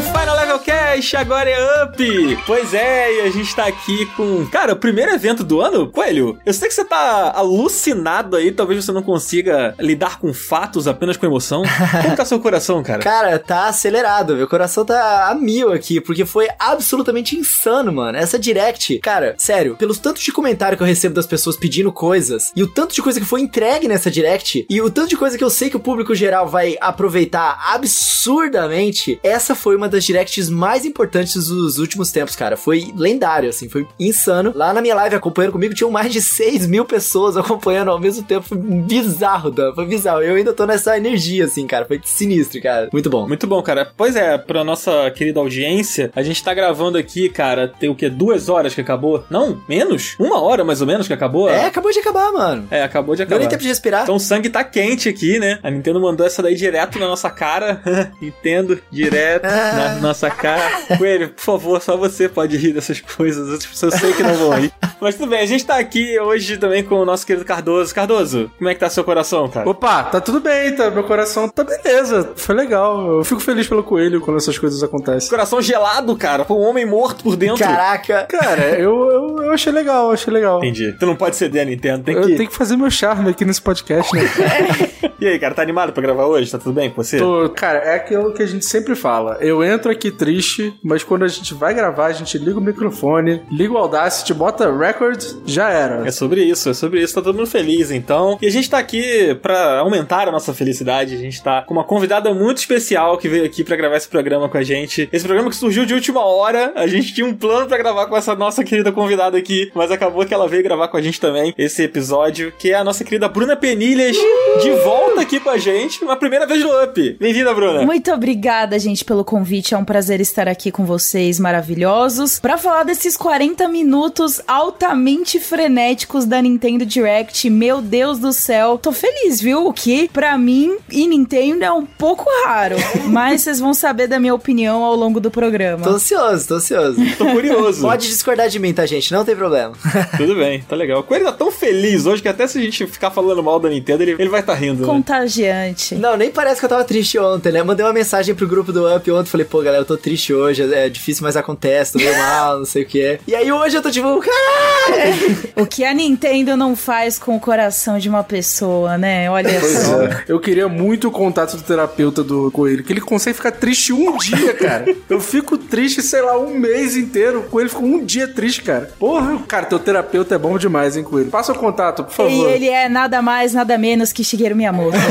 O Final Cash agora é up! Pois é, e a gente tá aqui com. Cara, o primeiro evento do ano, Coelho. Eu sei que você tá alucinado aí, talvez você não consiga lidar com fatos apenas com emoção. Como tá seu coração, cara? Cara, tá acelerado. Meu coração tá a mil aqui, porque foi absolutamente insano, mano. Essa direct, cara, sério, pelos tantos de comentário que eu recebo das pessoas pedindo coisas, e o tanto de coisa que foi entregue nessa direct, e o tanto de coisa que eu sei que o público geral vai aproveitar absurdamente, essa foi uma das directs mais importantes dos últimos tempos, cara. Foi lendário, assim, foi insano. Lá na minha live acompanhando comigo, tinham mais de 6 mil pessoas acompanhando ao mesmo tempo. Foi bizarro, Dan. Foi bizarro. Eu ainda tô nessa energia, assim, cara. Foi sinistro, cara. Muito bom. Muito bom, cara. Pois é, pra nossa querida audiência, a gente tá gravando aqui, cara, tem o quê? Duas horas que acabou? Não, menos? Uma hora mais ou menos que acabou? É, acabou de acabar, mano. É, acabou de acabar. Deu nem tempo de respirar. Então o sangue tá quente aqui, né? A Nintendo mandou essa daí direto na nossa cara. Nintendo, direto na nossa cara. Coelho, por favor, só você pode rir dessas coisas. Outras pessoas eu sei que não vão rir. Mas tudo bem, a gente tá aqui hoje também com o nosso querido Cardoso. Cardoso, como é que tá seu coração, cara? Opa, tá tudo bem, tá? Meu coração tá beleza. Foi legal. Eu fico feliz pelo coelho quando essas coisas acontecem. Coração gelado, cara, com um homem morto por dentro. Caraca. Cara, eu, eu, eu achei legal, eu achei legal. Entendi. Tu não pode ceder a Nintendo, tem Eu que. tenho que fazer meu charme aqui nesse podcast, né? E aí, cara, tá animado pra gravar hoje? Tá tudo bem com você? Tô- cara, é aquilo que a gente sempre fala. Eu entro aqui triste, mas quando a gente vai gravar, a gente liga o microfone, liga o Audacity, bota record, já era. É sobre isso, é sobre isso. Tá todo mundo feliz, então. E a gente tá aqui pra aumentar a nossa felicidade. A gente tá com uma convidada muito especial que veio aqui pra gravar esse programa com a gente. Esse programa que surgiu de última hora. A gente tinha um plano pra gravar com essa nossa querida convidada aqui, mas acabou que ela veio gravar com a gente também esse episódio, que é a nossa querida Bruna Penilhas, de volta aqui com a gente, uma primeira vez no Up. Bem-vinda, Bruna. Muito obrigada, gente, pelo convite. É um prazer estar aqui com vocês, maravilhosos, Pra falar desses 40 minutos altamente frenéticos da Nintendo Direct. Meu Deus do céu, tô feliz, viu? O que pra mim e Nintendo é um pouco raro, mas vocês vão saber da minha opinião ao longo do programa. Tô ansioso, tô ansioso. Tô curioso. Pode discordar de mim, tá, gente? Não tem problema. Tudo bem, tá legal. O Coelho tá tão feliz hoje que até se a gente ficar falando mal da Nintendo, ele, ele vai estar tá rindo. Né? Contagiante. Não, nem parece que eu tava triste ontem, né? Mandei uma mensagem pro grupo do Up ontem, falei, pô, galera, eu tô triste hoje, é difícil, mas acontece, tô meio mal, não sei o que é. E aí hoje eu tô tipo, caralho! O que a Nintendo não faz com o coração de uma pessoa, né? Olha Pois só. é. Eu queria muito o contato do terapeuta do Coelho, que ele consegue ficar triste um dia, cara. Eu fico triste, sei lá, um mês inteiro. O Coelho ficou um dia triste, cara. Porra, cara, teu terapeuta é bom demais, hein, Coelho? Passa o contato, por E favor. ele é nada mais, nada menos que Shigeru Miyamoto.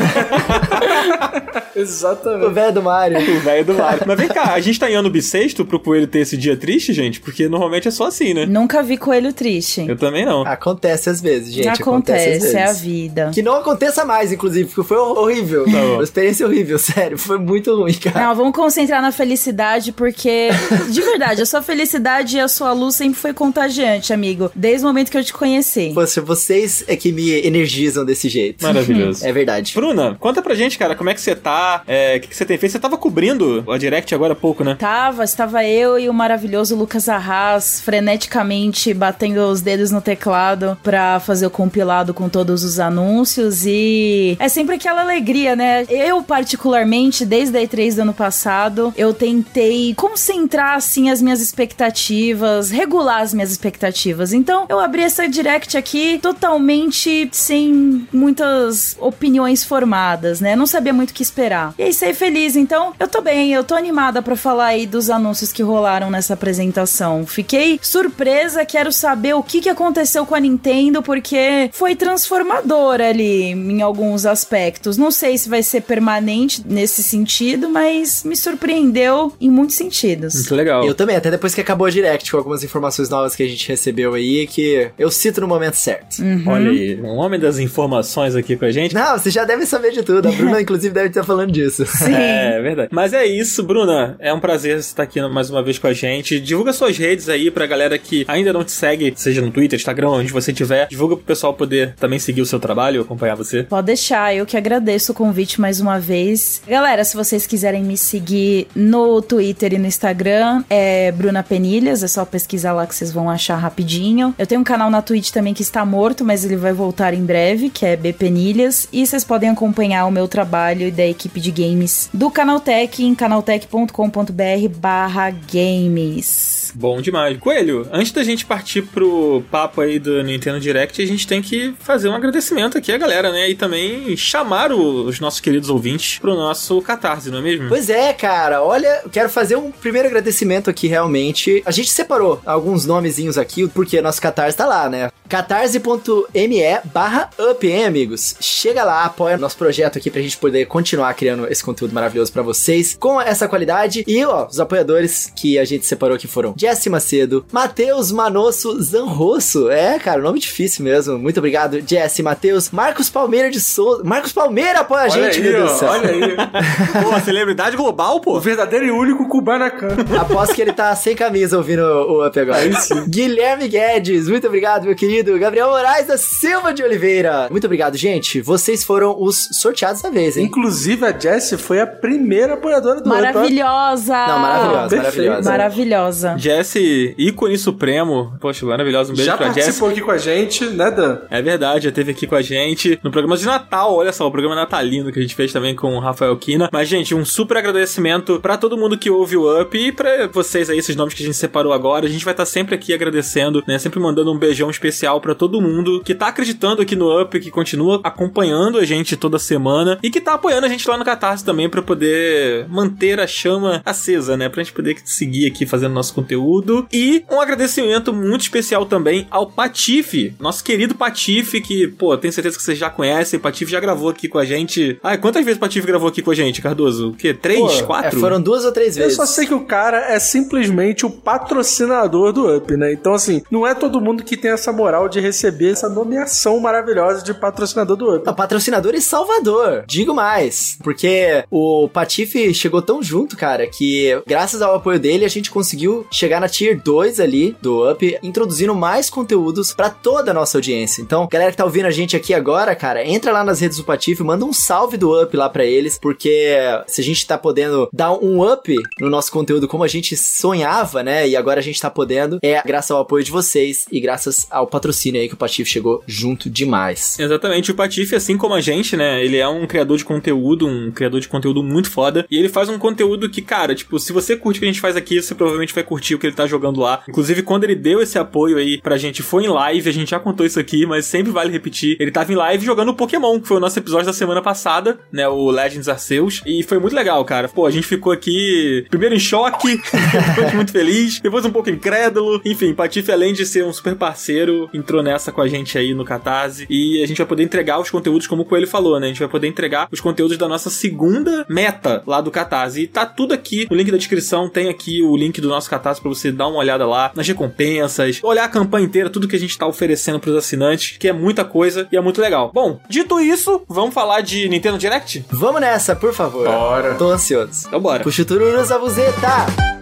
O Exatamente. velho do Mario. O velho do Mario. Mas vem cá, a gente tá em ano bissexto pro Coelho ter esse dia triste, gente? Porque normalmente é só assim, né? Nunca vi coelho triste. Eu também não. Acontece às vezes, gente. Acontece, às vezes. é a vida. Que não aconteça mais, inclusive, porque foi horrível. bom. Uma experiência horrível, sério. Foi muito ruim, cara. Não, vamos concentrar na felicidade, porque, de verdade, a sua felicidade e a sua luz sempre foi contagiante, amigo. Desde o momento que eu te conheci. Poxa, vocês é que me energizam desse jeito. Maravilhoso. É verdade. Bruna, conta pra gente, cara, como é que você tá? É, O que, que você tem feito? Você tava cobrindo a Direct agora há pouco, né? Tava, estava eu e o maravilhoso Lucas Arras freneticamente batendo os dedos no teclado pra fazer o compilado com todos os anúncios e é sempre aquela alegria, né? Eu, particularmente, desde a E3 do ano passado, eu tentei concentrar, assim, as minhas expectativas, regular as minhas expectativas. Então, eu abri essa direct aqui totalmente sem muitas opiniões formadas, né? Não sabia muito o que esperar. E aí, saí feliz. Então, eu tô bem, eu tô animada pra falar aí dos anúncios que rolaram nessa apresentação. Fiquei surpresa, quero saber o que, que aconteceu com a Nintendo, porque foi transformador ali em alguns aspectos. Não sei se vai ser permanente nesse sentido, mas me surpreendeu em muitos sentidos. Muito legal. Eu também, até depois que acabou a Direct, com algumas informações novas que a gente recebeu aí, que eu cito no momento certo. Uhum. Olha aí, um homem das informações aqui com a gente. Não, vocês já devem saber de tudo. A Bruna, inclusive, deve estar falando disso. Sim. É, é verdade. Mas é isso, Bruna. É um prazer você estar aqui mais uma vez com a gente. Divulga suas redes aí pra galera que ainda não te segue, seja no Twitter, Instagram, onde você tiver. Divulga pro pessoal poder também seguir o seu trabalho, acompanhar você. Pode deixar, eu que agradeço o convite mais uma vez. Galera, se vocês quiserem me seguir no Twitter e no Instagram, é Bruna Penilhas, é só pesquisar lá que vocês vão achar rapidinho. Eu tenho um canal na Twitch também que está morto, mas ele vai voltar em breve, que é B Penilhas. E vocês podem acompanhar o meu trabalho e da equipe de games do Canaltech em canaltech.com.br barra games. Bom demais. Coelho, antes da gente partir pro papo aí do Nintendo Direct, a gente tem que fazer um agradecimento aqui à galera, né? E também chamar os nossos queridos ouvintes pro nosso catarse, não é mesmo? Pois é, cara. Olha, quero fazer um primeiro agradecimento aqui, realmente. A gente separou alguns nomezinhos aqui, porque nosso catarse tá lá, né? catarse.me barra up, hein, amigos? Chega lá, apoia nosso projeto aqui pra gente poder continuar criando esse conteúdo maravilhoso para vocês, com essa qualidade. E, ó, os apoiadores que a gente separou aqui foram Jesse Macedo, Matheus Manosso Zanrosso. É, cara, nome difícil mesmo. Muito obrigado, Jesse, Matheus, Marcos Palmeira de Souza. Marcos Palmeira apoia a Olha gente, aí, meu Deus ó, do céu. olha aí. Pô, celebridade global, pô. O verdadeiro e único Kubanacan. Aposto que ele tá sem camisa ouvindo o Up agora. Aí sim. Guilherme Guedes, muito obrigado, meu querido. Gabriel Moraes da Silva de Oliveira. Muito obrigado, gente. Vocês foram os sorteados da vez, hein? Inclusive, a Jessie foi a primeira apoiadora do Maravilhosa! Não, maravilhosa, perfeito. maravilhosa. Maravilhosa. Jessie, ícone supremo. Poxa, maravilhosa. Um beijo Já pra Jessie. participou aqui com a gente, né, Dan? É verdade, já teve aqui com a gente no programa de Natal, olha só, o programa natalino que a gente fez também com o Rafael Kina. Mas, gente, um super agradecimento pra todo mundo que ouve o Up e pra vocês aí, esses nomes que a gente separou agora. A gente vai estar sempre aqui agradecendo, né? Sempre mandando um beijão especial pra todo mundo que tá acreditando aqui no Up, que continua acompanhando a gente toda semana e que tá apoiando a gente lá no Catarse também pra poder manter a chama acesa, né? Pra gente poder seguir aqui fazendo nosso conteúdo. E um agradecimento muito especial também ao Patife, nosso querido Patife, que, pô, tenho certeza que vocês já conhecem. O Patife já gravou aqui com a gente. Ai, quantas vezes o Patife gravou aqui com a gente, Cardoso? O quê? Três? Pô, É, quatro? foram duas ou três Eu vezes. só sei que o cara é simplesmente o patrocinador do Up, né? Então, assim, não é todo mundo que tem essa moral de receber essa nomeação maravilhosa de patrocinador do Up. Ah, patrocinador em Salvador. Digo mais, porque o Patife chegou tão junto, cara, que graças ao apoio dele a gente conseguiu chegar na Tier 2 ali do Up, introduzindo mais conteúdos pra toda a nossa audiência. Então, galera que tá ouvindo a gente aqui agora, cara, entra lá nas redes do Patife, manda um salve do Up lá pra eles, porque se a gente tá podendo dar um up no nosso conteúdo como a gente sonhava, né? E agora a gente tá podendo, é graças ao apoio de vocês e graças ao patrocínio aí que o Patife chegou junto demais. Exatamente, o Patife, assim como a gente, né? Ele é um criador de conteúdo, um criador de conteúdo muito foda. E ele faz um conteúdo que, cara, tipo, se você curte o que a gente faz aqui, você provavelmente vai curtir o que ele tá jogando lá. Inclusive, quando ele deu esse apoio aí pra gente, foi em live, a gente já contou isso aqui, mas sempre vale repetir. Ele tava em live jogando Pokémon, que foi o nosso episódio da semana passada, né? O Legends Arceus. E foi muito legal, cara. Pô, a gente ficou aqui primeiro em choque, depois muito feliz, depois um pouco incrédulo. Enfim, Patife, além de ser um super parceiro, entrou nessa com a gente aí no Catarse. E a gente vai poder entregar os conteúdos, como o Coelho falou, né? A gente vai poder entregar os conteúdos da nossa segunda meta lá do Catarse. E tá tudo aqui no link da descrição. Tem aqui o link do nosso Catarse pra você dar uma olhada lá nas recompensas, olhar a campanha inteira, tudo que a gente tá oferecendo pros assinantes, que é muita coisa e é muito legal. Bom, dito isso, vamos falar de Nintendo Direct? Vamos nessa, por favor. Bora. Tô ansioso. Então bora. Puxa o tururu, Zabuzeta!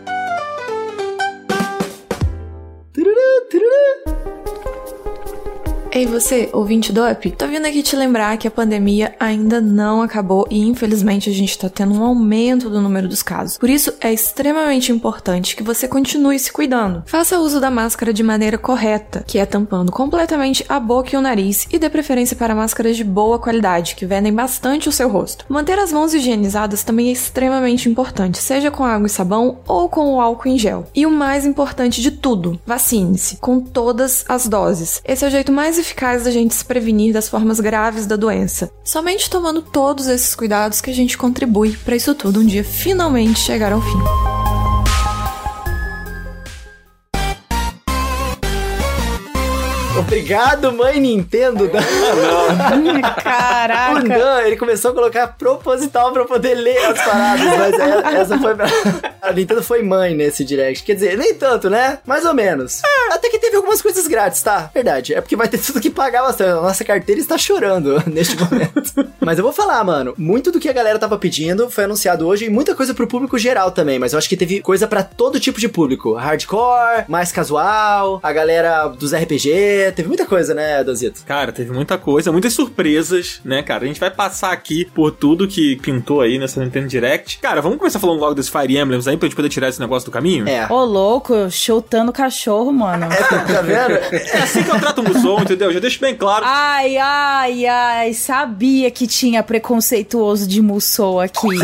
Ei, você, ouvinte do Up, tô vindo aqui te lembrar que a pandemia ainda não acabou e infelizmente a gente tá tendo um aumento do número dos casos. Por isso é extremamente importante que você continue se cuidando. Faça uso da máscara de maneira correta, que é tampando completamente a boca e o nariz e dê preferência para máscaras de boa qualidade, que vendem bastante o seu rosto. Manter as mãos higienizadas também é extremamente importante, seja com água e sabão ou com o álcool em gel. E o mais importante de tudo, vacine-se com todas as doses. Esse é o jeito mais da gente se prevenir das formas graves da doença. Somente tomando todos esses cuidados que a gente contribui para isso tudo um dia finalmente chegar ao fim. Obrigado, mãe Nintendo. Dan. O Caraca. Dan, ele começou a colocar proposital pra poder ler as paradas, mas ela- essa foi pra... A Nintendo foi mãe nesse direct. Quer dizer, nem tanto, né? Mais ou menos. Até que teve algumas coisas grátis, tá? Verdade. É porque vai ter tudo que pagar bastante. A nossa carteira está chorando neste momento. mas eu vou falar, mano. Muito do que a galera tava pedindo foi anunciado hoje e muita coisa pro público geral também. Mas eu acho que teve coisa pra todo tipo de público. Hardcore, mais casual, a galera dos Teve muita coisa, né, Danzito? Cara, teve muita coisa, muitas surpresas, né, cara? A gente vai passar aqui por tudo que pintou aí nessa Nintendo Direct. Cara, vamos começar falando logo desse Fire Emblems aí, pra gente poder tirar esse negócio do caminho? É. Ô, louco, chutando cachorro, mano. Tá vendo? É assim que eu trato o Musou, entendeu? Já deixo bem claro. Ai, ai, ai, sabia que tinha preconceituoso de Musou aqui.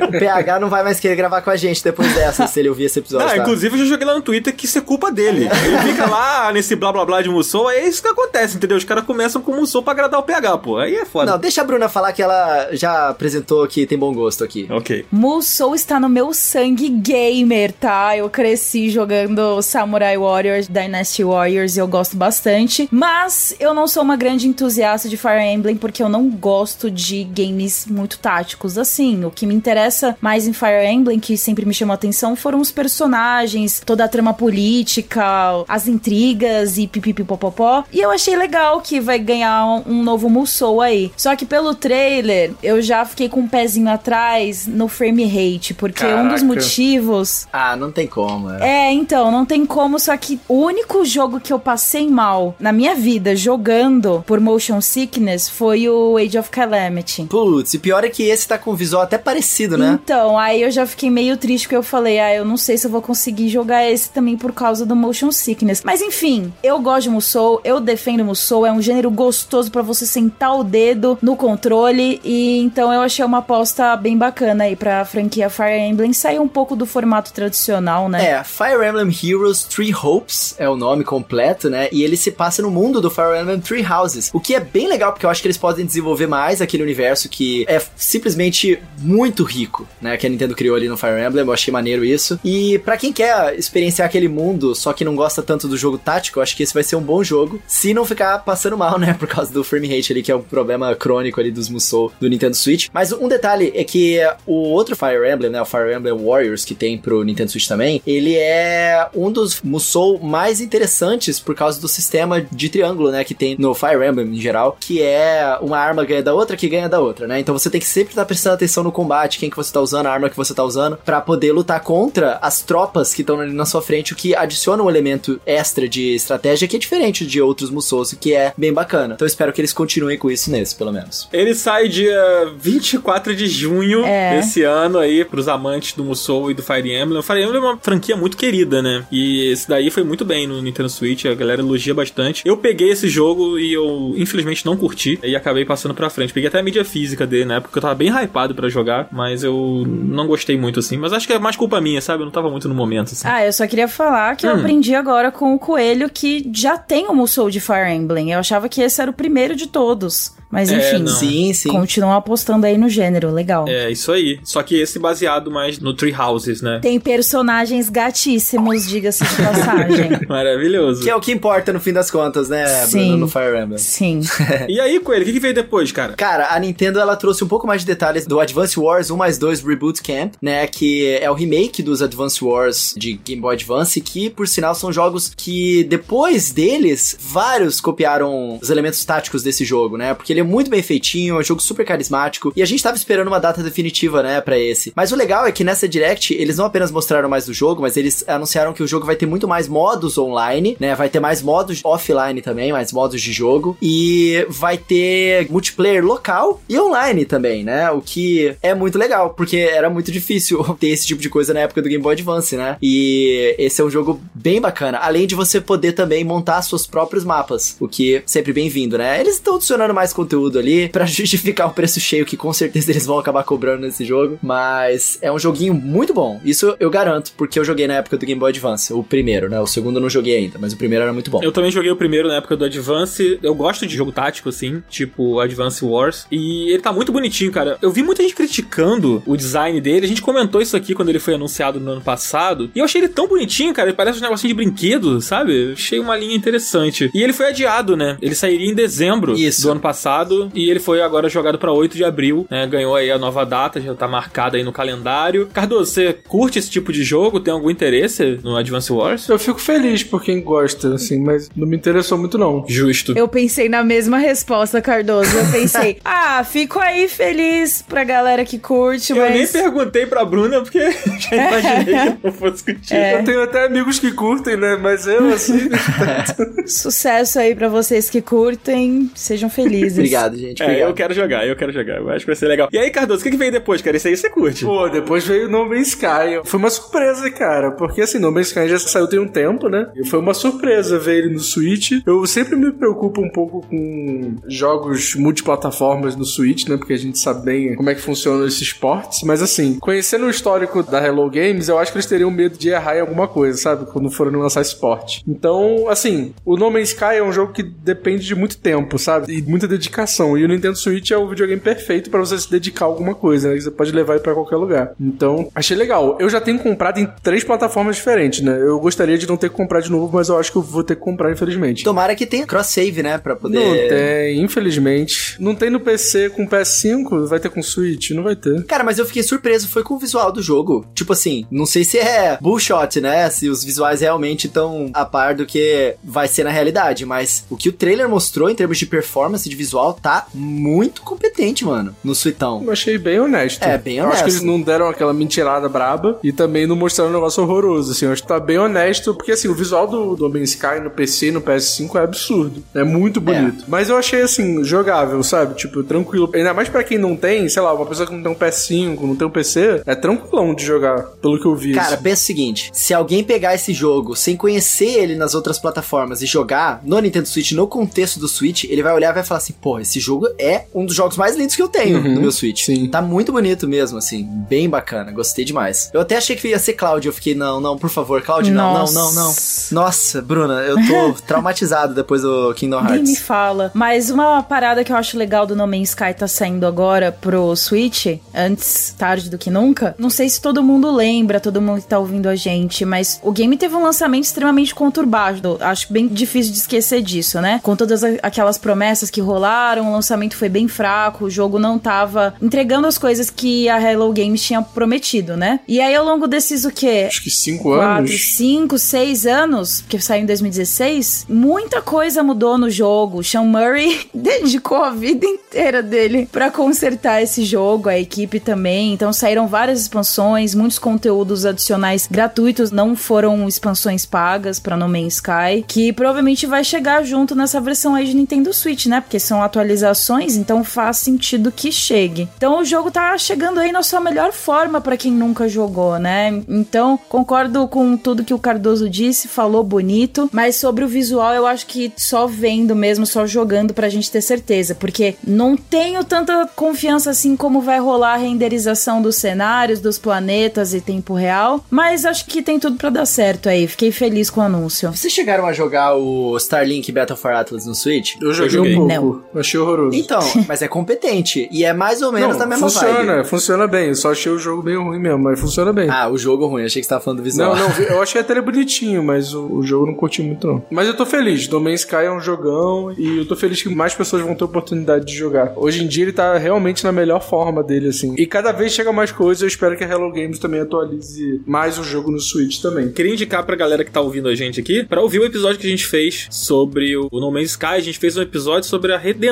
O PH não vai mais querer gravar com a gente depois dessa, se ele ouvir esse episódio. Não, tá? inclusive eu já joguei lá no Twitter que isso é culpa dele. Ele fica lá nesse blá blá blá de Musou, aí é isso que acontece, entendeu? Os caras começam com o Musou pra agradar o PH, pô. Aí é foda. Não, deixa a Bruna falar que ela já apresentou que tem bom gosto aqui. Ok. Musou está no meu sangue gamer, tá? Eu cresci jogando Samurai Warriors, Dynasty Warriors e eu gosto bastante. Mas eu não sou uma grande entusiasta de Fire Emblem porque eu não gosto de games muito táticos. Assim, o que me interessa mais em Fire Emblem, que sempre me chamou a atenção, foram os personagens, toda a trama política, as intrigas e pipipipopopó. E eu achei legal que vai ganhar um, um novo Musou aí. Só que pelo trailer, eu já fiquei com um pezinho atrás no frame rate, porque um dos Caraca. motivos Ah, não tem como. É. é, então, não tem como, só que o único jogo que eu passei mal na minha vida jogando por motion sickness foi o Age of Calamity. Putz, e pior é que esse tá com um visual até parecido, né? Então, aí eu já fiquei meio triste porque eu falei, ah, eu não sei se eu vou conseguir jogar esse também por causa do motion sickness. Mas enfim, eu gosto de Musou, eu defendo Musou, é um gênero gostoso pra você sentar o dedo no controle e então eu achei uma aposta bem bacana aí pra franquia Fire Emblem sair um pouco do formato tradicional, né? É, Fire Emblem Heroes Three Hopes é o nome completo, né? E ele se passa no mundo do Fire Emblem Three Houses. O que é bem legal, porque eu acho que eles podem desenvolver mais aquele universo que é simplesmente muito rico, né? Que a Nintendo criou ali no Fire Emblem, eu achei maneiro isso. E pra quem quer experienciar aquele mundo, só que não gosta tanto do jogo tático, eu acho que esse vai ser um bom jogo, se não ficar passando mal, né? Por causa do frame rate ali, que é um problema crônico ali dos Musou do Nintendo Switch. Mas um detalhe é que o outro Fire Emblem, né? O Fire Emblem Warriors, que tem pro Nintendo Switch também, ele é um dos Musou mais interessantes por causa do sistema de triângulo, né? Que tem no Fire Emblem em geral, que é uma arma ganha da outra que ganha da outra, né? Então você tem que sempre estar prestando atenção no combate, quem que você tá usando, a arma que você tá usando, pra poder lutar contra as tropas que estão ali na sua frente, o que adiciona um elemento extra de estratégia que é diferente de outros Musous, que é bem bacana. Então eu espero que eles continuem com isso nesse, pelo menos. Ele sai dia 24 de junho É. desse ano aí, pros amantes do Musou e do Fire Emblem. O Fire Emblem é uma franquia muito querida, né? E esse daí foi muito bem no Nintendo Switch, a galera elogia bastante. Eu peguei esse jogo e eu, infelizmente, não curti e acabei passando pra frente. Peguei até a mídia física dele na época, eu tava bem hypado pra jogar, mas eu não gostei muito assim. Mas acho que é mais culpa minha, sabe? Eu não tava muito no momento, assim. Ah, eu só queria falar que eu Hum. aprendi agora com o Coelho que já tem o Musou de Fire Emblem. Eu achava que esse era o primeiro de todos. Mas É, enfim. Sim, sim. continuam apostando aí no gênero, legal. É, isso aí. Só que esse baseado mais no Tree Houses, né? Tem personagens gatíssimos, diga-se de passagem. Maravilhoso. Que é o que importa no fim das contas, né, Sim. Bruno, no Fire Emblem. Sim. E aí, Coelho, o que, que veio depois, cara? Cara, a Nintendo ela trouxe um pouco mais de detalhes do Advance Wars 1 mais 2 Reboot Camp, né? Que é o remake dos Advance Wars de Game Boy Advance, que por sinal são jogos que depois deles, vários copiaram os elementos táticos desse jogo, né? Porque ele é muito bem feitinho, é um jogo super carismático, e a gente tava esperando uma data definitiva, né, pra esse. Mas o legal é que nessa Direct, eles não apenas mostraram mais do jogo, mas eles anunciaram que o jogo vai ter muito mais modos online, né? Vai ter mais modos offline também, mais modos de jogo, e vai ter multiplayer local e online também, né? O que é muito legal, porque era muito difícil ter esse tipo de coisa na época do Game Boy Advance, né? E esse é um jogo bem bacana, além de você poder também montar seus próprios mapas, o que é sempre bem-vindo, né? Eles estão adicionando mais conteúdo ali pra justificar o preço cheio que com certeza eles vão acabar cobrando nesse jogo, mas é um joguinho muito bom. Isso eu garanto, porque eu joguei na época do Game Boy Advance, o primeiro, né? O segundo eu não joguei ainda, mas o primeiro era muito bom. Eu também joguei o primeiro na época do Advance. Eu gosto de jogo tático, assim, tipo Advance Wars. E ele tá muito bonitinho, cara. Eu vi muita gente criticando o design dele. A gente comentou isso aqui quando ele foi anunciado no ano passado. E eu achei ele tão bonitinho, cara. Ele parece um negocinho de brinquedo, sabe? Eu achei uma linha interessante. E ele foi adiado, né? Ele sairia em dezembro Isso. do ano passado. E ele foi agora jogado pra 8 de abril, né? Ganhou aí a nova data, já tá marcada aí no calendário. Cardoso, você curte esse tipo de jogo? Tem algum interesse no Advance Wars? Eu fico feliz por quem gosta, assim, mas não me interessou muito, não. Justo. Eu pensei na mesma resposta, Cardoso. Eu pensei, ah, fico aí feliz pra galera que curte, Eu nem perguntei pra Bruna porque já imaginei que não fosse contigo. Eu tenho até amigos que curtem, né? Mas eu, assim. Sucesso aí pra vocês que curtem. Sejam felizes. Obrigado, gente. É, Obrigado. eu quero jogar, eu quero jogar. Eu acho que vai ser legal. E aí, Cardoso, o que, que veio depois, cara? Isso aí você curte. Pô, depois veio No Man's Sky. Foi uma surpresa, cara. Porque assim, No Man's Sky já saiu tem um tempo, né? E foi uma surpresa ver ele no Switch. Eu sempre me preocupo um pouco com jogos multiplataformas no Switch, né? Porque a gente sabe bem como é que funcionam esses esportes. Mas assim, conhecendo o histórico da Hello Games, eu acho que eles teriam medo de errar em alguma coisa, sabe? Quando forem lançar esporte. Então, assim, o No Man's Sky é um jogo que depende de muito tempo, sabe? E muita dedicação. E o Nintendo Switch é o videogame perfeito para você se dedicar a alguma coisa, né? Você pode levar ele pra qualquer lugar. Então, achei legal. Eu já tenho comprado em três plataformas diferentes, né? Eu gostaria de não ter que comprar de novo, mas eu acho que eu vou ter que comprar, infelizmente. Tomara que tenha cross-save, né? Pra poder. Não tem, infelizmente. Não tem no PC com PS5, vai ter com Switch? Não vai ter. Cara, mas eu fiquei surpreso, foi com o visual do jogo. Tipo assim, não sei se é bullshot, né? Se os visuais realmente estão a par do que vai ser na realidade, mas o que o trailer mostrou em termos de performance de visual tá muito competente, mano, no suitão. Eu achei bem honesto. É, bem Eu acho que honesto. eles não deram aquela mentirada braba e também não mostraram um negócio horroroso, assim. Eu acho que tá bem honesto, porque assim, o visual do, do Open Sky no PC e no PS5 é absurdo. É muito bonito. Mas eu achei, assim, jogável, sabe? Tipo, tranquilo. Ainda mais pra quem não tem, sei lá, uma pessoa que não tem um PS5, não tem um PC, é tranquilão de jogar, pelo que eu vi. Cara, assim. pensa o seguinte: se alguém pegar esse jogo sem conhecer ele nas outras plataformas e jogar no Nintendo Switch, no contexto do Switch, ele vai olhar e vai falar assim: pô, esse jogo é um dos jogos mais lindos que eu tenho Uhum, no meu Switch. sim. Tá muito bonito mesmo, assim, bem bacana, gostei demais. Eu até achei que ia ser Cloud, eu fiquei, não, não, por favor, Cloud, não, não, não, não. Nossa. Bruna, eu tô traumatizado depois do Kingdom Nem me Hearts. fala. Mas uma parada que eu acho legal do No Man's Sky tá saindo agora pro Switch, antes tarde do que nunca. Não sei se todo mundo lembra, todo mundo que tá ouvindo a gente, mas o game teve um lançamento extremamente conturbado. Acho bem difícil de esquecer disso, né? Com todas aquelas promessas que rolaram, o lançamento foi bem fraco, o jogo não tava entregando as coisas que a Hello Games tinha prometido, né? E aí ao longo desses o quê? Acho que cinco quatro, anos. cinco, seis anos, que saiu em 2016, muita coisa mudou no jogo. Sean Murray dedicou a vida inteira dele pra consertar esse jogo, a equipe também. Então saíram várias expansões, muitos conteúdos adicionais gratuitos, não foram expansões pagas pra No Man's Sky, que provavelmente vai chegar junto nessa versão aí de Nintendo Switch, né? Porque são atualizações, então faz sentido que chegue. Então o jogo tá chegando aí na sua melhor forma pra quem nunca jogou, né? Então concordo com tudo que o Cardoso disse, falou bonito, mas sobre o visual eu acho que só vendo mesmo, só jogando pra gente ter certeza, porque não tenho tanta confiança assim como vai rolar a renderização dos cenários, dos planetas e tempo real, mas acho que tem tudo pra dar certo aí. Fiquei feliz com o anúncio. Vocês chegaram a jogar o Starlink Battle for Atlas no Switch? Eu joguei, joguei. um pouco. Achei horroroso. Então, mas é competente. E é mais ou menos Não, na mesma funciona, vibe. funciona bem. Eu só achei o jogo meio ruim mesmo, mas funciona bem. Ah, o jogo ruim. Achei que você tava falando do visual. Não, não, eu achei até ele bonitinho, mas o, o jogo eu não curti muito, não. Mas eu tô feliz. No Man's Sky é um jogão e eu tô feliz que mais pessoas vão ter oportunidade de jogar. Hoje em dia ele tá realmente na melhor forma dele, assim. E cada vez chega mais coisas, eu espero que a Hello Games também atualize mais o jogo no Switch também. Queria indicar pra galera que tá ouvindo a gente aqui pra ouvir o episódio que a gente fez sobre o No Man's Sky. A gente fez um episódio sobre a redenção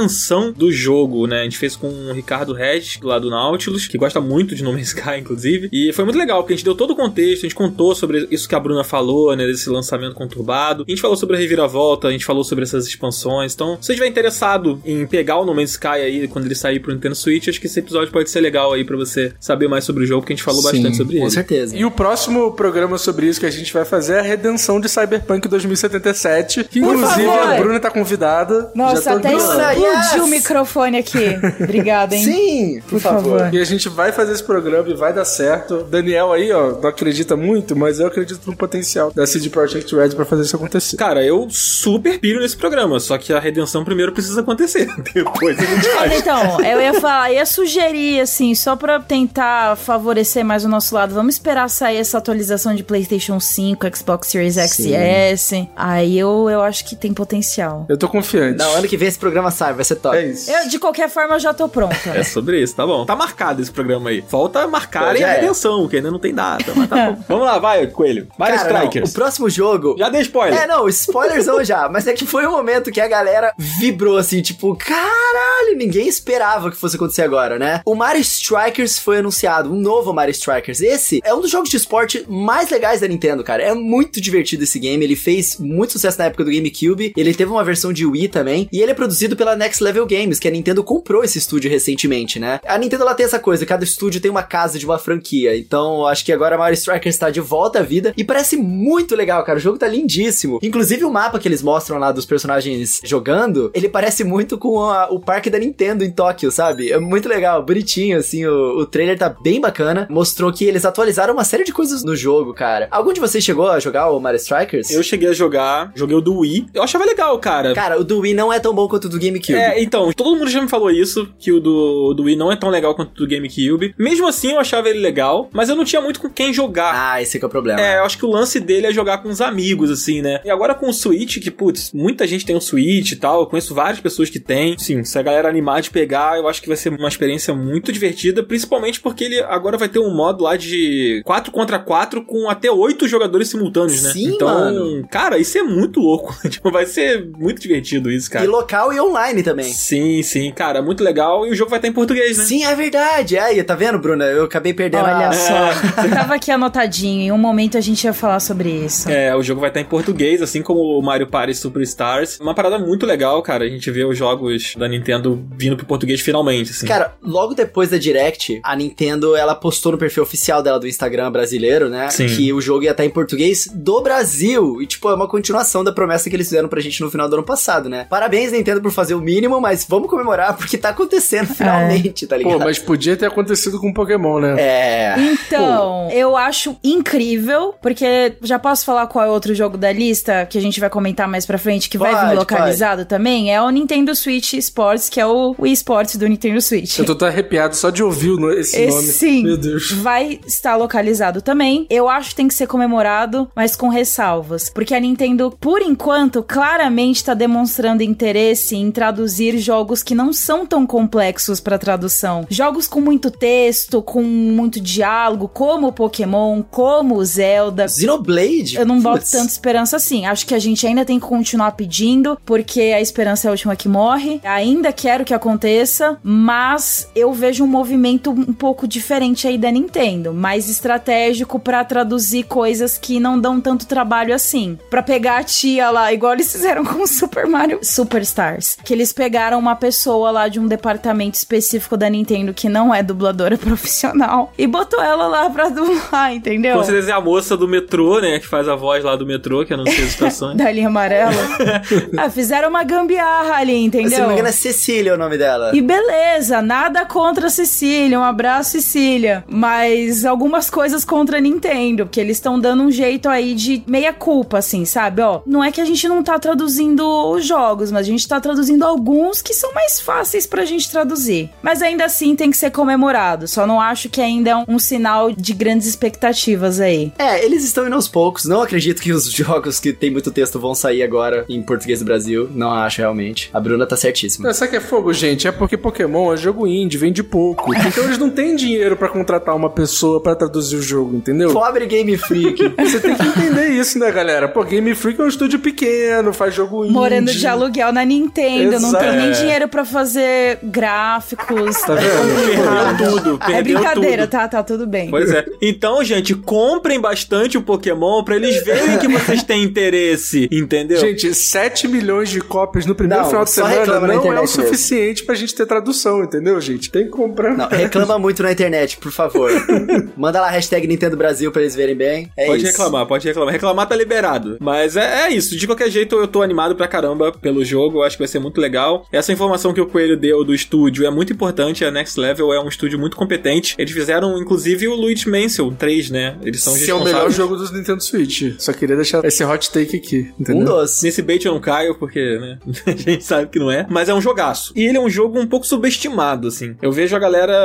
do jogo, né? A gente fez com o Ricardo Regis, lá do Nautilus, que gosta muito de No Man's Sky, inclusive. E foi muito legal, porque a gente deu todo o contexto, a gente contou sobre isso que a Bruna falou, né? Desse lançamento conturbado. A gente falou sobre a reviravolta, a gente falou sobre essas expansões. Então, se você estiver interessado em pegar o No Man's Sky aí quando ele sair pro Nintendo Switch, acho que esse episódio pode ser legal aí pra você saber mais sobre o jogo, porque a gente falou Sim, bastante sobre Com ele. certeza. E o próximo programa sobre isso que a gente vai fazer é a redenção de Cyberpunk 2077, que Por inclusive favor. a Bruna tá convidada. Nossa, Já tô até avisando. Bruna, explodiu yes! o microfone aqui. Obrigada, hein? Sim, por, Por favor. favor. E a gente vai fazer esse programa e vai dar certo. Daniel aí, ó, não acredita muito, mas eu acredito no potencial da CD Projekt Red pra fazer isso acontecer. Cara, eu super piro nesse programa, só que a redenção primeiro precisa acontecer. Depois a gente faz. Então, eu ia falar, ia sugerir, assim, só pra tentar favorecer mais o nosso lado, vamos esperar sair essa atualização de PlayStation 5, Xbox Series X e S. Aí eu, eu acho que tem potencial. Eu tô confiante. Não, ano que vem esse programa sai, vai ser top. É isso. Eu, de qualquer forma, eu já tô pronta. É sobre isso, tá bom. Tá marcado esse programa aí. Falta marcarem Já a é. redenção, que ainda não tem data, mas tá bom. Vamos lá, vai, Coelho. Mario Cara, não, Strikers. o próximo jogo. Já dei spoiler. É, não, spoilerzão já, mas é que foi um momento que a galera vibrou assim, tipo, caralho, ninguém esperava que fosse acontecer agora, né? O Mario Strikers foi anunciado, um novo Mario Strikers. Esse é um dos jogos de esporte mais legais da Nintendo, cara. É muito divertido esse game, ele fez muito sucesso na época do GameCube, ele teve uma versão de Wii também, e ele é produzido pela Next Level Games, que a Nintendo comprou esse estúdio recentemente, né? A Nintendo ela tem essa coisa, cada estúdio tem uma casa de uma franquia. Então, acho que agora a Mario Strikers está de volta à vida e parece muito legal, cara. O jogo tá lindíssimo. Inclusive o mapa que eles mostram lá dos personagens jogando, ele parece muito com a, o parque da Nintendo em Tóquio, sabe? É muito legal, bonitinho, assim. O, o trailer tá bem bacana. Mostrou que eles atualizaram uma série de coisas no jogo, cara. Algum de vocês chegou a jogar o Mario Strikers? Eu cheguei a jogar, joguei o do Wii. Eu achava legal, cara. Cara, o do Wii não é tão bom quanto o do GameCube. É, então, todo mundo já me falou isso, que o do, do Wii não é tão legal quanto o do GameCube. Mesmo assim, eu achava ele legal, mas eu não tinha muito com quem jogar. Ah, esse que é o problema. É, eu acho que o lance dele é jogar com os amigos, assim, né? E agora com o Switch, que, putz, muita gente tem um Switch e tal, eu conheço várias pessoas que têm. Sim, se a galera animar de pegar, eu acho que vai ser uma experiência muito divertida, principalmente porque ele agora vai ter um modo lá de 4 contra 4 com até 8 jogadores simultâneos, né? Sim, então, mano. cara, isso é muito louco. tipo, vai ser muito divertido isso, cara. E local e online também. Sim, sim, cara, muito legal. E o jogo vai estar em português, né? Sim, é verdade. Aí, tá vendo, Bruna? Eu acabei perdendo Olha a... só, tava aqui anotadinho. Em um momento a gente ia falar sobre isso. É, o jogo vai estar em português, assim como o Mario Party Superstars. Uma parada muito legal, cara. A gente vê os jogos da Nintendo vindo pro português finalmente, assim. Cara, logo depois da Direct, a Nintendo, ela postou no perfil oficial dela do Instagram brasileiro, né? Sim. Que o jogo ia estar em português do Brasil. E, tipo, é uma continuação da promessa que eles fizeram pra gente no final do ano passado, né? Parabéns, Nintendo, por fazer o mínimo, mas vamos comemorar porque tá acontecendo finalmente, tá ligado? Pô, mas podia ter acontecido com Pokémon, né? É. Então, eu acho incrível, porque já posso falar qual é outro jogo da lista que a gente vai comentar mais pra frente, que vai Pode, vir localizado também? É o Nintendo Switch Sports, que é o Wii Sports do Nintendo Switch. Eu tô tão arrepiado só de ouvir esse, Esse nome. sim, Meu Deus. vai estar localizado também. Eu acho que tem que ser comemorado, mas com ressalvas. Porque a Nintendo, por enquanto, claramente está demonstrando interesse em traduzir jogos que não são tão complexos para tradução. Jogos com muito texto, com muito diálogo, como o Pokémon, como o Zelda. Xenoblade? Eu não boto Putz. tanta esperança assim. Acho que a gente ainda tem que continuar pedindo, porque a esperança é a última que morre. Ainda quero que aconteça, mas eu vejo um movimento um pouco diferente aí da Nintendo, mais estratégico pra traduzir coisas que não dão tanto trabalho assim. Pra pegar a tia lá, igual eles fizeram com o Super Mario Superstars, que eles pegaram uma pessoa lá de um departamento específico da Nintendo que não é dubladora profissional e botou ela lá pra dublar, entendeu? Com certeza é a moça do metrô, né? Que faz a voz lá do metrô, que anuncia as estações. da linha amarela. ah, fizeram uma gambiarra ali, entendeu? Se não me engano, é Cecília o nome dela. E beleza, nada contra a Cecília, um abraço Cecília, mas algumas coisas contra a Nintendo, porque eles estão dando um jeito aí de meia culpa, assim, sabe? Ó, não é que a gente não tá traduzindo os jogos, mas a gente tá traduzindo alguns que são mais fáceis pra gente traduzir. Mas ainda assim tem que ser comemorado, só não acho que ainda é um, um sinal de grandes expectativas aí. É, eles estão indo aos poucos. Não acredito que os jogos que tem muito texto vão sair agora em português do Brasil. Não acho realmente. A Bruna tá certíssima. Sabe o que é fogo, gente? É porque Pokémon é jogo indie, vende pouco. Então eles não têm dinheiro pra contratar uma pessoa pra traduzir o jogo, entendeu? Pobre Game Freak. Você tem que entender isso, né, galera? Pô, Game Freak é um estúdio pequeno, faz jogo indie. Morando de aluguel na Nintendo, não tem nem Exato. dinheiro pra fazer gráficos. Tá vendo? Perdeu tudo, Ah, é perdeu brincadeira, tudo. tá? Tá tudo bem. Pois é. Então, gente, comprem bastante o Pokémon pra eles verem que vocês têm interesse, entendeu? Gente, 7 milhões de cópias no primeiro Não, final de semana não é o internet mesmo. suficiente pra gente ter tradução, entendeu, gente? Tem que comprar. Não, reclama muito na internet, por favor. Manda lá a hashtag Nintendo Brasil pra eles verem bem. É pode isso. reclamar, pode reclamar. Reclamar tá liberado. Mas é, é isso. De qualquer jeito, eu tô animado pra caramba pelo jogo. Eu acho que vai ser muito legal. Essa informação que o Coelho deu do estúdio é muito importante. A Next Level é um estúdio muito competente. Eles fizeram, inclusive, o Luigi Mansion 3, né? Eles são Esse é o melhor jogo do Nintendo Switch. Só queria deixar esse hot take aqui, Um entendeu? doce. Nesse bait eu não caio, porque, né? a gente sabe que não é. Mas é um jogaço. E ele é um jogo um pouco subestimado, assim. Eu vejo a galera,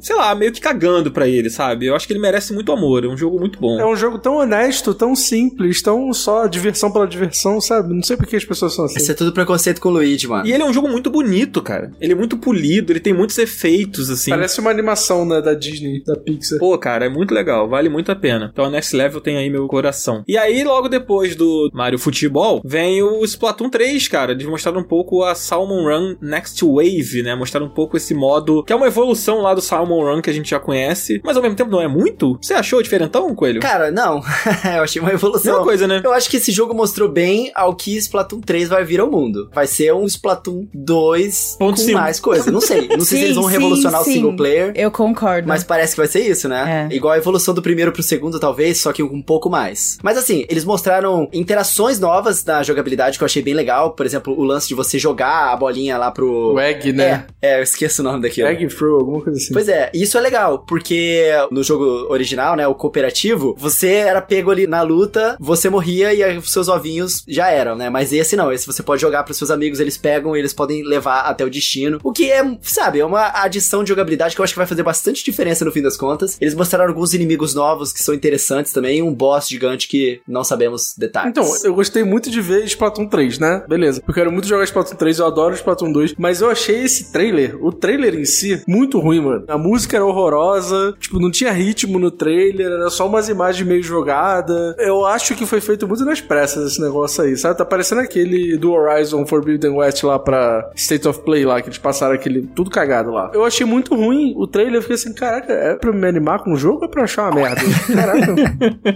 sei lá, meio que cagando pra ele, sabe? Eu acho que ele merece muito amor. É um jogo muito bom. É um jogo tão honesto, tão simples, tão só diversão pela diversão, sabe? Não sei por que as pessoas são assim. Isso é tudo preconceito com o Luigi, mano. E ele é um jogo muito bonito, cara. Ele é muito polido, ele tem muitos efeitos, assim. Parece uma animação né, da Disney, da Pixar. Pô, cara, é muito legal, vale muito a pena. Então a Next Level tem aí meu coração. E aí, logo depois do Mario Futebol, vem o Splatoon 3, cara. Eles mostraram um pouco a Salmon Run Next Wave, né? Mostraram um pouco esse modo, que é uma evolução lá do Salmon Run que a gente já conhece, mas ao mesmo tempo não é muito. Você achou diferentão, Coelho? Cara, não. eu achei uma evolução. Mesma coisa, né? Eu acho que esse jogo mostrou bem ao que Splatoon 3 vai vir ao mundo. Vai ser um Splatoon 2 Ponto com cinco. mais coisa. Não sei. Não sei se Sim, eles vão sim, revolucionar o sim. single player. Eu concordo. Mas parece que vai ser isso, né? É. Igual a evolução do primeiro pro segundo, talvez, só que um pouco mais. Mas assim, eles mostraram interações novas na jogabilidade que eu achei bem legal. Por exemplo, o lance de você jogar a bolinha lá pro. O Egg, né? É, é, eu esqueço o nome daquilo. Egg Throw, alguma coisa assim. Pois é, isso é legal, porque no jogo original, né, o cooperativo, você era pego ali na luta, você morria e os seus ovinhos já eram, né? Mas esse não, esse você pode jogar pros seus amigos, eles pegam e eles podem levar até o destino. O que é, sabe, é uma adição de jogabilidade que eu acho que vai fazer bastante diferença no fim das contas. Eles mostraram alguns inimigos novos que são interessantes também, um boss gigante que não sabemos detalhes. Então, eu gostei muito de ver Splatoon 3, né? Beleza. Eu quero muito jogar Splatoon 3, eu adoro Splatoon 2, mas eu achei esse trailer, o trailer em si, muito ruim, mano. A música era horrorosa, tipo, não tinha ritmo no trailer, era só umas imagens meio jogadas. Eu acho que foi feito muito nas pressas esse negócio aí, sabe? Tá parecendo aquele do Horizon Forbidden West lá pra State of Play lá, que eles passaram aquele tudo cagado lá. Eu achei muito ruim o trailer, eu fiquei assim, caraca, é pra me animar com o jogo ou é pra achar uma merda? Caraca.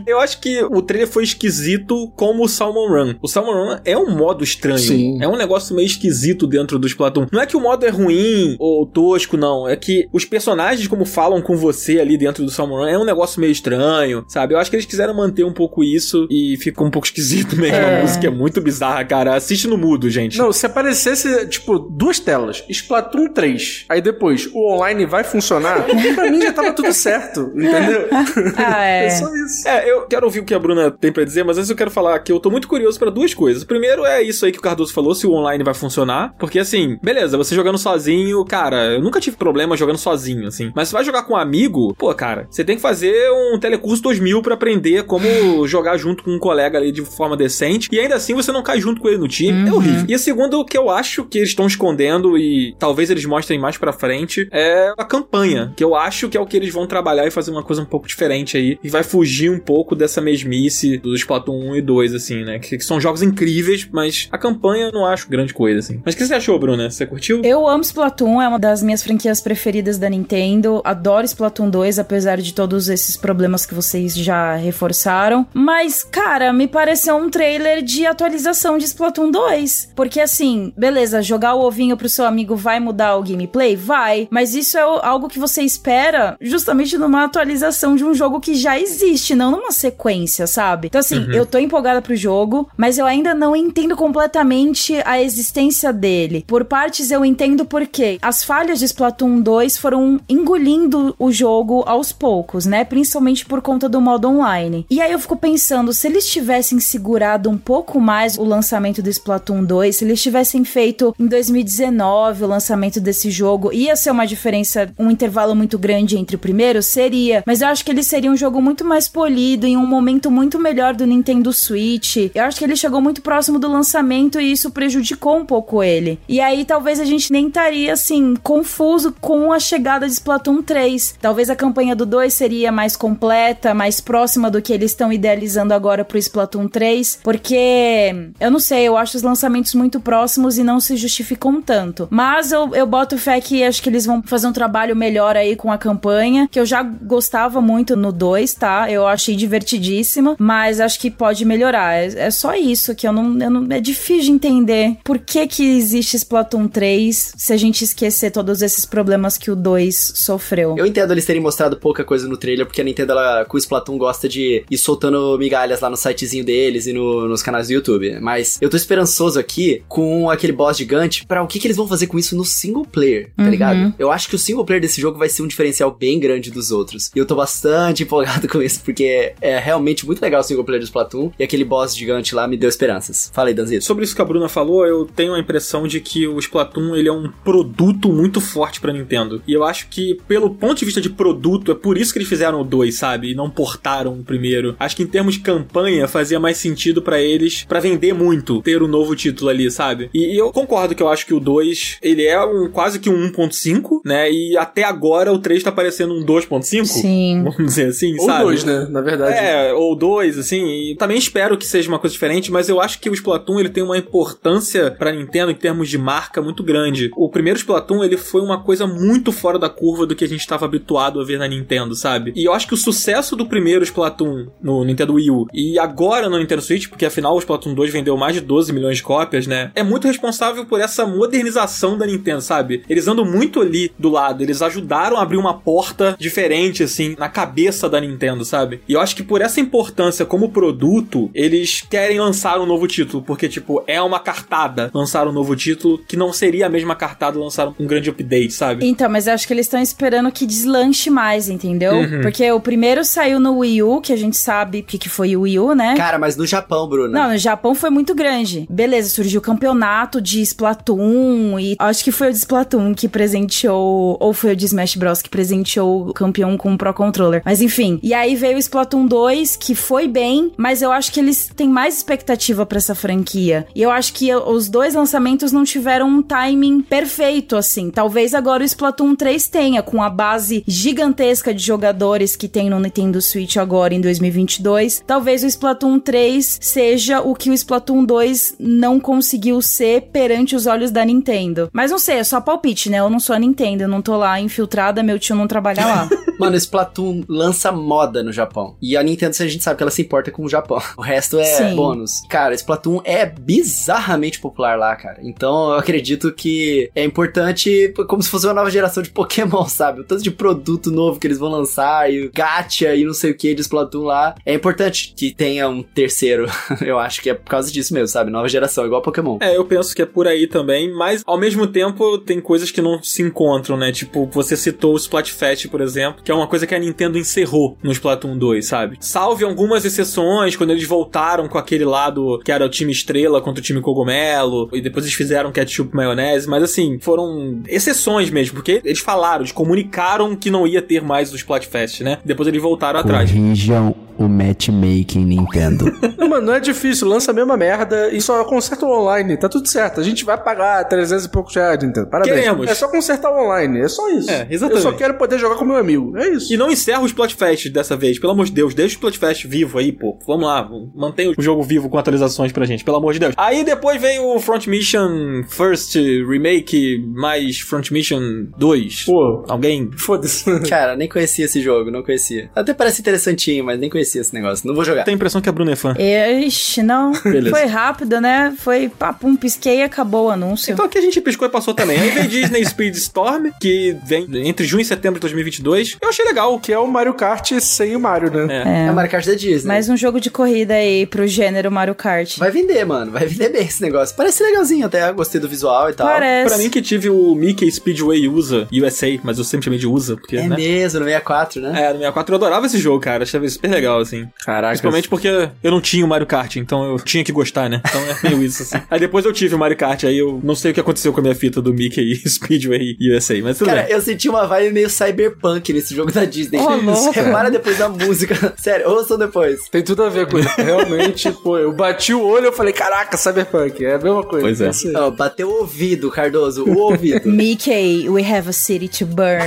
Eu acho que o trailer foi esquisito como o Salmon Run. O Salmon Run é um modo estranho. Sim. É um negócio meio esquisito dentro do Splatoon. Não é que o modo é ruim ou tosco, não. É que os personagens, como falam com você ali dentro do Salmon Run, é um negócio meio estranho, sabe? Eu acho que eles quiseram manter um pouco isso e ficou um pouco esquisito mesmo. É. A música é muito bizarra, cara. Assiste no mudo, gente. Não, se aparecesse, tipo, duas telas, Splatoon 3, aí depois o online vai funcionar, pra mim já tava tudo certo, entendeu? Ah, É é. só isso. É, eu quero ouvir o que a Bruna tem pra dizer, mas antes eu quero falar que eu tô muito curioso pra duas coisas. Primeiro é isso aí que o Cardoso falou, se o online vai funcionar. Porque assim, beleza, você jogando sozinho, cara, eu nunca tive problema jogando sozinho, assim. Mas se vai jogar com um amigo, pô, cara, você tem que fazer um telecurso 2000 pra aprender como jogar junto com um colega ali de forma decente. E ainda assim você não cai junto com ele no time. É horrível. E a segunda, o que eu acho que eles estão escondendo e talvez eles mostrem mais pra frente, é a campanha. Que eu acho que é o que eles vão trabalhar e fazer uma coisa um pouco diferente aí. E vai fugir um pouco dessa mesmice do Splatoon 1 e 2, assim, né? Que, que são jogos incríveis, mas a campanha eu não acho grande coisa, assim. Mas o que você achou, Bruna? Você curtiu? Eu amo Splatoon, é uma das minhas franquias preferidas da Nintendo. Adoro Splatoon 2, apesar de todos esses problemas que vocês já reforçaram. Mas, cara, me pareceu um trailer de atualização de Splatoon 2. Porque, assim, beleza, jogar o ovinho pro seu amigo vai mudar o gameplay? Vai. Mas isso é algo que você espera justamente numa atualização de um jogo que já existe, não numa sequência, sabe? Então, assim, eu tô empolgada pro jogo, mas eu ainda não entendo completamente a existência dele. Por partes eu entendo porque as falhas de Splatoon 2 foram engolindo o jogo aos poucos, né? Principalmente por conta do modo online. E aí eu fico pensando, se eles tivessem segurado um pouco mais o lançamento do Splatoon 2, se eles tivessem feito em 2019 o lançamento desse jogo, ia ser uma diferença, um intervalo muito grande entre o primeiro? Seria. Mas eu acho que ele seria um jogo muito mais polido, em um momento muito melhor do Nintendo Switch. Eu acho que ele chegou muito próximo do lançamento e isso prejudicou um pouco ele. E aí talvez a gente nem estaria assim, confuso com a chegada de Splatoon 3. Talvez a campanha do 2 seria mais completa, mais próxima do que eles estão idealizando agora pro Splatoon 3, porque eu não sei, eu acho os lançamentos muito próximos e não se justificam tanto. Mas eu, eu boto fé que acho que eles vão fazer um trabalho melhor aí com a campanha, que eu já gostava muito no 2, tá? Eu achei divertidíssima, mas acho que pode melhorar. É, é só isso que eu não, eu não. É difícil de entender por que que existe Splatoon 3 se a gente esquecer todos esses problemas que o 2 sofreu. Eu entendo eles terem mostrado pouca coisa no trailer, porque a Nintendo, ela, com o Splatoon, gosta de ir soltando migalhas lá no sitezinho deles e no- nos canais do YouTube. Mas eu tô esperançoso aqui com aquele boss gigante pra o que, que eles vão fazer com isso no single player, tá Uhum. ligado? Eu acho que o single player desse jogo vai ser um diferencial bem grande dos outros. E eu tô bastante empolgado com isso, porque é realmente muito legal o single player do Splatoon. E aquele boss gigante lá me deu esperanças. Fala aí, Danzito. Sobre isso que a Bruna falou, eu tenho a impressão de que o Splatoon ele é um produto muito forte pra Nintendo. E eu acho que, pelo ponto de vista de produto, é por isso que eles fizeram o 2, sabe? E não portaram o primeiro. Acho que em termos de campanha fazia mais sentido pra eles, pra vender muito, ter o novo título ali, sabe? E, e eu concordo que eu acho que o 2, ele é um quase que um 1.5, né? E até agora o 3 tá parecendo um 2.5. Sim. Vamos dizer assim, Ou sabe? dois, né? Na verdade. É, ou dois, assim, e também espero que seja uma coisa diferente, mas eu acho que o Splatoon ele tem uma importância pra Nintendo em termos de marca muito grande. O primeiro Splatoon ele foi uma coisa muito fora da curva do que a gente estava habituado a ver na Nintendo, sabe? E eu acho que o sucesso do primeiro Splatoon no Nintendo Wii U e agora no Nintendo Switch, porque afinal o Splatoon 2 vendeu mais de 12 milhões de cópias, né? É muito responsável por essa modernização da Nintendo, sabe? Eles andam muito ali do lado, eles ajudaram a abrir uma porta diferente, assim, na cabeça da Nintendo, sabe? E eu acho que por essa importância como produto, eles querem lançar um novo título, porque, tipo, é uma cartada lançar um novo título que não seria a mesma cartada lançar um grande update, sabe? Então, mas eu acho que eles estão esperando que deslanche mais, entendeu? Uhum. Porque o primeiro saiu no Wii U, que a gente sabe o que, que foi o Wii U, né? Cara, mas no Japão, Bruno. Não, no Japão foi muito grande. Beleza, surgiu o campeonato de Splatoon e acho que foi o de Splatoon que presenteou, ou foi o de Smash Bros que presenteou o campeão com o Pro Controller. Mas enfim, e aí veio o Splatoon 2, que foi bem, mas eu acho que eles têm mais expectativa pra essa franquia. E eu acho que os dois lançamentos não tiveram um timing perfeito assim. Talvez agora o Splatoon 3 tenha com a base gigantesca de jogadores que tem no Nintendo Switch agora em 2022. Talvez o Splatoon 3 seja o que o Splatoon 2 não conseguiu ser perante os olhos da Nintendo. Mas não sei, é só palpite, né? Eu não sou a Nintendo, eu não tô lá infiltrada, meu tio não trabalha lá. Mano, Splatoon lança moda no Japão. E a Nintendo, a gente sabe que ela se importa com o Japão. O resto é Sim. bônus. Cara, Splatoon é bizarramente popular lá, cara. Então eu acredito que é importante, como se fosse uma nova geração de Pokémon, sabe? O tanto de produto novo que eles vão lançar e o gacha e não sei o que de Splatoon lá. É importante que tenha um terceiro. eu acho que é por causa disso mesmo, sabe? Nova geração, igual Pokémon. É, eu penso que é por aí também, mas ao mesmo tempo tem coisas que não se encontram, né? Tipo, você citou o Splatfest, por exemplo, que é uma coisa que a Nintendo encerrou no Splatoon 2, sabe? Salve algumas exceções, quando eles voltaram com aquele lado que era o time estrela contra o time cogumelo, e depois eles fizeram ketchup maionese, mas assim, foram exceções mesmo, porque eles falaram, eles comunicaram que não ia ter mais o Splatfest, né? Depois eles voltaram atrás. Corrijam o matchmaking Nintendo. Não, mano, não é difícil, lança a mesma merda e só conserta o online, tá tudo certo. A gente vai pagar 300 e poucos reais, Nintendo. Parabéns. Queremos. É só consertar o online, é só isso. É, exatamente. Eu só quero poder jogar com meu amigo, é isso. E não encerra o Splatfest dessa vez, pelo amor de Deus. Deixa o Splatfest vivo aí, pô. Vamos lá, mantém o jogo vivo com atualizações pra gente, pelo amor de Deus. Aí depois veio o Front Mission First Remake mais Front Mission 2. Pô, Alguém? foda-se. Cara, nem conhecia esse jogo, não conhecia. Até parece interessantinho, mas nem conhecia esse negócio. Não vou jogar. Tem a impressão que a Bruna é fã. Ixi, não. Beleza. Foi rápido, né? Foi papum, pisquei e acabou o anúncio. Então aqui a gente piscou e passou também. Aí veio Disney Speed Storm, que vem entre junho e setembro de 2022. Eu achei legal. Que é o Mario Kart sem o Mario, né? É. É, Mario Kart da Disney. Mais um jogo de corrida aí pro gênero Mario Kart. Vai vender, mano. Vai vender bem esse negócio. Parece legalzinho até. Gostei do visual e tal. Parece. Pra mim que tive o Mickey Speedway USA, USA, mas eu sempre chamei de USA, porque, É né? mesmo, no 64, né? É, no 64 eu adorava esse jogo, cara. Achava super legal, assim. Caraca. Principalmente porque eu não tinha o Mario Kart, então eu tinha que gostar, né? Então é meio isso, assim. aí depois eu tive o Mario Kart, aí eu não sei o que aconteceu com a minha fita do Mickey Speedway USA, mas tudo Cara, bem. eu senti uma vibe meio cyberpunk nesse jogo da Disney. Louco. Repara depois da música. Sério, ouçam depois. Tem tudo a ver com isso. Realmente, pô, eu bati o olho e falei, caraca, Cyberpunk. É a mesma coisa. Pois é. Ó, bateu o ouvido, Cardoso. O ouvido. Mickey, we have a city to burn.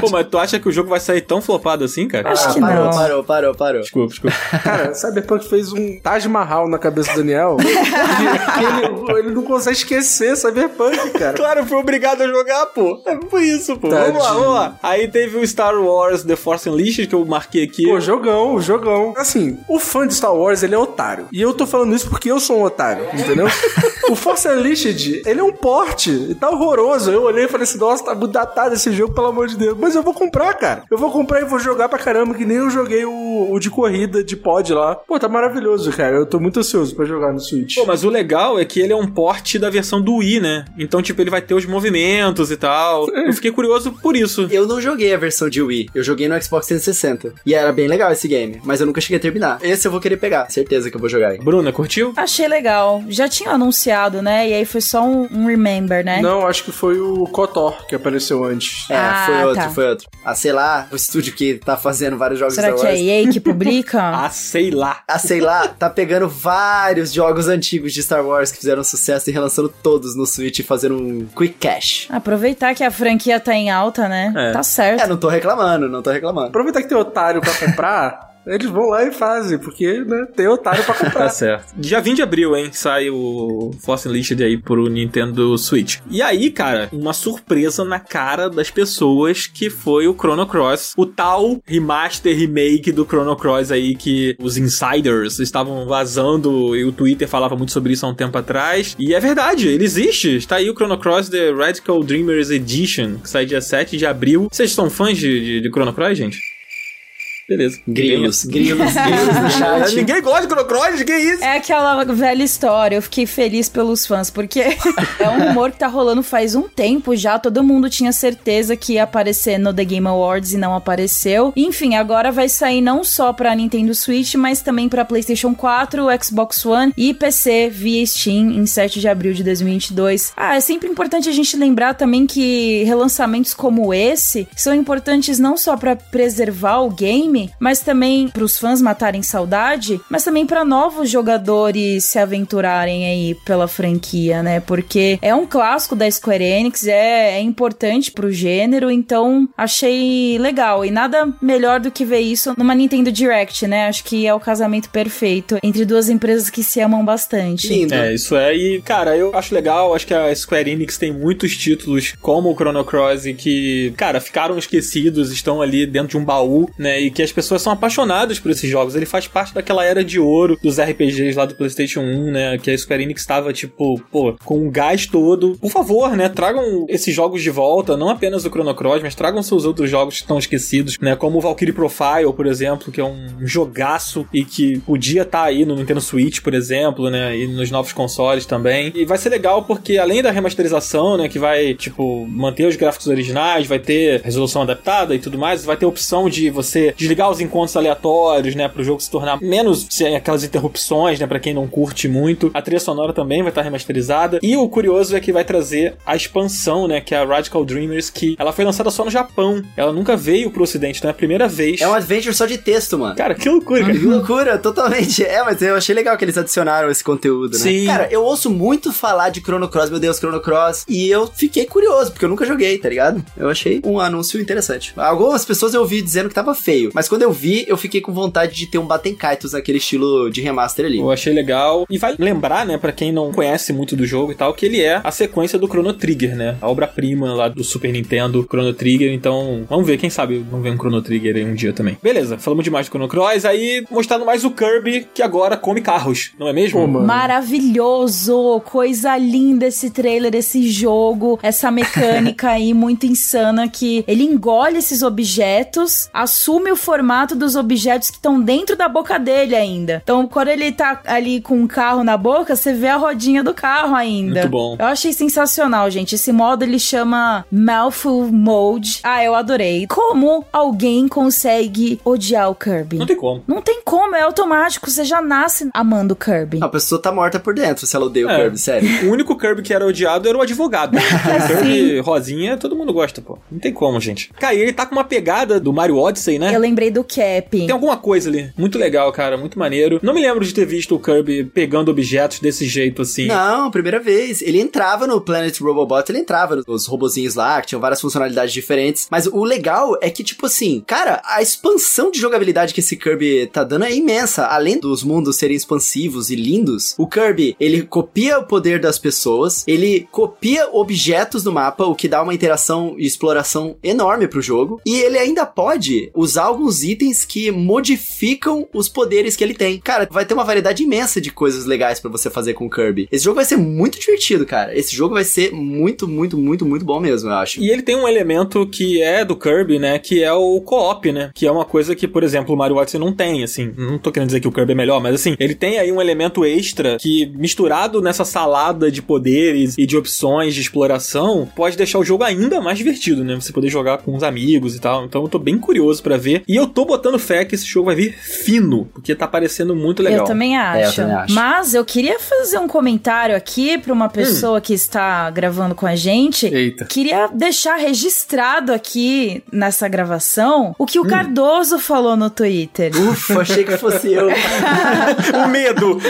Pô, mas tu acha que o jogo vai sair tão flopado assim, cara? Acho Ah, que parou, não. parou, parou, parou. Desculpa, desculpa. Cara, Cyberpunk fez um Taj Mahal na cabeça do Daniel. que ele, ele não consegue esquecer Cyberpunk, cara. Claro, fui obrigado a jogar, pô. É por isso, pô. Tadinho. Vamos lá, vamos lá. Aí teve o Star Wars The Force Unleashed, que eu marquei aqui. Pô, jogão, jogão. Assim, o fã de Star Wars, ele é otário. E eu tô falando isso porque eu sou um otário, entendeu? o Force Unleashed, ele é um porte. E tá horroroso. Eu olhei e falei assim, nossa, tá datado esse jogo, pelo amor de Deus. Mas eu vou comprar, cara. Eu vou comprar e vou jogar pra caramba, que nem eu joguei o, o de corrida, de pod lá. Pô, tá maravilhoso, cara. Eu tô muito ansioso pra jogar no Switch. Pô, mas o legal é que ele é um porte da versão do Wii, né? Então, tipo, ele vai ter os movimentos e tal. Eu fiquei curioso por isso. Eu não joguei a versão de Wii, eu joguei no Xbox 360. E era bem legal esse game, mas eu nunca cheguei a terminar. Esse eu vou querer pegar, certeza que eu vou jogar aí. Bruna, curtiu? Achei legal. Já tinha anunciado, né? E aí foi só um, um remember, né? Não, acho que foi o KOTOR que apareceu antes. É, Ah, foi outro, tá. foi outro. Ah, sei lá, o estúdio que tá fazendo vários jogos Será Star que é a. EA que publica? Ah, sei lá. Ah, sei lá, tá pegando vários jogos antigos de Star Wars que fizeram sucesso e relançando todos no Switch e fazendo um quick cash. Aproveitar que a franquia tá em alta, né? É. Tá certo. É, não tô reclamando, não tô reclamando. Aproveitar que tem otário pra comprar, eles vão lá e fazem, porque né, tem otário pra Tá comprar. certo. Dia 20 de abril, hein? Sai o Force Unleashed aí pro Nintendo Switch. E aí, cara, uma surpresa na cara das pessoas que foi o Chrono Cross. O tal remaster, remake do Chrono Cross aí que os insiders estavam vazando e o Twitter falava muito sobre isso há um tempo atrás. E é verdade, ele existe. Está aí o Chrono Cross The Radical Dreamers Edition, que sai dia 7 de abril. Vocês são fãs de, de, de Chrono Cross, gente? Beleza. Grilos, grilos, grilos no chat. Ninguém gosta de Chrono Cross? Que isso? É aquela velha história, eu fiquei feliz pelos fãs, porque é um rumor que tá rolando faz um tempo já, todo mundo tinha certeza que ia aparecer no The Game Awards e não apareceu. Enfim, agora vai sair não só pra Nintendo Switch, mas também pra PlayStation 4, Xbox One e PC via Steam em 7 de abril de 2022. Ah, é sempre importante a gente lembrar também que relançamentos como esse são importantes não só pra preservar o game, mas também pros fãs matarem saudade, mas também pra novos jogadores se aventurarem aí pela franquia, né? Porque é um clássico da Square Enix, é, é importante pro gênero, então achei legal. E nada melhor do que ver isso numa Nintendo Direct, né? Acho que é o casamento perfeito entre duas empresas que se amam bastante. Lindo. É, isso é. E, cara, eu acho legal. Acho que a Square Enix tem muitos títulos, como o Chrono Cross, que, cara, ficaram esquecidos, estão ali dentro de um baú, né? E que as pessoas são apaixonadas por esses jogos. Ele faz parte daquela era de ouro dos RPGs lá do PlayStation 1, né? Que a Square Enix estava, tipo, pô, com um gás todo. Por favor, né? Tragam esses jogos de volta, não apenas o Chrono Cross, mas tragam seus outros jogos que estão esquecidos, né? Como o Valkyrie Profile, por exemplo, que é um jogaço e que podia estar aí no Nintendo Switch, por exemplo, né? E nos novos consoles também. E vai ser legal porque além da remasterização, né? Que vai, tipo, manter os gráficos originais, vai ter resolução adaptada e tudo mais, vai ter opção de você desligar os encontros aleatórios, né? Pro jogo se tornar menos sem aquelas interrupções, né? Pra quem não curte muito. A trilha sonora também vai estar remasterizada. E o curioso é que vai trazer a expansão, né? Que é a Radical Dreamers, que ela foi lançada só no Japão. Ela nunca veio pro ocidente, então é a primeira vez. É um adventure só de texto, mano. Cara, que loucura, cara. Que loucura, totalmente. É, mas eu achei legal que eles adicionaram esse conteúdo, né? Sim. Cara, eu ouço muito falar de Chrono Cross, meu Deus, Chrono Cross, e eu fiquei curioso, porque eu nunca joguei, tá ligado? Eu achei um anúncio interessante. Algumas pessoas eu vi dizendo que tava feio, mas quando eu vi, eu fiquei com vontade de ter um Batenkaitos naquele estilo de remaster ali. Eu achei legal. E vai lembrar, né, pra quem não conhece muito do jogo e tal, que ele é a sequência do Chrono Trigger, né? A obra-prima lá do Super Nintendo, Chrono Trigger. Então, vamos ver, quem sabe vamos ver um Chrono Trigger aí um dia também. Beleza, falamos demais do Chrono Cross. Aí, mostrando mais o Kirby, que agora come carros, não é mesmo? Mano. Maravilhoso! Coisa linda esse trailer, esse jogo, essa mecânica aí muito insana que ele engole esses objetos, assume o formato dos objetos que estão dentro da boca dele ainda. Então, quando ele tá ali com um carro na boca, você vê a rodinha do carro ainda. Muito bom. Eu achei sensacional, gente. Esse modo ele chama Mouthful Mode. Ah, eu adorei. Como alguém consegue odiar o Kirby? Não tem como. Não tem como, é automático. Você já nasce amando o Kirby. A pessoa tá morta por dentro se ela odeia o É. Kirby, sério. O único Kirby que era odiado era o advogado. o Kirby rosinha, todo mundo gosta, pô. Não tem como, gente. Cara, e ele tá com uma pegada do Mario Odyssey, né? Eu lembrei do Cap. Tem alguma coisa ali. Muito legal, cara. Muito maneiro. Não me lembro de ter visto o Kirby pegando objetos desse jeito, assim. Não, primeira vez. Ele entrava no Planet Robobot, ele entrava nos robozinhos lá, que tinham várias funcionalidades diferentes. Mas o legal é que, tipo assim, cara, a expansão de jogabilidade que esse Kirby tá dando é imensa. Além dos mundos serem expansivos e lindos, o Kirby, ele copia o poder das pessoas, ele copia objetos no mapa, o que dá uma interação e exploração enorme pro jogo. E ele ainda pode usar alguns itens que modificam os poderes que ele tem. Cara, vai ter uma variedade imensa de coisas legais pra você fazer com o Kirby. Esse jogo vai ser muito divertido, cara. Esse jogo vai ser muito, muito, muito, muito bom mesmo, eu acho. E ele tem um elemento que é do Kirby, né? Que é o co-op, né? Que é uma coisa que, por exemplo, o Mario Odyssey não tem, assim. Não tô querendo dizer que o Kirby é melhor, mas assim, ele tem aí um elemento extra que, misturado nessa salada de poderes e de opções de exploração, pode deixar o jogo ainda mais divertido, né? Você poder jogar com os amigos e tal. Então eu tô bem curioso pra ver. E eu tô botando fé que esse jogo vai vir fino, porque tá parecendo muito legal. Eu também acho. É, eu também acho. Mas eu queria fazer um comentário aqui pra uma pessoa que está gravando com a gente. Eita. Queria deixar registrado aqui nessa gravação o que o Cardoso falou no Twitter. Ufa, achei que fosse eu. o medo!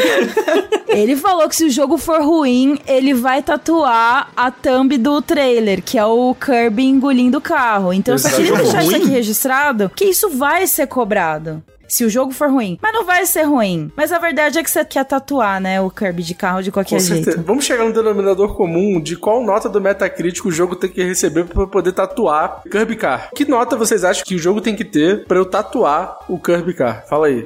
Ele falou que se o jogo for ruim, ele vai tatuar a thumb do trailer, que é o Kirby engolindo o carro. Então eu só queria deixar isso aqui registrado, que isso vai ser cobrado. Se o jogo for ruim. Mas não vai ser ruim. Mas a verdade é que você quer tatuar, né? O Kirby de carro de qualquer Com certeza. jeito. Vamos chegar no denominador comum de qual nota do Metacritic o jogo tem que receber pra poder tatuar Kirby Car. Que nota vocês acham que o jogo tem que ter pra eu tatuar o Kirby Car? Fala aí.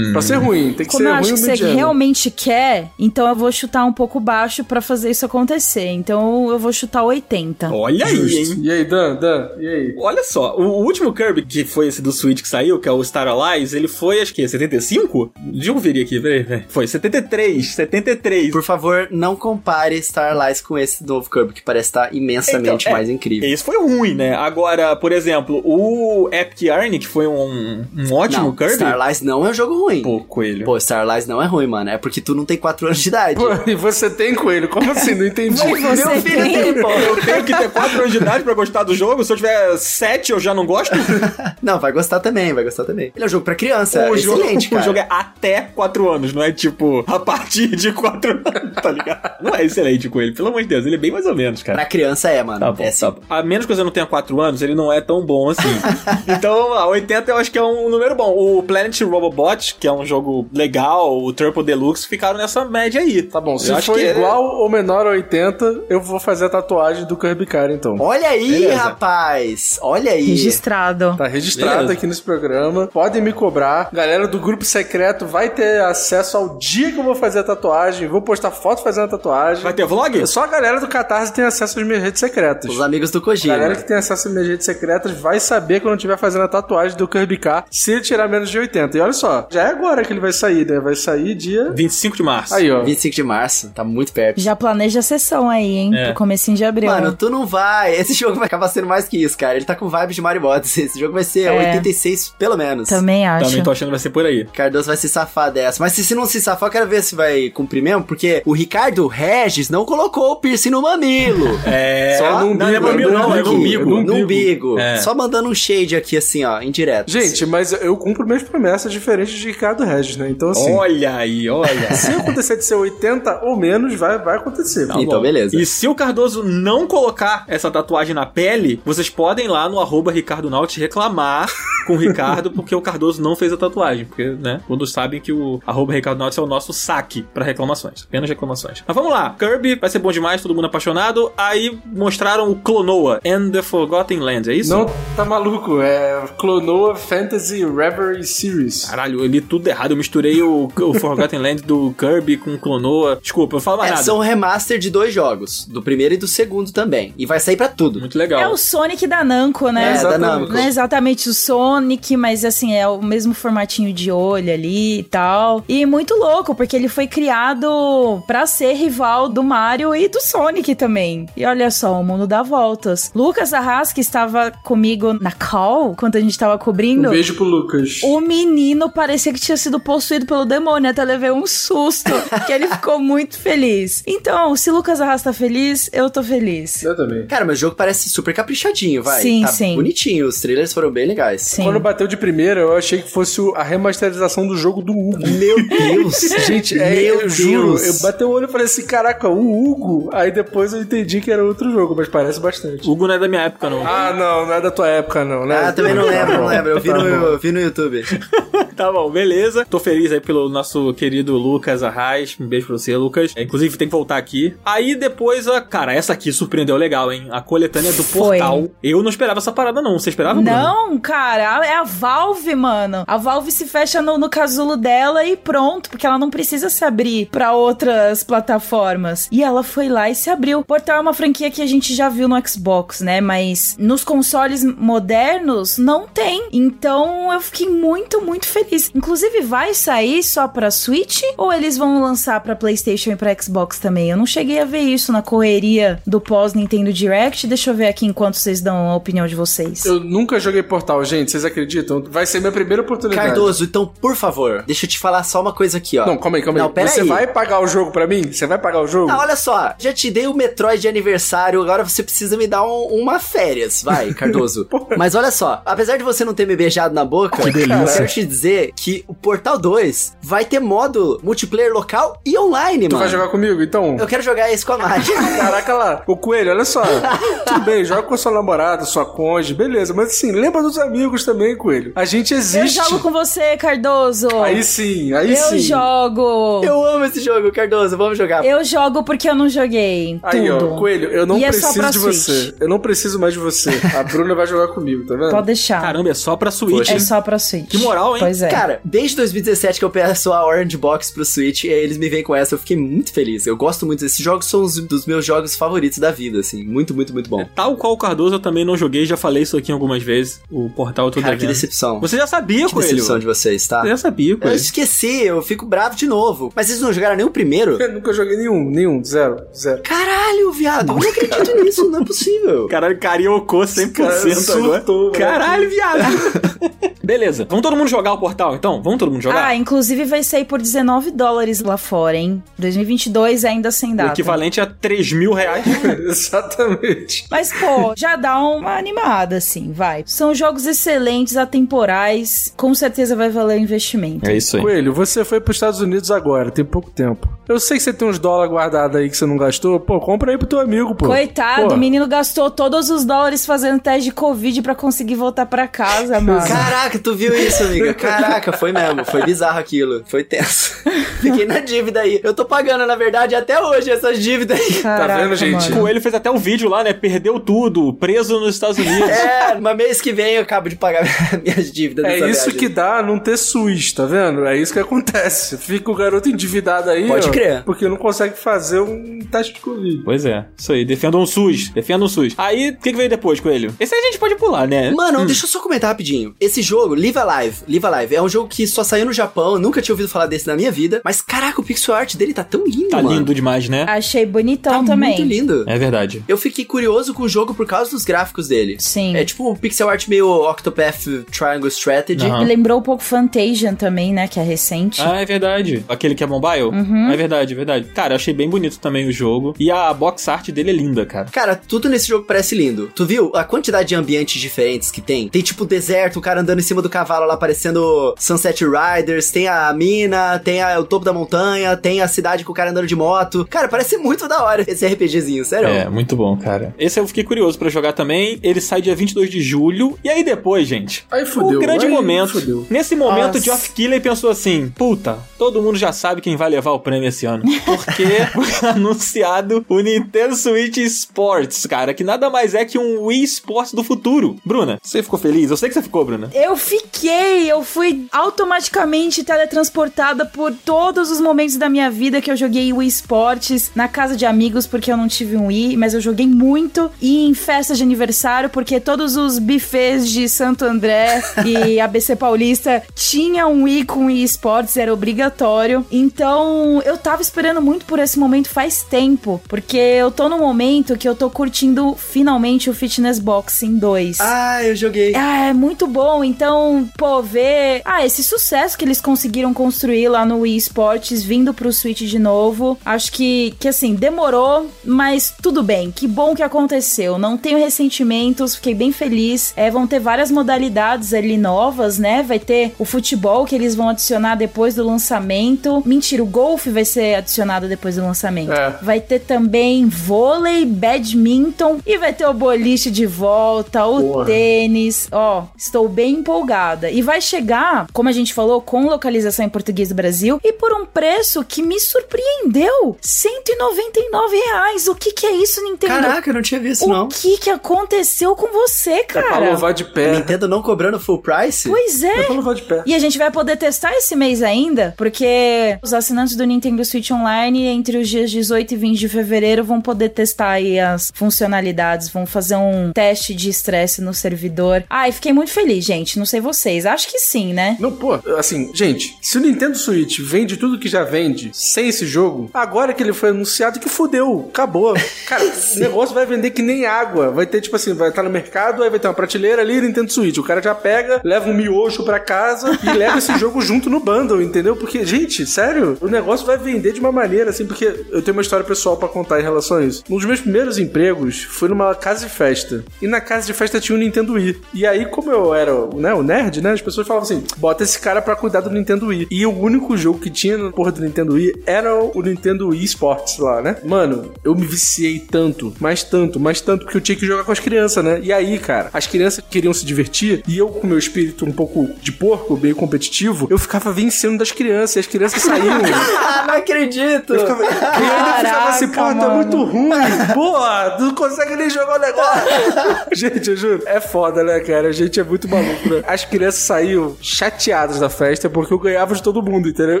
Pra ser ruim, tem que Como ser eu ruim acho ou que você realmente quer, então eu vou chutar um pouco baixo pra fazer isso acontecer. Então eu vou chutar 80. Olha aí, Justo. hein? E aí, Dan, Dan, e aí? Olha só, o o último Kirby, que foi esse do Switch que saiu, que é o Star Allies, ele foi, acho que, 75? Deixa eu conferir aqui, peraí, peraí. Foi 73, 73. Por favor, não compare Starlight com esse novo Kirby, que parece estar imensamente Então, é, mais incrível. Esse foi ruim, né? Agora, por exemplo, o Epic Yarn, que foi um, um ótimo não, Kirby. Starlight não é um jogo ruim. Pô, coelho. Pô, Starlight não é ruim, mano. É porque tu não tem 4 anos de idade. Pô, e você tem coelho? Como assim? Não entendi. Você Meu filho tem? tem, pô. Eu tenho que ter 4 anos de idade pra gostar do jogo. Se eu tiver 7, eu já não gosto. Não, vai gostar também, vai gostar também. Ele é um jogo pra criança, o, é jogo, excelente, o cara. jogo é até 4 anos, não é tipo a partir de 4 anos, tá ligado? Não é excelente com ele, pelo amor de Deus. Ele é bem mais ou menos, cara. Pra criança é, mano. Tá bom, é sim. tá bom. A menos que você não tenha 4 anos, ele não é tão bom assim. então, a 80 eu acho que é um número bom. O Planet Robobot, que é um jogo legal, o Turbo Deluxe, ficaram nessa média aí. Tá bom, se Eu acho for que é- igual ou menor a 80, eu vou fazer a tatuagem do Kirby Car, então. Olha aí, Beleza. rapaz. Olha aí. Registrado. Tá registrado Beleza. aqui nesse programa. Podem me cobrar. Galera do grupo secreto vai ter acesso ao dia que eu vou fazer a tatuagem. Vou postar foto fazendo a tatuagem. Vai ter vlog? Só a galera do Catarse tem acesso às minhas redes secretas. Os amigos do A Kojima. galera que tem acesso às minhas redes secretas vai saber quando eu estiver fazendo a tatuagem do Kirby Car se ele tirar menos de 80. E olha só, já é agora que ele vai sair, né? Vai sair dia. 25 de março. Aí, ó. 25 de março, tá muito perto. Já planeja a sessão aí, hein? É. Pro comecinho de abril. Mano, tu não vai. Esse jogo vai acabar sendo mais que isso, cara. Ele tá com vibes de Mario Odyssey. Esse jogo vai ser É. 86 pelo menos. Também acho. Também tô achando que vai ser por aí. Cardoso vai se safar dessa. Mas se, se não se safar, eu quero ver se vai cumprir mesmo, porque o Ricardo Regis não colocou o piercing no mamilo. É. Só não, não é mamilo, não, é no umbigo. no No umbigo. É. Só mandando um shade aqui, assim, ó, indireto. Gente, mas eu cumpro minhas promessas diferentes de Ricardo Regis, né? Então, assim. Olha aí, olha. Se acontecer de ser 80 ou menos, vai, vai acontecer. Tá Então, bom. beleza. E se o Cardoso não colocar essa tatuagem na pele, vocês podem ir lá no arroba Ricardo Naut reclamar com o Ricardo porque o Cardoso não fez a tatuagem. Porque, né, todos sabem que o arroba Ricardo é o nosso saque pra reclamações. Apenas reclamações. Mas vamos lá. Kirby vai ser bom demais, todo mundo apaixonado. Aí mostraram o Clonoa and the Forgotten Land, é isso? Não, tá maluco. É Clonoa Fantasy Reverie Series. Caralho, eu li tudo errado. Eu misturei o, o Forgotten Land do Kirby com o Clonoa. Desculpa, eu falo mais É, nada. são remaster de dois jogos, do primeiro e do segundo também. E vai sair pra tudo. Muito legal. É o Sonic da Namco, né? É, da exatamente. Namco. Não é exatamente o Sonic, mas assim, é o mesmo formatinho de olho ali e tal. E muito louco, porque ele foi criado pra ser rival do Mario e do Sonic também. E olha só, o mundo dá voltas. Lucas Arras, que estava comigo na call, quando a gente tava cobrindo. Um beijo pro Lucas. O menino parecia que tinha sido possuído pelo demônio, até levei um susto, que ele ficou muito feliz. Então, se Lucas Arras tá feliz, eu tô feliz. Eu também. Cara, mas o jogo parece super caprichadinho, vai. Sim, tá sim. bonitinho, os trailers foram bem legais. Sim. Quando bateu de primeira, eu achei que fosse a remasterização do jogo do Hugo. Meu Deus! Gente, é, Meu eu juro, Deus. eu bati o olho e falei assim, caraca, o Hugo. Aí depois eu entendi que era outro jogo, mas parece bastante. O Hugo não é da minha época, não. Ah, não, não é da tua época, não, né? Ah, também não lembro, não lembro. Eu vi Tá no, eu vi no YouTube. Tá bom, beleza. Tô feliz aí pelo nosso querido Lucas Arraes. Um beijo pra você, Lucas. É, inclusive, tem que voltar aqui. Aí depois, a... cara, essa aqui surpreendeu legal, hein? A coletânea do Foi. Portal. Eu não esperava essa parada, não. Você esperava, Bruno? Não, cara, é a Valve, mano. A Valve se fecha no, no casulo dela e pronto, porque ela não precisa se abrir pra outras plataformas. E ela foi lá e se abriu. Portal é uma franquia que a gente já viu no Xbox, né? Mas nos consoles modernos não tem. Então eu fiquei muito, muito feliz. Inclusive, vai sair só pra Switch ou eles vão lançar pra PlayStation e pra Xbox também? Eu não cheguei a ver isso na correria do pós-Nintendo Direct. Deixa eu ver aqui enquanto vocês dão a opinião de vocês. Eu nunca joguei Portal, gente, vocês acreditam? Vai ser minha primeira oportunidade. Cardoso, então, por favor, deixa eu te falar só uma coisa aqui, ó. Não, calma aí, calma aí. Não, pera Você aí. vai pagar o jogo pra mim? Você vai pagar o jogo? Não, olha só, já te dei o Metroid de aniversário, agora você precisa me dar um- uma férias, vai, Cardoso. Mas olha só, apesar de você não ter me beijado na boca, Que delícia. quero te dizer que o Portal 2 vai ter modo multiplayer local e online, Tu mano. vai jogar comigo, então? Eu quero jogar esse com a Mari. Caraca lá, o coelho, olha só. Tudo bem, joga com sua namorada, sua cônjuge, beleza. Mas assim, lembra dos amigos também, coelho. A gente Eu existe. Jogo com você, Cardoso. Aí sim, aí eu sim. jogo. eu amo esse jogo, Cardoso, vamos jogar. Eu jogo porque eu não joguei. Aí, tudo. ó, Coelho, eu não E é preciso pra de Switch. você. Eu não preciso mais de você. A Bruna vai jogar comigo, tá vendo? Pode deixar. Caramba, é só pra Switch. Poxa. é só pra Switch. Que moral, hein? Pois é. Cara, desde 2017 que eu peço a Orange Box pro Switch, e aí eles me vêm com essa, eu fiquei muito feliz. Eu gosto muito desses jogos, são os dos meus jogos favoritos da vida, assim. Muito, muito, muito bom. Tal qual o Cardoso, eu também não joguei, já falei isso aqui algumas vezes. O portal eu tô Cara, que decepção. Você já sabia, Que Coelho. decepção de vocês, tá? Já sabia, Eu Coelho. esqueci, eu fico bravo de novo. Mas vocês não jogaram nem o primeiro? Eu nunca joguei nenhum, nenhum, zero, zero. Caralho, viado, eu não acredito nisso, não é possível. Caralho, cariocou 100% Cara, agora. surtou, moleque. Caralho, viado. Beleza. Vamos todo mundo jogar o portal, então? Vamos todo mundo jogar? Ah, inclusive vai sair por 19 dólares lá fora, hein? 2022 ainda sem o data. equivalente a 3 mil reais. Exatamente. Mas, pô, já dá uma animada, assim, vai. São jogos excelentes, atemporais. Com certeza vai valer o investimento. é isso aí. Coelho, você foi pros Estados Unidos agora, tem pouco tempo. Eu sei que você tem uns dólares guardados aí que você não gastou. Pô, compra aí pro teu amigo, pô. Coitado, Pô, o menino gastou todos os dólares fazendo teste de Covid pra conseguir voltar pra casa, mano. Caraca, tu viu isso, amiga? Caraca, foi mesmo. Foi bizarro aquilo. Foi tenso. Fiquei na dívida aí. Eu tô pagando, na verdade, até hoje essas dívidas aí. Caraca, vendo, gente? O mano. Coelho fez até um vídeo lá, né? Perdeu tudo, preso nos Estados Unidos. É, mas mês que vem eu acabo de pagar minhas dívidas É dessa isso viagem. Que dá não ter SUS, tá vendo? É isso que acontece. Fica o garoto endividado aí, Pode ó, crer. porque não consegue fazer um teste de Covid. Pois é, isso aí. Defendam o SUS. Defendam o SUS. Aí, o que, que veio depois, Coelho? Esse aí a gente pode pular, né? Mano, deixa eu só comentar rapidinho. Esse jogo, Live Alive, Live Alive, é um jogo que só saiu no Japão, eu nunca tinha ouvido falar desse na minha vida, mas caraca, o pixel art dele tá tão lindo, Tá mano. lindo demais, né? Achei bonitão Tá também. muito lindo. É verdade. Eu fiquei curioso com o jogo por causa dos gráficos dele. Sim. É tipo o pixel art meio Octopath Triangle Strategy. Aham. Me lembrou um pouco Fantasian também, né? Que é recente. Ah, é verdade. Aquele que é mobile? Uhum. É verdade, é verdade. Cara, eu achei bem bonito também o jogo. E a box art dele é linda, cara. Cara, tudo nesse jogo parece lindo. Tu viu a quantidade de ambientes diferentes que tem? Tem tipo o deserto, o cara andando em cima do cavalo lá parecendo Sunset Riders, tem a mina, tem a- o topo da montanha, tem a cidade com o cara andando de moto. Cara, parece muito da hora esse RPGzinho, sério. É, muito bom, cara. Esse eu fiquei curioso pra jogar também. Ele sai dia 22 de julho. E aí depois, gente, Aí fudeu. o grande aí momento. Fudeu. Nesse momento, Nossa. Geoff Keighley pensou assim: puta, todo mundo já sabe quem vai levar o prêmio esse ano. Porque foi anunciado o Nintendo Switch Sports, cara, que nada mais é que um Wii Sports do futuro. Bruna, você ficou feliz? Eu sei que você ficou, Bruna. Eu fiquei, eu fui automaticamente teletransportada por todos os momentos da minha vida que eu joguei Wii Sports na casa de amigos porque eu não tive um Wii, mas eu joguei muito e em festas de aniversário porque todos os buffets de Santo André e ABC Paulista tinham um Wii com Wii Sports, era obrigatório. Então, eu tava esperando muito por esse momento faz tempo, porque eu tô num momento que eu tô curtindo finalmente o Fitness Boxing 2. Ah, eu joguei. Ah, é muito bom. Então, pô, ver. Ah, esse sucesso que eles conseguiram construir lá no Wii Sports vindo pro Switch de novo. Acho que, que assim, demorou, mas tudo bem. Que bom que aconteceu. Não tenho ressentimentos, fiquei bem feliz. É, vão ter várias modalidades ali novas, né? Vai ter o futebol que eles vão adicionar depois do lançamento. Mentira, o golfe vai ser adicionado depois do lançamento. É. Vai ter também vôlei, badminton e vai ter o boliche de volta, o Porra. tênis. Ó, estou bem empolgada. E vai chegar, como a gente falou, com localização em português do Brasil e por um preço que me surpreendeu: 199 reais. O que que é isso, Nintendo? Caraca, eu não tinha visto, o não. que que aconteceu com você, É pra cara? louvar de pé. Nintendo não cobrando full price? Pois Pois é. E a gente vai poder testar esse mês ainda, porque os assinantes do Nintendo Switch Online, entre os dias 18 e 20 de fevereiro, vão poder testar aí as funcionalidades, vão fazer um teste de estresse no servidor. Ai, fiquei muito feliz, gente. Não sei vocês. Acho que sim, né? Não, pô, assim, gente, se o Nintendo Switch vende tudo que já vende sem esse jogo, agora que ele foi anunciado, que fudeu, acabou. Cara, o negócio vai vender que nem água. Vai ter, tipo assim, vai estar no mercado, aí vai ter uma prateleira ali, Nintendo Switch. O cara já pega, leva um miojo pra casa e leva esse jogo junto no bundle, entendeu? Porque, gente, sério, o negócio vai vender de uma maneira, assim, porque eu tenho uma história pessoal pra contar em relação a isso. Um dos meus primeiros empregos foi numa casa de festa. E na casa de festa tinha um Nintendo Wii. E aí, como eu era né, o nerd, né? As pessoas falavam assim: bota esse cara pra cuidar do Nintendo Wii. E o único jogo que tinha na porra do Nintendo Wii era o Nintendo Wii Sports lá, né? Mano, eu me viciei tanto, mais tanto, mais tanto, porque eu tinha que jogar com as crianças, né? E aí, cara, as crianças queriam se divertir e eu, com meu espírito um pouco de porco, meio competitivo, eu ficava vencendo das crianças. E as crianças saíam. Ah, não acredito! Eu ficava, e eu ainda ficava assim, pô, Caraca, tá muito ruim. Pô, tu não consegue nem jogar o negócio. gente, eu juro, é foda, né, cara? A gente é muito maluco, né? As crianças saíam chateadas da festa porque eu ganhava de todo mundo, entendeu?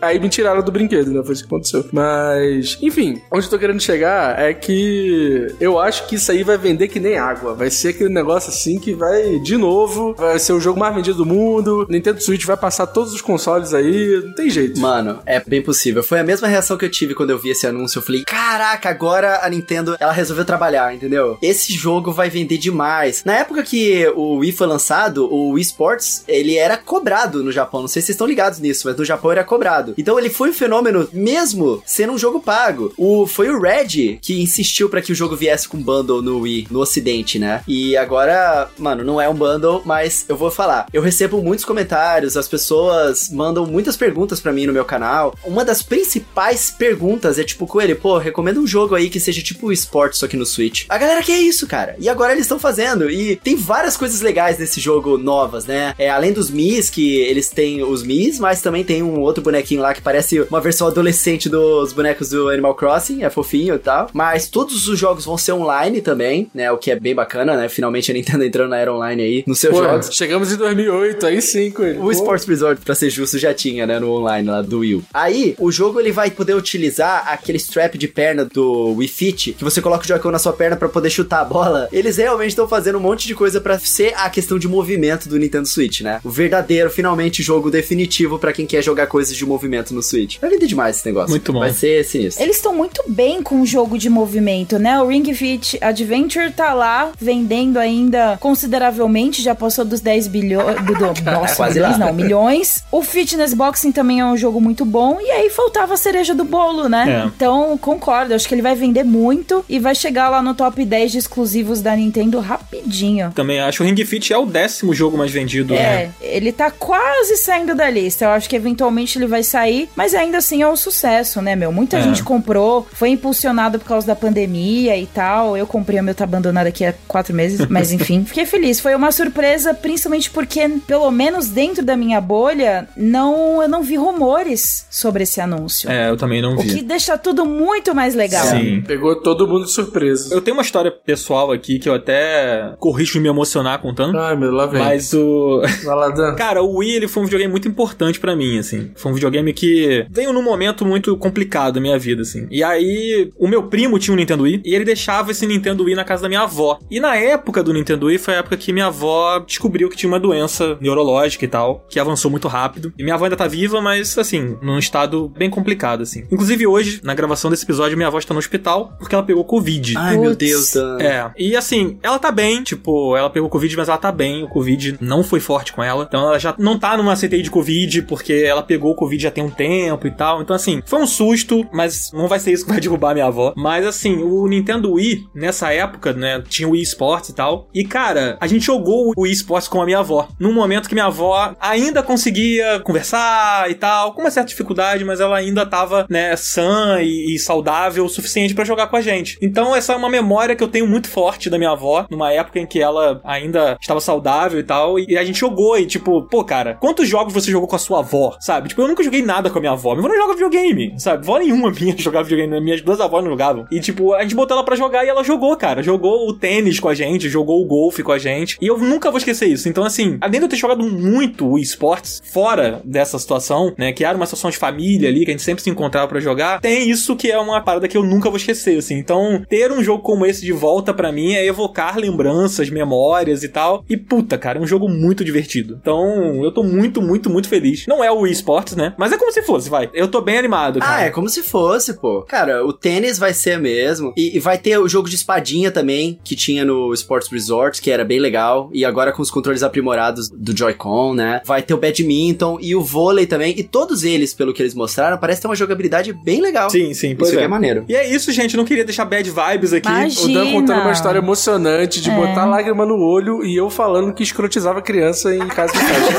Aí me tiraram do brinquedo, né? Foi isso que aconteceu. Mas, enfim, onde eu tô querendo chegar é que eu acho que isso aí vai vender que nem água. Vai ser aquele negócio assim que vai, de novo, vai ser o jogo mais vendido do mundo. Nintendo Switch vai passar todos os consoles aí. Não tem jeito. Mano, é bem possível. Foi a mesma reação que eu tive quando eu vi esse anúncio. Eu falei, caraca, agora a Nintendo, ela resolveu trabalhar, entendeu? Esse jogo vai vender demais. Na época que o Wii foi lançado, o Wii Sports, ele era cobrado no Japão. Não sei se vocês estão ligados nisso, mas no Japão era cobrado. Então ele foi um fenômeno mesmo sendo um jogo pago. O, foi o Red que insistiu pra que o jogo viesse com bundle no Wii, no ocidente, né? E agora, mano, não é um bundle, mas eu vou falar. Eu recebo muitos comentários, as pessoas mandam muitas perguntas pra mim no meu canal. Uma das principais perguntas é tipo, Coelho, pô, recomenda um jogo aí que seja tipo esporte, só que no Switch. A galera quer isso, cara. E agora eles estão fazendo. E tem várias coisas legais nesse jogo novas, né? É, além dos Mis, que eles têm os Mis, mas também tem um outro bonequinho lá que parece uma versão adolescente dos bonecos do Animal Crossing, é fofinho e tal. Mas todos os jogos vão ser online também, né? O que é bem bacana, né? Finalmente a Nintendo entrando na era online aí nos seus Pô, jogos. chegamos em 2008, aí sim, Coelho. O Sports Resort, pra ser justo, já tinha, né, no online lá do Wii. U. Aí, o jogo ele vai poder utilizar aquele strap de perna do Wii Fit, que você coloca o Joy-Con na sua perna pra poder chutar a bola. Eles realmente estão fazendo um monte de coisa pra ser a questão de movimento do Nintendo Switch, né? O verdadeiro, finalmente, jogo definitivo pra quem quer jogar coisas de movimento no Switch. Vai vender demais esse negócio. Muito bom. Vai ser sinistro. Eles estão muito bem com o jogo de movimento, né? O Ring Fit Adventure tá lá vendendo ainda consideravelmente, já passou dos 10 bilhões. Do, do, nossa, Quase bilhões lá. não, milhões. O Fitness Boxing também é um jogo muito bom. E aí faltava a cereja do bolo, né? É. Então, concordo. Acho que ele vai vender muito e vai chegar lá no top 10 de exclusivos da Nintendo rapidinho. Também acho o Ring Fit é o décimo jogo mais vendido, né? É, ele tá quase saindo da lista. Eu acho que eventualmente ele vai sair, mas ainda assim é um sucesso, né, meu? Muita É. gente comprou, foi impulsionado por causa da pandemia e tal. Eu comprei, o meu tá abandonado aqui há quatro meses, mas enfim, fiquei feliz. Foi uma surpresa, principalmente porque, pelo menos dentro da minha bolha, não, eu não vi rumores sobre esse anúncio. É, eu também não O que vi. deixa tudo muito mais legal. Sim. Pegou todo mundo de surpresa. Eu tenho uma história pessoal aqui que eu até corrijo me emocionar contando. Ai, meu, lá vem. Mas o. Vai lá, Dan. Cara, o Wii ele foi um videogame muito importante pra mim, assim. Foi um videogame que veio num momento muito complicado da minha vida, assim. E aí, o meu primo tinha um Nintendo Wii e ele deixava esse Nintendo Wii na casa da minha avó. E na época do Nintendo Wii foi a época que minha avó descobriu que tinha uma doença neurológica e tal, que avançou muito rápido. E minha avó ainda tá viva, mas assim, num estado bem complicado, assim. Inclusive hoje, na gravação desse episódio, minha avó está no hospital porque ela pegou Covid. Ai, meu Putz. Deus. É, e assim, ela tá bem, tipo, ela pegou Covid, mas ela tá bem, o Covid não foi forte com ela, então ela já não tá numa CTI de Covid, porque ela pegou o Covid já tem um tempo e tal, então assim, foi um susto, mas não vai ser isso que vai derrubar minha avó. Mas assim, o Nintendo Wii, nessa época, né, tinha o Wii Sports e tal, e cara, a gente jogou o Wii Sports com a minha avó, num momento que minha avó ainda conseguia conversar e tal, com uma certa dificuldade, mas ela ainda tava, né, sã e, e saudável o suficiente pra jogar com a gente. Então essa é uma memória que eu tenho muito forte da minha avó, numa época em que ela ainda estava saudável e tal, e a gente jogou e tipo, pô, cara, quantos jogos você jogou com a sua avó, sabe? Tipo, eu nunca joguei nada com a minha avó. Minha avó não joga videogame, sabe? Vó nenhuma minha jogava videogame, minhas duas avós não jogavam. E tipo, a gente botou ela pra jogar e ela jogou, cara. Jogou o tênis com a gente, jogou o golfe com a gente. E eu nunca vou esquecer isso. Então, assim, além de eu ter jogado muito o esportes fora dessa situação, né? Que era uma situação de família ali, que a gente sempre se encontrava para jogar. Tem isso que é uma parada que eu nunca vou esquecer, assim. Então, ter um jogo como esse de volta para mim é evocar lembranças, memórias e tal. E puta, cara, é um jogo muito divertido. Então, eu tô muito, muito, muito feliz. Não é o esportes, né? Mas é como se fosse, vai. Eu tô bem animado, cara. Ah, é como se fosse, pô. Cara, o tênis vai ser mesmo. E, e vai ter o jogo de espadinha também, que tinha no Sports Resort, que era bem legal. E agora com os controles aprimorados do Joy-Con, né? Vai ter o badminton e o vôlei também. E todos eles, pelo que eles mostraram, parece ter uma jogabilidade bem legal. Sim, sim, pois Isso é. é maneiro. E é isso, gente. Não queria deixar bad vibes aqui. Imagina. O Dan contando uma história emocionante de É. botar lágrima no olho e eu falando que escrotizava criança em casa de festa.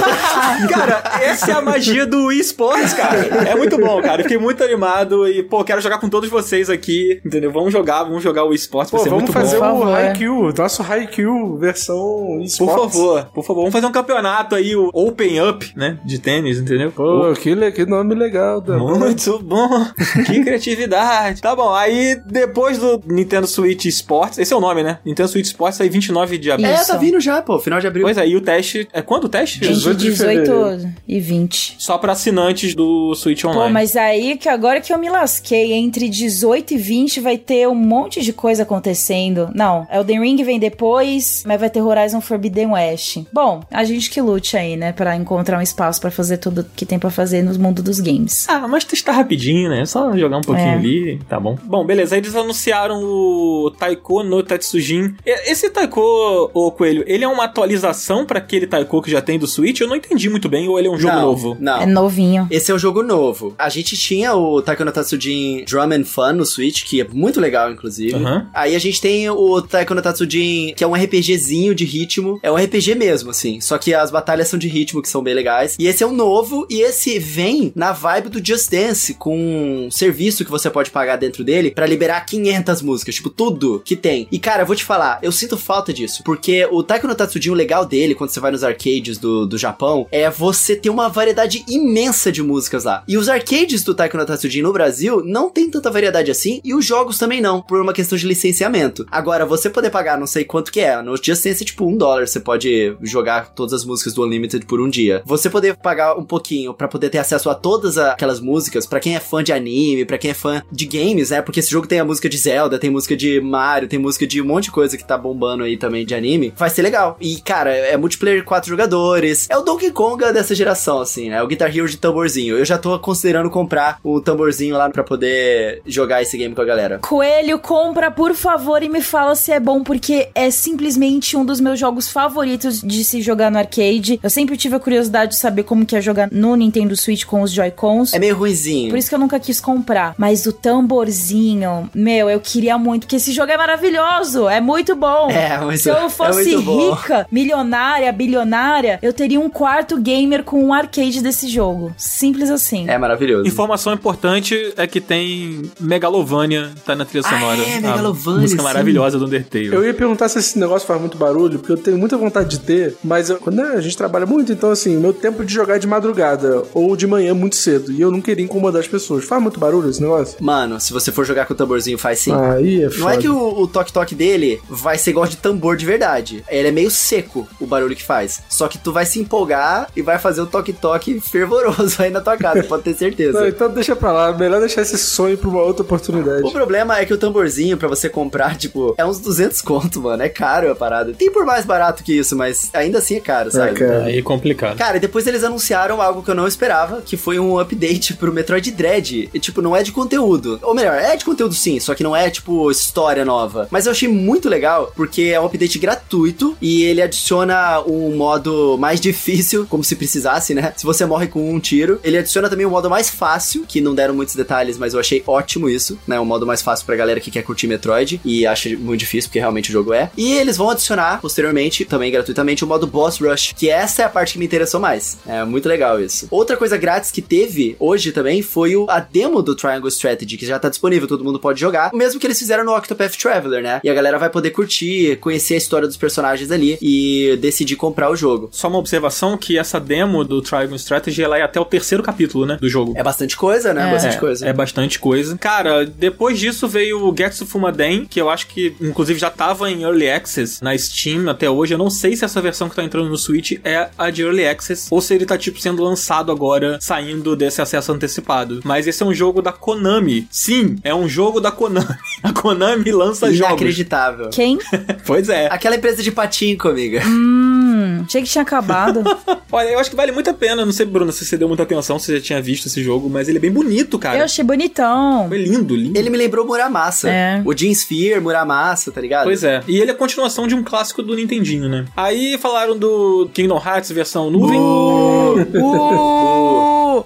Cara, essa é a magia do esportes, cara. É muito bom, cara. Eu Fiquei muito animado e, pô, quero jogar com todos vocês aqui, entendeu? Vamos jogar, vamos jogar o esportes, vai Pô, ser vamos muito fazer bom. Por o. Haikyuu, nosso Haikyuu versão Por esportes. favor, por favor, vamos fazer um campeonato aí, o Open Up, né? De tênis, entendeu? Pô, que, que nome legal, Dan. Muito bom, que criatividade. Tá bom, aí depois do Nintendo Switch Sports, esse é o nome, né? Nintendo Switch Sports aí 29 de abril. É, tá vindo já, pô. Final de abril. Pois é, e o teste, é quando o teste? 18 de 18 e 20. Só pra assinantes do Switch Online. Pô, mas aí que agora que eu me lasquei, entre 18 e 20 vai ter um monte de coisa acontecendo. Não, Elden Ring vem depois, mas vai ter Horizon Forbidden West. Bom, a gente que lute aí, né, Pra encontrar um espaço pra fazer tudo que tem pra fazer no mundo dos games. Ah, mas testar rapidinho, né? Só jogar um pouquinho É. ali, tá bom. Bom, beleza. Aí eles anunciaram o Taiko no Tatsujin. Esse Taiko, ô Coelho, ele é uma atualização pra aquele Taiko que já tem do Switch? Eu não entendi muito bem, ou ele é um jogo não, novo? Não. É novinho. Esse é um jogo novo. A gente tinha o Taiko no Tatsujin Drum and Fun no Switch, que é muito legal, inclusive. Aham. Aí a gente tem o Taiko no Tatsujin, que é um RPGzinho de ritmo. É um RPG mesmo, assim. Só que as batalhas são de ritmo, que são bem legais. E esse é um novo, e esse vem na vibe do Just Dance, com um serviço que você pode pagar dentro dele pra liberar 500 músicas. Tipo, tudo que tem. E cara, eu vou te falar, eu sinto falta disso. Porque o Taiko no Tatsujin, o legal dele, quando você vai nos arcades do, do Japão, é você ter uma variedade imensa de músicas lá. E os arcades do Taiko no Tatsujin no Brasil não tem tanta variedade assim, e os jogos também não, por uma questão de licenciamento. Agora, você poder pagar não sei quanto que é, no Just Dance é tipo um dólar, você pode jogar todas as músicas do Unlimited por um dia. Você poder pagar um pouquinho pra poder ter acesso a todas aquelas músicas, pra quem é fã de anime, pra quem é fã de games, né? Porque esse jogo tem a música de Zelda, tem música de Mario, tem música de um monte de coisa que tá bombando aí também de anime, vai ser legal. E, cara, é multiplayer quatro jogadores. É o Donkey Konga dessa geração, assim, né? O Guitar Hero de tamborzinho. Eu já tô considerando comprar o tamborzinho lá pra poder jogar esse game com a galera. Coelho, compra, por favor, e me fala se é bom, porque é simplesmente um dos meus jogos favoritos de se jogar no arcade. Eu sempre tive a curiosidade de saber como que é jogar no Nintendo Switch com os Joy-Cons. É meio ruinzinho. Por isso que eu nunca quis comprar. Mas o tamborzinho, meu, eu queria muito, porque esse jogo é maravilhoso, é muito bom. É, muito- Se eu é fosse bom. rica, milionária, bilionária, eu teria um quarto gamer com um arcade desse jogo. Simples assim. É maravilhoso. Informação importante é que tem Megalovania, tá na trilha Ah, sonora. é, Megalovania, música sim. maravilhosa do Undertale. Eu ia perguntar se esse negócio faz muito barulho, porque eu tenho muita vontade de ter, mas eu- né, a gente trabalha muito, então assim, meu tempo de jogar é de madrugada ou de manhã muito cedo, e eu não queria incomodar as pessoas. Faz muito barulho esse negócio? Mano, se você for jogar com o tamborzinho, faz sim. Aí é Não é foda. que o, o toque-toque dele vai ser igual de tambor de verdade. Ele é meio seco, o barulho que faz. Só que tu vai se empolgar e vai fazer um toque-toque fervoroso aí na tua casa, pode ter certeza. Não, então deixa pra lá, melhor deixar esse sonho pra uma outra oportunidade. O problema é que o tamborzinho, pra você comprar, tipo, é uns 200 conto, mano. É caro a parada. Tem por mais barato que isso, mas ainda assim é caro, sabe? Cara. Aí é complicado. Cara, e depois eles anunciaram algo que eu não esperava, que foi um update pro Metroid Dread. E, tipo, não é de conteúdo. Ou melhor, é de conteúdo sim, só que não é, tipo, história nova. Mas eu achei muito legal, porque é um update gratuito e ele adiciona um modo mais difícil, como se precisasse, né? Se você morre com um tiro. Ele adiciona também um modo mais fácil, que não deram muitos detalhes, mas eu achei ótimo isso, né? Um modo mais fácil pra galera que quer curtir Metroid e acha muito difícil, porque realmente o jogo é. E eles vão adicionar, posteriormente, também gratuitamente, o modo Boss Rush, que essa é a parte que me interessou mais. É muito legal isso. Outra coisa grátis que teve hoje também foi o, a demo do Triangle Strategy, que já tá disponível, todo mundo pode jogar. O mesmo que eles fizeram no Octopath Traveler, né? E a galera vai poder curtir, conhecer a história dos personagens ali e decidir comprar o jogo. Só uma observação que essa demo do Trigon Strategy ela é até o terceiro capítulo, né, do jogo. É bastante coisa, né? É. Bastante coisa. É bastante coisa. Cara, depois disso veio o Getsu Fumaden, que eu acho que inclusive já tava em Early Access na Steam até hoje. Eu não sei se essa versão que tá entrando no Switch É a de Early Access, ou se ele tá, tipo, sendo lançado agora, saindo desse acesso antecipado. Mas esse é um jogo da Konami. Sim, é um jogo da Konami. A Konami lança jogos. Inacreditável. Quem? Pois é. Aquela empresa de patinco, amiga. Hum, achei que tinha acabado. Olha, eu acho que vale muito a pena. Não sei, Bruno, se você deu muita atenção, se você já tinha visto esse jogo, mas ele é bem bonito, cara. Eu achei bonitão. Foi lindo, lindo. Ele me lembrou Muramasa. É. O Jim Sphere, Muramasa, tá ligado? Pois é. E ele é a continuação de um clássico do Nintendinho, né? Aí falaram do Kingdom Hearts versão nuvem. Uh,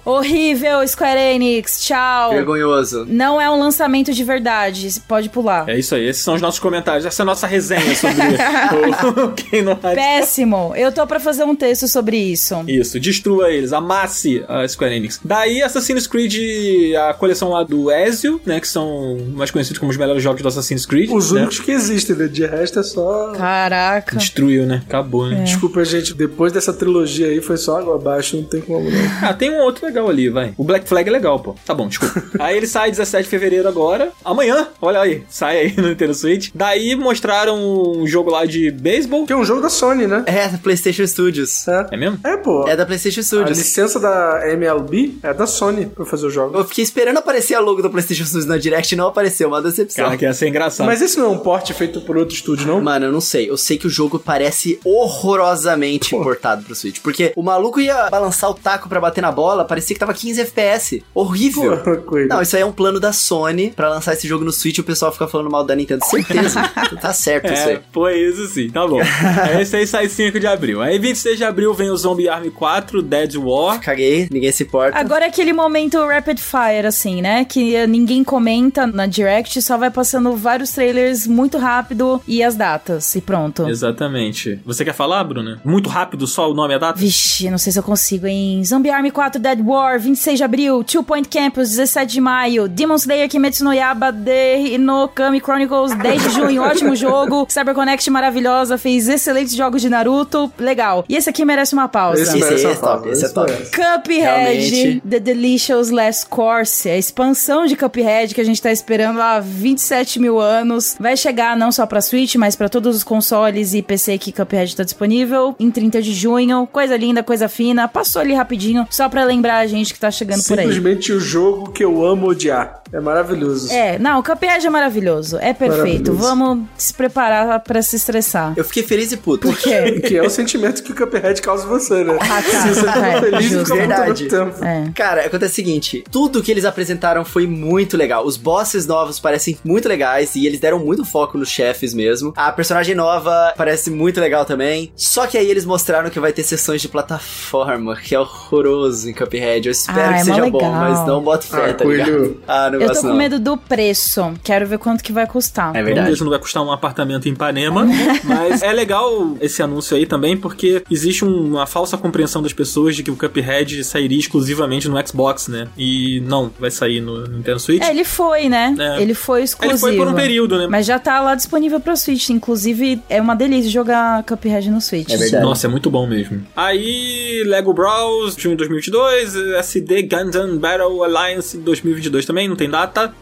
horrível, Square Enix. Tchau. Vergonhoso. Não é um lançamento de verdade. Pode pular. É isso aí, esses são os nossos comentários. Essa é a nossa resenha sobre o Kingdom Hearts. Péssimo. Eu tô pra fazer um texto sobre isso. Isso, destrua eles, amasse a Square Enix. Daí Assassin's Creed, a coleção lá do Ezio, né, que são mais conhecidos como os melhores jogos do Assassin's Creed. Os né? únicos que existem, né? De resto é só. Caraca. Destruiu, né? Acabou, né? Desculpa, gente, depois dessa trilogia aí foi só água abaixo, não tem como não. Ah, tem um outro legal ali, vai. O Black Flag é legal, pô. Tá bom, desculpa. aí ele sai 17 de fevereiro agora. Amanhã, olha aí, sai aí no Nintendo Switch. Daí mostraram um jogo lá de beisebol. Que é um jogo da Sony, né? É, da PlayStation Studios. É, É mesmo? é pô. É da PlayStation A Studios. licença da MLB é da Sony pra fazer o jogo. Eu fiquei esperando aparecer a logo da PlayStation Studios na Direct e não apareceu, uma decepção. Cara, que ia ser engraçado. Mas esse não é um porte feito por outro estúdio, não? Mano, eu não sei. Eu sei que o jogo parece horrorosamente portado pro Switch. Porque o maluco ia balançar o taco pra bater na bola, parecia que tava 15 FPS. Horrível. Pô. Não, isso aí é um plano da Sony pra lançar esse jogo no Switch e o pessoal fica falando mal da Nintendo. Certeza. tá certo isso É, aí. foi isso sim, tá bom. Esse aí sai 5 de abril. Aí 26 de abril vem o Zombie Army 4, Dead War. Caguei, ninguém se importa. Agora é aquele momento rapid fire, assim, né? Que eh, ninguém comenta na Direct, só vai passando vários trailers muito rápido e as datas, e pronto. Exatamente. Você quer falar, Bruna? Muito rápido, só o nome e a data? Vixe, não sei se eu consigo, hein? Zombie Army 4 Dead War, 26 de abril, Two Point Campus, 17 de maio, Demon Slayer Kimetsu no Yaba, The Inokami Chronicles, 10 de junho, ótimo jogo, Cyber Connect maravilhosa, fez excelentes jogos de Naruto, legal. E esse aqui merece uma pausa. Esse Esse aí uma é top, esse é esse top. Cuphead, Realmente. The Delicious Last Course, a expansão de Cuphead que a gente tá esperando há 27 mil anos. Vai chegar não só pra Switch, mas pra todos os consoles e PC que Cuphead tá disponível em 30 de junho. Coisa linda, coisa fina. Passou ali rapidinho, só pra lembrar a gente que tá chegando por aí. Simplesmente o jogo que eu amo odiar. É maravilhoso. É, não, o Cuphead é maravilhoso. É perfeito. Maravilhoso. Vamos se preparar pra se estressar. Eu fiquei feliz e puto. Por quê? Que é o sentimento que o Cuphead causa em você, né? Ah, tá. Se você É, fica feliz, justo. Verdade. tempo. É. Cara, acontece o seguinte: tudo que eles apresentaram foi muito legal. Os bosses novos parecem muito legais e eles deram muito foco nos chefes mesmo. A personagem nova parece muito legal também. Só que aí eles mostraram que vai ter sessões de plataforma, que é horroroso em Cuphead. Eu espero Ah, que é seja bom, mas não boto fé, Ah, tá ligado? Ah, não Eu tô com não. medo do preço. Quero ver quanto que vai custar. É verdade. se não vai custar um apartamento em Ipanema. mas é legal esse anúncio aí também, porque existe um- uma falsa compreensão das pessoas de que o Cuphead sairia exclusivamente no Xbox, né? E não, vai sair no Nintendo Switch. É, ele foi, né? É. Ele foi exclusivo. Ele foi por um período, né? Mas já tá lá disponível pra Switch. Inclusive, é uma delícia jogar Cuphead no Switch. É verdade. Nossa, é muito bom mesmo. Aí, Lego Bros, junho de 2022, SD Gundam Battle Alliance 2022 também, não tem data.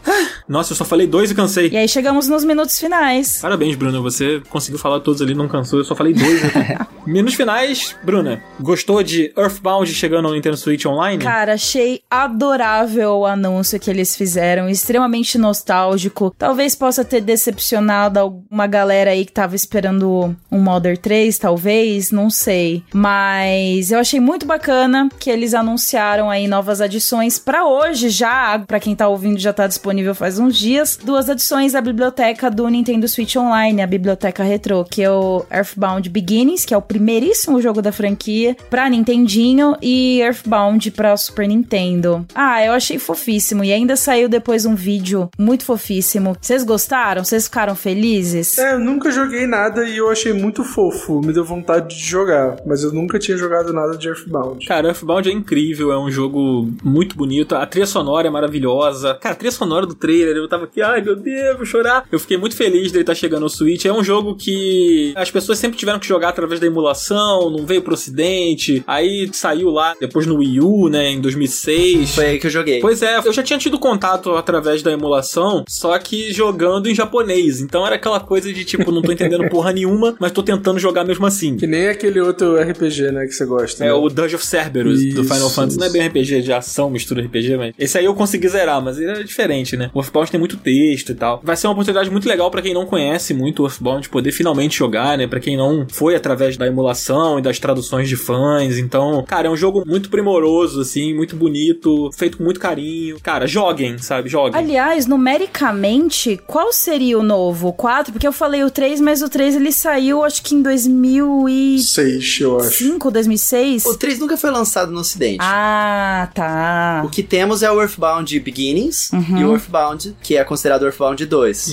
Nossa, eu só falei dois e cansei. E aí chegamos nos minutos finais. Parabéns, Bruna. Você conseguiu falar todos ali, não cansou. Eu só falei dois. né? Minutos finais, Bruna. Gostou de Earthbound chegando no Nintendo Switch Online? Cara, achei adorável o anúncio que eles fizeram, extremamente nostálgico. Talvez possa ter decepcionado alguma galera aí que tava esperando um Modern 3, talvez, não sei. Mas eu achei muito bacana que eles anunciaram aí novas adições pra hoje já, pra quem tá ouvindo já tá disponível faz uns dias, duas adições da biblioteca do Nintendo Switch Online, a biblioteca retrô, que é o Earthbound Beginnings, que é o primeiríssimo jogo da franquia pra Nintendinho e Earthbound pra Super Nintendo. Ah, eu achei fofíssimo e ainda saiu depois um vídeo muito fofíssimo. Vocês gostaram? Vocês ficaram felizes? É, eu nunca joguei nada e eu achei muito fofo. Me deu vontade de jogar, mas eu nunca tinha jogado nada de Earthbound. Cara, Earthbound é incrível, é um jogo muito bonito, a trilha sonora é maravilhosa. Cara, cara, a trilha sonora do trailer, eu tava aqui, ai meu Deus, vou chorar. Eu fiquei muito feliz dele estar chegando no Switch. É um jogo que as pessoas sempre tiveram que jogar através da emulação, não veio pro ocidente. Aí saiu lá depois no Wii U, né, em 2006. Foi aí que eu joguei. Pois é, eu já tinha tido contato através da emulação, só que jogando em japonês. Então era aquela coisa de tipo, não tô entendendo porra nenhuma, mas tô tentando jogar mesmo assim. Que nem aquele outro RPG, né, que você gosta. É né? o Dungeon of Cerberus do Isso, Final Fantasy. Não é isso. bem RPG de ação, mistura RPG, mas. Esse aí eu consegui zerar, mas ele é diferente, né? O Earthbound tem muito texto e tal. Vai ser uma oportunidade muito legal pra quem não conhece muito o Earthbound poder finalmente jogar, né? Pra quem não foi através da emulação e das traduções de fãs. Então, cara, é um jogo muito primoroso, assim, muito bonito, feito com muito carinho. Cara, joguem, sabe? Joguem. Aliás, numericamente, qual seria o novo? O 4? Porque eu falei o 3, mas o 3 ele saiu acho que em 2005, Seis, eu acho. 2006. O 3 nunca foi lançado no ocidente. Ah, tá. O que temos é o Earthbound Beginnings Uhum. e o Earthbound, que é considerado Earthbound 2.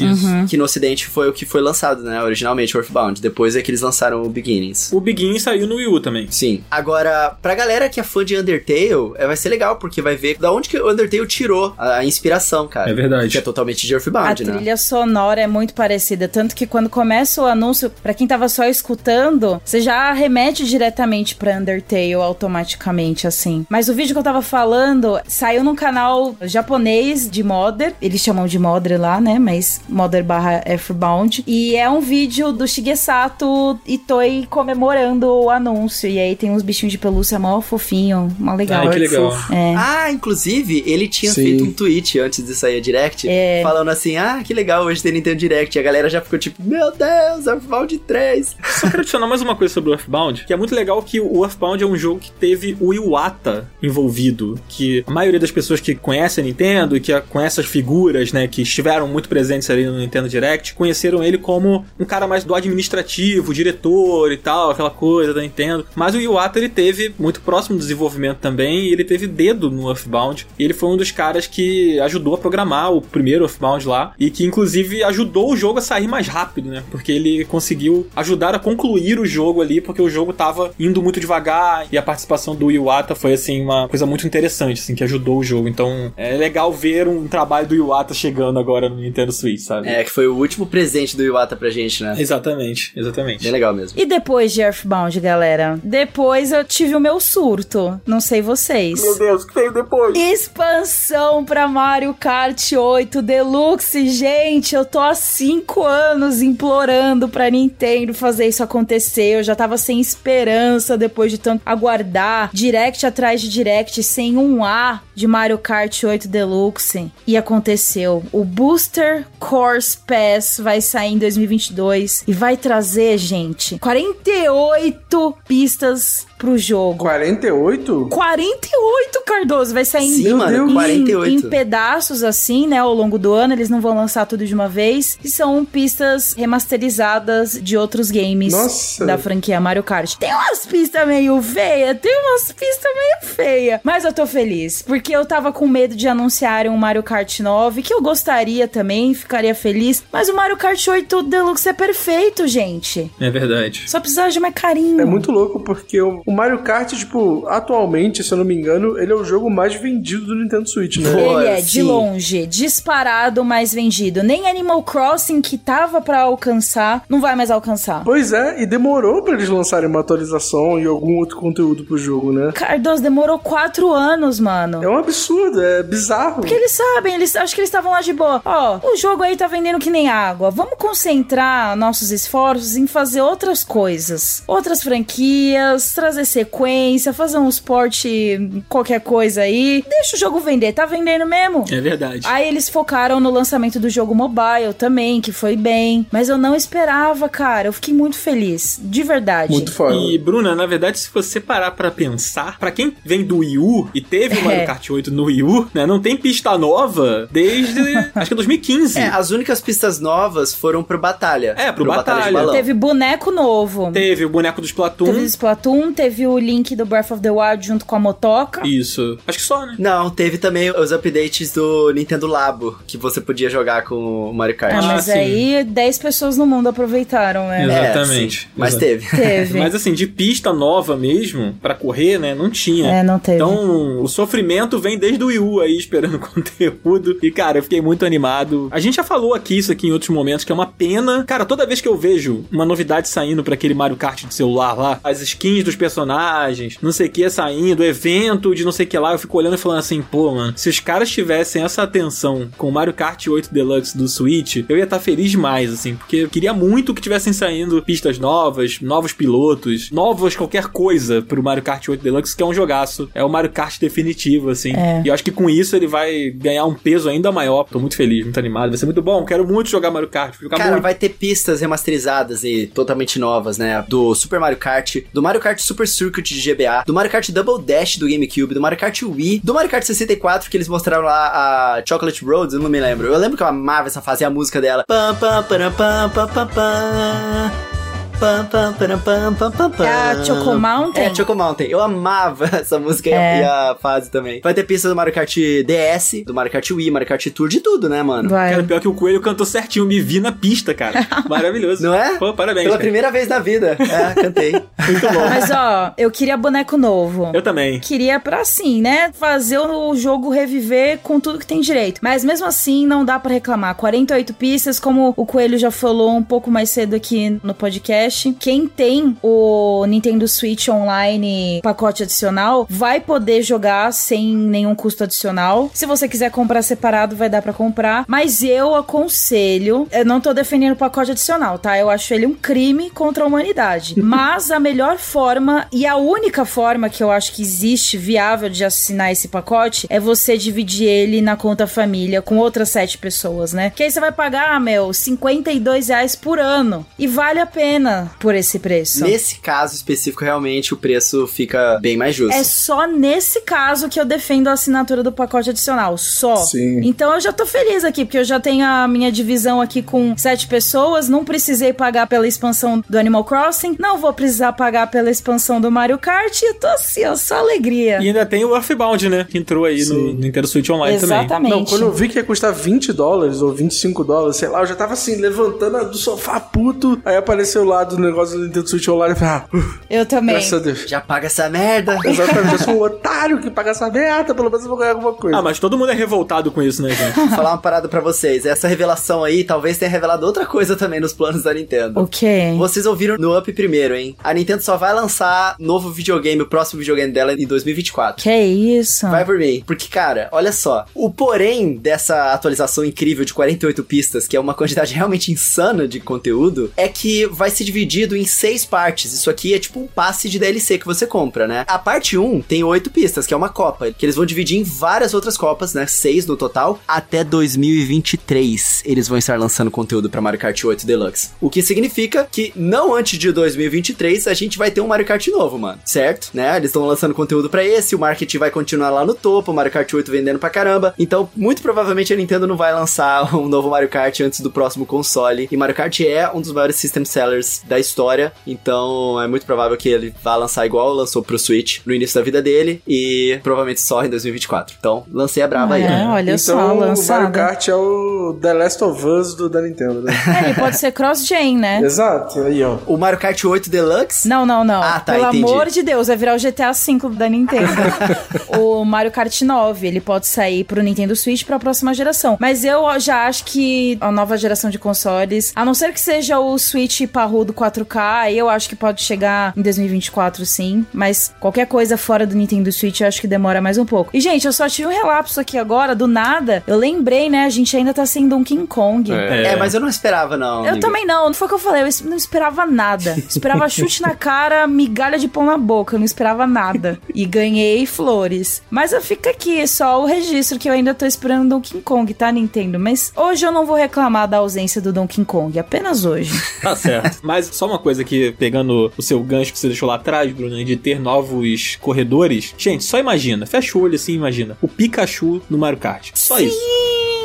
Que no ocidente foi o que foi lançado, né? Originalmente o Earthbound. Depois é que eles lançaram o Beginnings. O Begin saiu no Wii U também. Sim. Agora, pra galera que é fã de Undertale, é, vai ser legal, porque vai ver da onde que o Undertale tirou a inspiração, cara. É verdade. Que é totalmente de A Earthbound, né? trilha sonora é muito parecida, tanto que quando começa o anúncio, pra quem tava só escutando, você já remete diretamente pra Undertale automaticamente, assim. Mas o vídeo que eu tava falando saiu num canal japonês de modder, eles chamam de modder lá, né? Mas modder barra Earthbound. E é um vídeo do Shigesato Itoi comemorando o anúncio. E aí tem uns bichinhos de pelúcia mó fofinho, mó legal. Ai, que legal. É. Ah, inclusive, ele tinha Sim. feito um tweet antes de sair a Direct, É. falando assim, ah, que legal, hoje tem Nintendo Direct. E a galera já ficou tipo, meu Deus, Earthbound 3. Só quero adicionar mais uma coisa sobre o Earthbound, que é muito legal que o Earthbound é um jogo que teve o Iwata envolvido, que a maioria das pessoas que conhecem a Nintendo e que conhecem as figuras, né, que estiveram muito presentes ali no Nintendo Direct, conheceram ele como um cara mais do administrativo, diretor e tal, aquela coisa da Nintendo. Mas o Iwata, ele teve muito próximo do desenvolvimento também, e ele teve dedo no Earthbound. E ele foi um dos caras que ajudou a programar o primeiro Earthbound lá, e que inclusive ajudou o jogo a sair mais rápido, né? Porque ele conseguiu ajudar a concluir o jogo ali, porque o jogo tava indo muito devagar, e a participação do Iwata foi, assim, uma coisa muito interessante, assim, que ajudou o jogo. Então, é legal ver um trabalho do Iwata chegando agora no Nintendo Switch, sabe? É, que foi o último presente do Iwata pra gente, né? Exatamente, exatamente. Bem legal mesmo. E depois de Earthbound, galera? Depois eu tive o meu surto. Não sei vocês. Deus, o que veio depois? Expansão pra Mario Kart 8 Deluxe. Gente, eu tô há 5 anos implorando pra Nintendo fazer isso acontecer. Eu já tava sem esperança depois de tanto aguardar. Direct atrás de direct, sem um A de Mario Kart 8 Deluxe. E aconteceu. O Booster Course Pass vai sair em 2022 e vai trazer, gente, 48 pistas pro jogo. 48? 48, Cardoso, vai sair Sim, em, mano, em- 48. em pedaços assim, né, ao longo do ano, eles não vão lançar tudo de uma vez, e são pistas remasterizadas de outros games Nossa. da franquia Mario Kart. Tem umas pistas meio feias, tem umas pistas meio feias, mas eu tô feliz, porque eu tava com medo de anunciarem um Mario Kart 9, que eu gostaria também, ficaria feliz, mas o Mario Kart 8 Deluxe é perfeito, gente. É verdade. Só precisava de mais carinho. É muito louco porque o, o Mario Kart, tipo, atualmente, se eu não me engano, ele é o jogo mais vendido do Nintendo Switch, né? Ele é, de sim. longe, disparado mais vendido. Nem Animal Crossing, que tava pra alcançar, não vai mais alcançar. Pois é, e demorou pra eles lançarem uma atualização e algum outro conteúdo pro jogo, né? Cardoso demorou quatro anos, mano. É um absurdo, é bizarro. Porque eles sabem, eles acho que eles estavam lá de boa. Ó, o jogo aí tá vendendo que nem água. Vamos concentrar nossos esforços em fazer outras coisas. Outras franquias, trazer sequência, fazer um esporte, qualquer coisa aí. Deixa o jogo vender, tá vendendo mesmo. É verdade. Aí eles focaram no lançamento do jogo mobile também, que foi bem. Mas eu não esperava, cara. Eu fiquei muito feliz. De verdade. Muito foda. E, Bruna, na verdade, se você parar pra pensar, pra quem vem do Wii U e teve o Mario É. Kart 8 no Wii U, né, não tem pista nova desde, acho que é 2015. É, as únicas pistas novas foram pro Batalha. É, pro de Batalha. balão. Teve boneco novo. Teve o boneco do Splatoon. Teve o Splatoon, teve o Link do Breath of the Wild junto com a Motoca. Isso. Acho que só, né? Não, teve também os updates do Nintendo Labo, que você podia jogar com o Mario Kart. Ah, mas sim. aí 10 pessoas no mundo aproveitaram, né? É, Exatamente. sim, mas teve. Teve. Mas assim, de pista nova mesmo, pra correr, né, não tinha. É, não teve. Então, o sofrimento vem desde o Wii U aí, esperando conteúdo. E, cara, eu fiquei muito animado. A gente já falou aqui isso aqui em outros momentos, que é uma pena. Cara, toda vez que eu vejo uma novidade saindo pra aquele Mario Kart de celular lá, as skins dos personagens, não sei o que saindo, evento de não sei o que lá, eu fico olhando e falando assim, pô, mano, se os caras tivessem essa atenção com o Mario Kart 8 Deluxe do Switch, eu ia estar feliz demais, assim, porque eu queria muito que tivessem saindo pistas novas, novos pilotos, novas qualquer coisa pro Mario Kart 8 Deluxe, que é um jogaço. É o Mario Kart definitivo, assim. É. E eu acho que com isso ele vai ganhar um peso ainda maior. Tô muito feliz, muito animado. Vai ser muito bom. Quero muito jogar Mario Kart. Vou jogar Cara, muito. vai ter pistas remasterizadas e totalmente novas, né? Do Super Mario Kart, do Mario Kart Super Circuit de GBA, do Mario Kart Double Dash do GameCube, do Mario Kart Wii, do Mario Kart 64 que eles mostraram lá a Chocolate Roads, eu não me lembro. Eu lembro que eu amava essa fase, a música dela. Pam, pam, pam, pam, pam, pam. Pam, pam, param, pam, pam, pam, pam. É a Choco Mountain? É, Choco Mountain. Eu amava essa música e a- É. e a fase também. Vai ter pista do Mario Kart DS, do Mario Kart Wii, Mario Kart Tour, de tudo, né, mano? Vai. Cara, pior que o Coelho cantou certinho, me vi na pista, cara. Maravilhoso. Não é? Pô, parabéns. Pela cara. primeira vez na vida. É, cantei. Muito bom. Mas ó, eu queria boneco novo. Eu também. Queria pra assim, né? Fazer o jogo reviver com tudo que tem direito. Mas mesmo assim, não dá pra reclamar. 48 pistas, como o Coelho já falou um pouco mais cedo aqui no podcast. Quem tem o Nintendo Switch Online pacote adicional vai poder jogar sem nenhum custo adicional. Se você quiser comprar separado, vai dar pra comprar. Mas eu aconselho. Eu não tô defendendo o pacote adicional, tá? Eu acho ele um crime contra a humanidade. Mas a melhor forma e a única forma que eu acho que existe viável de assinar esse pacote é você dividir ele na conta família com outras sete pessoas, né? Que aí você vai pagar, ah, meu, 52 reais por ano. E vale a pena por esse preço. Nesse caso específico, realmente, o preço fica bem mais justo. É só nesse caso que eu defendo a assinatura do pacote adicional. Só. Sim. Então eu já tô feliz aqui, porque eu já tenho a minha divisão aqui com sete pessoas. Não precisei pagar pela expansão do Animal Crossing. Não vou precisar pagar pela expansão do Mario Kart. E eu tô assim, ó, só alegria. E ainda tem o Earthbound, né? Que entrou aí no. Nintendo Switch Online também. Exatamente. Não, quando eu vi que ia custar 20 dólares ou 25 dólares, sei lá, eu já tava assim, levantando do sofá puto. Aí apareceu lá do negócio do Nintendo Switch Online e falei, ah, uh, Eu também. graças a Deus. Já paga essa merda. Exatamente, eu sou um otário que paga essa merda, pelo menos eu vou ganhar alguma coisa. Ah, mas todo mundo é revoltado com isso, né, gente? Vou falar uma parada pra vocês. Essa revelação aí talvez tenha revelado outra coisa também nos planos da Nintendo. O quê? Vocês ouviram no Up primeiro, hein? A Nintendo só vai lançar novo videogame, o próximo videogame dela em 2024. Que isso? Vai por mim. Porque, cara, olha só. O porém dessa atualização incrível de 48 pistas, que é uma quantidade realmente insana de conteúdo, é que vai ser dividido em seis partes. Isso aqui é tipo um passe de DLC que você compra, né? A parte 1 tem oito pistas, que é uma copa, que eles vão dividir em várias outras copas, né? Seis no total. Até 2023 eles vão estar lançando conteúdo pra Mario Kart 8 Deluxe. O que significa que não antes de 2023 a gente vai ter um Mario Kart novo, mano. Certo? Né? Eles estão lançando conteúdo pra esse, o marketing vai continuar lá no topo, o Mario Kart 8 vendendo pra caramba. Então, muito provavelmente a Nintendo não vai lançar um novo Mario Kart antes do próximo console. E Mario Kart é um dos maiores system sellers da história, então é muito provável que ele vá lançar igual lançou pro Switch no início da vida dele e provavelmente só em 2024. Então, lancei a brava aí. É, né? olha então, só, o Mario lançada. Kart é o The Last of Us do, da Nintendo, né? É, ele pode ser cross-gen, né? Exato, aí ó. O Mario Kart 8 Deluxe Não, não, não. Ah, tá, Pelo entendi. amor de Deus, vai virar o GTA V da Nintendo. o Mario Kart 9, ele pode sair pro Nintendo Switch pra próxima geração. Mas eu já acho que a nova geração de consoles, a não ser que seja o Switch parrudo 4K, aí eu acho que pode chegar em 2024 sim. Mas qualquer coisa fora do Nintendo Switch, eu acho que demora mais um pouco. E, gente, eu só tive um relapso aqui agora, do nada. Eu lembrei, né? A gente ainda tá sem Donkey Kong. É, mas eu não esperava, não. Eu amiga. também não, não foi o que eu falei, eu não esperava nada. Esperava chute na cara, migalha de pão na boca, eu não esperava nada. E ganhei flores. Mas eu fico aqui, só o registro que eu ainda tô esperando Donkey Kong, tá, Nintendo? Mas hoje eu não vou reclamar da ausência do Donkey Kong, apenas hoje. Tá certo. Mas só uma coisa aqui, pegando o seu gancho que você deixou lá atrás, Bruno, de ter novos corredores. Gente, só imagina, fecha o olho assim, imagina. O Pikachu no Mario Kart. Só isso.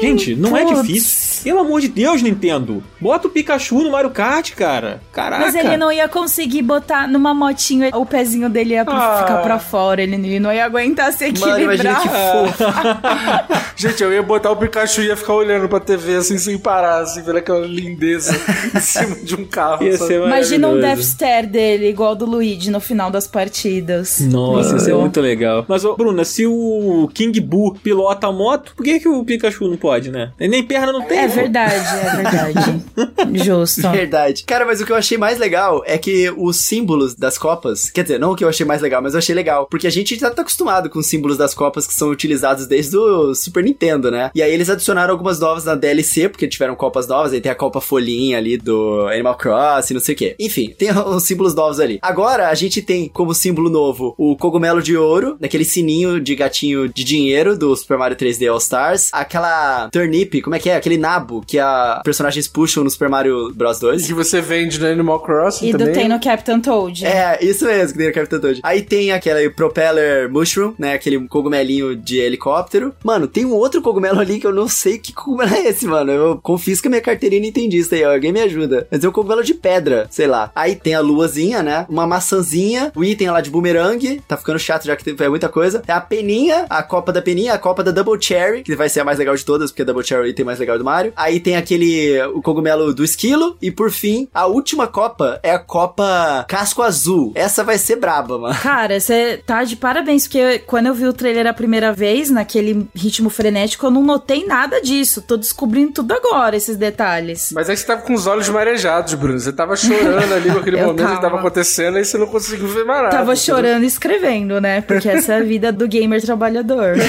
Gente, não é Putz. difícil. Pelo amor de Deus, Nintendo. Bota o Pikachu no Mario Kart, cara. Caraca. Mas ele não ia conseguir botar numa motinha, o pezinho dele ia Ah. ficar pra fora, ele, ele não ia aguentar se Mano, imagina equilibrar. que fofo. Gente, eu ia botar o Pikachu e ia ficar olhando pra TV assim, sem parar, assim, vendo aquela lindeza em cima de um carro. Ia sabe? ser Imagina um Death. Stare dele, igual do Luigi no final das partidas. Nossa, isso é muito legal. Mas, ô, Bruna, se o King Boo pilota a moto, por que, que o Pikachu não pode, né? Nem perna não tem. É pô. verdade, é verdade. Justo. Verdade. Cara, mas o que eu achei mais legal é que os símbolos das copas, quer dizer, não o que eu achei mais legal, mas eu achei legal, porque a gente já tá acostumado com os símbolos das copas que são utilizados desde o Super Nintendo, né? E aí eles adicionaram algumas novas na DLC, porque tiveram copas novas, aí tem a copa folhinha ali do Animal Crossing, não sei o quê. Enfim, tem os símbolos novos ali. Agora a gente tem como símbolo novo o cogumelo de ouro, naquele sininho de gatinho de dinheiro do Super Mario 3D All Stars, aquela turnip, como é que é? Aquele nabo que a personagens puxam no Super Mario Bros 2. Que você vende no Animal Crossing E também. do tem no Captain Toad. É, isso mesmo, que tem no Capitão Toad. Aí tem aquele Propeller Mushroom, né? Aquele cogumelinho de helicóptero. Mano, tem um outro cogumelo ali que eu não sei que cogumelo é esse, mano. Eu confisco a minha carteirinha nintendista aí, ó. Alguém me ajuda. Mas é um cogumelo de pedra, sei lá. Aí tem a luazinha, né? Uma maçãzinha, o item lá de boomerang. Tá ficando chato já que tem é muita coisa. Tem a peninha, a copa da peninha, a copa da Double Cherry, que vai ser a mais legal de todas, porque a Double Cherry é o item mais legal do Mario. Aí tem aquele, o cogumelo do esquilo. E por fim, a última copa é a copa casco azul. Essa vai ser braba, mano. Cara, você tá de parabéns, porque quando eu vi o trailer a primeira vez, naquele ritmo frenético, eu não notei nada disso. Tô descobrindo tudo agora, esses detalhes. Mas é que você tava com os olhos marejados, Bruno. Você tava chorando ali com aquele Eu momento que tava. tava acontecendo, aí você não conseguiu ver mais nada. Tava chorando e escrevendo, né? Porque essa é a vida do gamer trabalhador.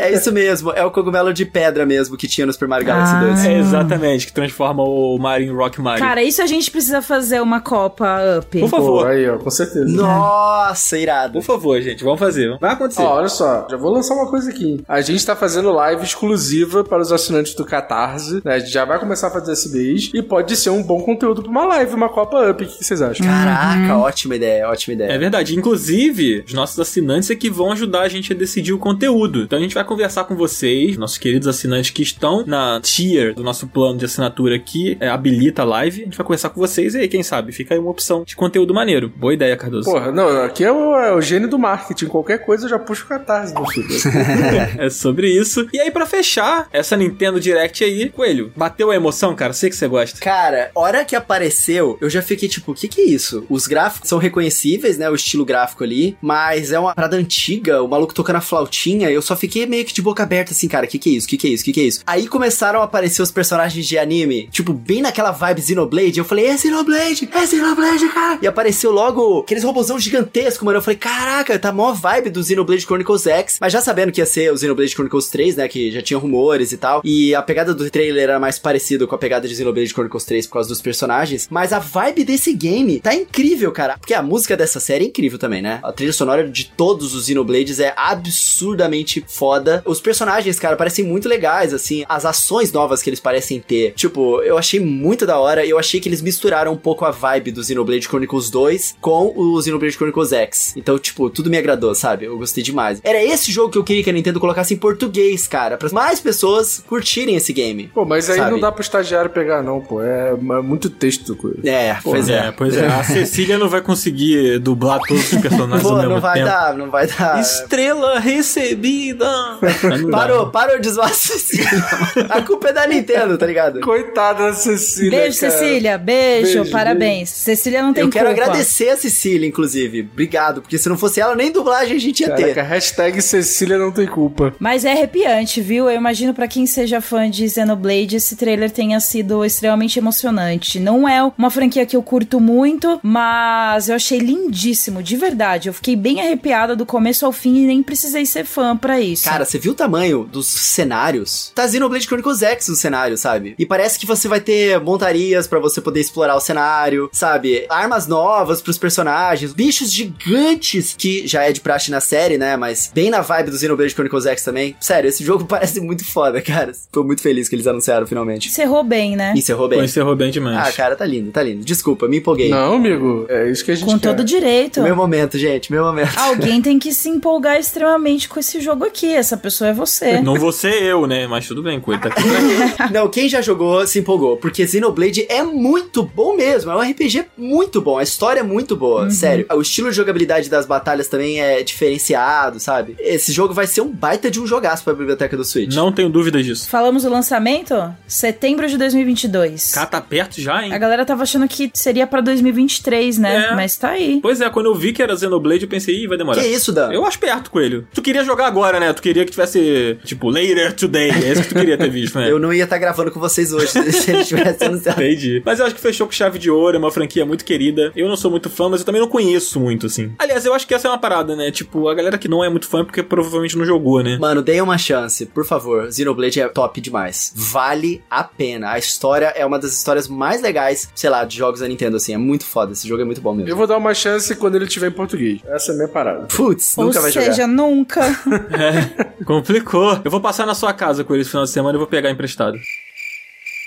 É isso mesmo, é o cogumelo de pedra mesmo que tinha no Super Mario Galaxy Ah. 2. É exatamente, que transforma o Mario em Rock Mario. Cara, isso a gente precisa fazer uma Copa Up. Por Pô, favor. aí, ó, com certeza. Nossa, irado. Por favor, gente, vamos fazer. Vai acontecer. Ó, olha só, já vou lançar uma coisa aqui. A gente tá fazendo live exclusiva para os assinantes do Catarse, né? A gente já vai começar a fazer esse mês e pode ser um bom conteúdo pra uma live, uma Copa Up. O que que vocês acham? Caraca, ótima ideia, ótima ideia. É verdade. Inclusive, os nossos assinantes é que vão ajudar a gente a decidir o conteúdo. Então a gente vai conversar com vocês, nossos queridos assinantes que estão na tier do nosso plano de assinatura que é, habilita a live. A gente vai conversar com vocês e aí, quem sabe, fica aí uma opção de conteúdo maneiro. Boa ideia, Cardoso. Porra, não, aqui é o, é o gênio do marketing. Qualquer coisa eu já puxo o Catarse, meu filho. É sobre isso. E aí, pra fechar essa Nintendo Direct aí, Coelho, bateu a emoção, cara? Sei que você gosta. Cara, hora que apareceu, eu já fiquei tipo, o que que é isso? Os gráficos são reconhecíveis, né? O estilo gráfico ali, mas é uma parada antiga, o maluco tocando a flautinha, eu só fiquei meio que de boca aberta assim, cara, o que que é isso? O que que é isso? O que que é isso? Aí começaram a aparecer os personagens de anime, tipo, bem naquela vibe Xenoblade, eu falei, é Xenoblade, é Xenoblade, cara! E apareceu logo aqueles robôzão gigantesco, mano, eu falei, caraca, tá mó vibe do Xenoblade Chronicles X, mas já sabendo que ia ser o Xenoblade Chronicles 3, né, que já tinha rumores e tal, e a pegada do trailer era mais parecida com a pegada de Xenoblade Chronicles 3 por causa dos personagens, mas a vibe desse game tá incrível, cara, porque a música dessa série é incrível também, né? A trilha sonora de todos os Xenoblades é absurdamente foda. Os personagens, cara, parecem muito legais, assim, as ações novas que eles parecem ter. Tipo, eu achei muito da hora, e eu achei que eles misturaram um pouco a vibe do Xenoblade Chronicles 2 com o Xenoblade Chronicles X. Então, tipo, tudo me agradou, sabe? Eu gostei demais. Era esse jogo que eu queria que a Nintendo colocasse em português, cara, para mais pessoas curtirem esse game. Pô, mas aí Sabe? não dá pro estagiário pegar, não, pô. É, é muito texto, coisa. É, pois é. pois é. A Cecília não vai conseguir dublar todos os personagens Pô, ao mesmo não vai tempo. dar, não vai dar. Estrela recebida! Parou, parou de zoar Cecília. A culpa é da Nintendo, tá ligado? Coitada da Cecília. Beijo, cara. Cecília. Beijo, Beijo, parabéns. Cecília não tem Eu quero culpa. agradecer a Cecília, inclusive. Obrigado, porque se não fosse ela, nem dublagem a gente ia Caraca, ter. hashtag Cecília não tem culpa. Mas é arrepiante, viu? Eu imagino pra quem seja fã de Xenoblade, esse trailer tenha sido extremamente emocionante. Não é uma franquia que eu curto muito, mas eu achei lindíssimo, de verdade. Eu fiquei bem arrepiada do começo ao fim e nem precisei ser fã pra isso. Cara, você viu o tamanho dos cenários? Tá Xenoblade Chronicles X no cenário, sabe? E parece que você vai ter montarias pra você poder explorar o cenário, sabe? Armas novas pros personagens, bichos gigantes, que já é de praxe na série, né? Mas bem na vibe do Xenoblade Chronicles X também. Sério, esse jogo parece muito foda, cara. Tô muito feliz que eles anunciaram finalmente. Encerrou bem, né? Encerrou Pô, bem. encerrou bem demais. Ah, cara, tá lindo, tá lindo. Desculpa, me empolguei. Não, amigo, é isso que a gente Com quer. todo direito. Meu momento, gente, meu momento. Alguém tem que se empolgar extremamente com esse jogo aqui. Essa pessoa é você. Não ser eu, né? Mas tudo bem, Coelho tá aqui pra quê? Não, quem já jogou se empolgou, porque Xenoblade é muito bom mesmo, é um RPG muito bom, a história é muito boa, sério. O estilo de jogabilidade das batalhas também é diferenciado, sabe? Esse jogo vai ser um baita de um jogaço pra biblioteca do Switch. Não tenho dúvidas disso. Falamos do lançamento? Setembro de 2022. Cá tá perto já, hein? A galera tava achando que seria pra 2023, né? É. Mas tá aí. Pois é, quando eu vi que era Xenoblade, eu pensei, ih, vai demorar. Que isso, Dan? Eu acho perto, Coelho. Tu queria jogar agora, né? Tu queria que tivesse, tipo, later today. É isso que tu queria ter visto, né? Eu não ia estar gravando com vocês hoje se ele tivesse anunciado. Entendi. Mas eu acho que fechou com chave de ouro, é uma franquia muito querida. Eu não sou muito fã, mas eu também não conheço muito, assim. Aliás, eu acho que essa é uma parada, né? Tipo, a galera que não é muito fã é porque provavelmente não jogou, né? Mano, dei uma chance, por favor. Xenoblade é top demais. Vale a pena. A história é uma das histórias mais legais, sei lá, de jogos da Nintendo, assim. É muito foda. Esse jogo é muito bom mesmo. Eu vou dar uma chance quando ele tiver em português. Essa é a minha parada. Putz, Ou nunca vai seja, jogar. nunca. Complicou. Eu vou passar na sua casa com ele esse final de semana e vou pegar emprestado.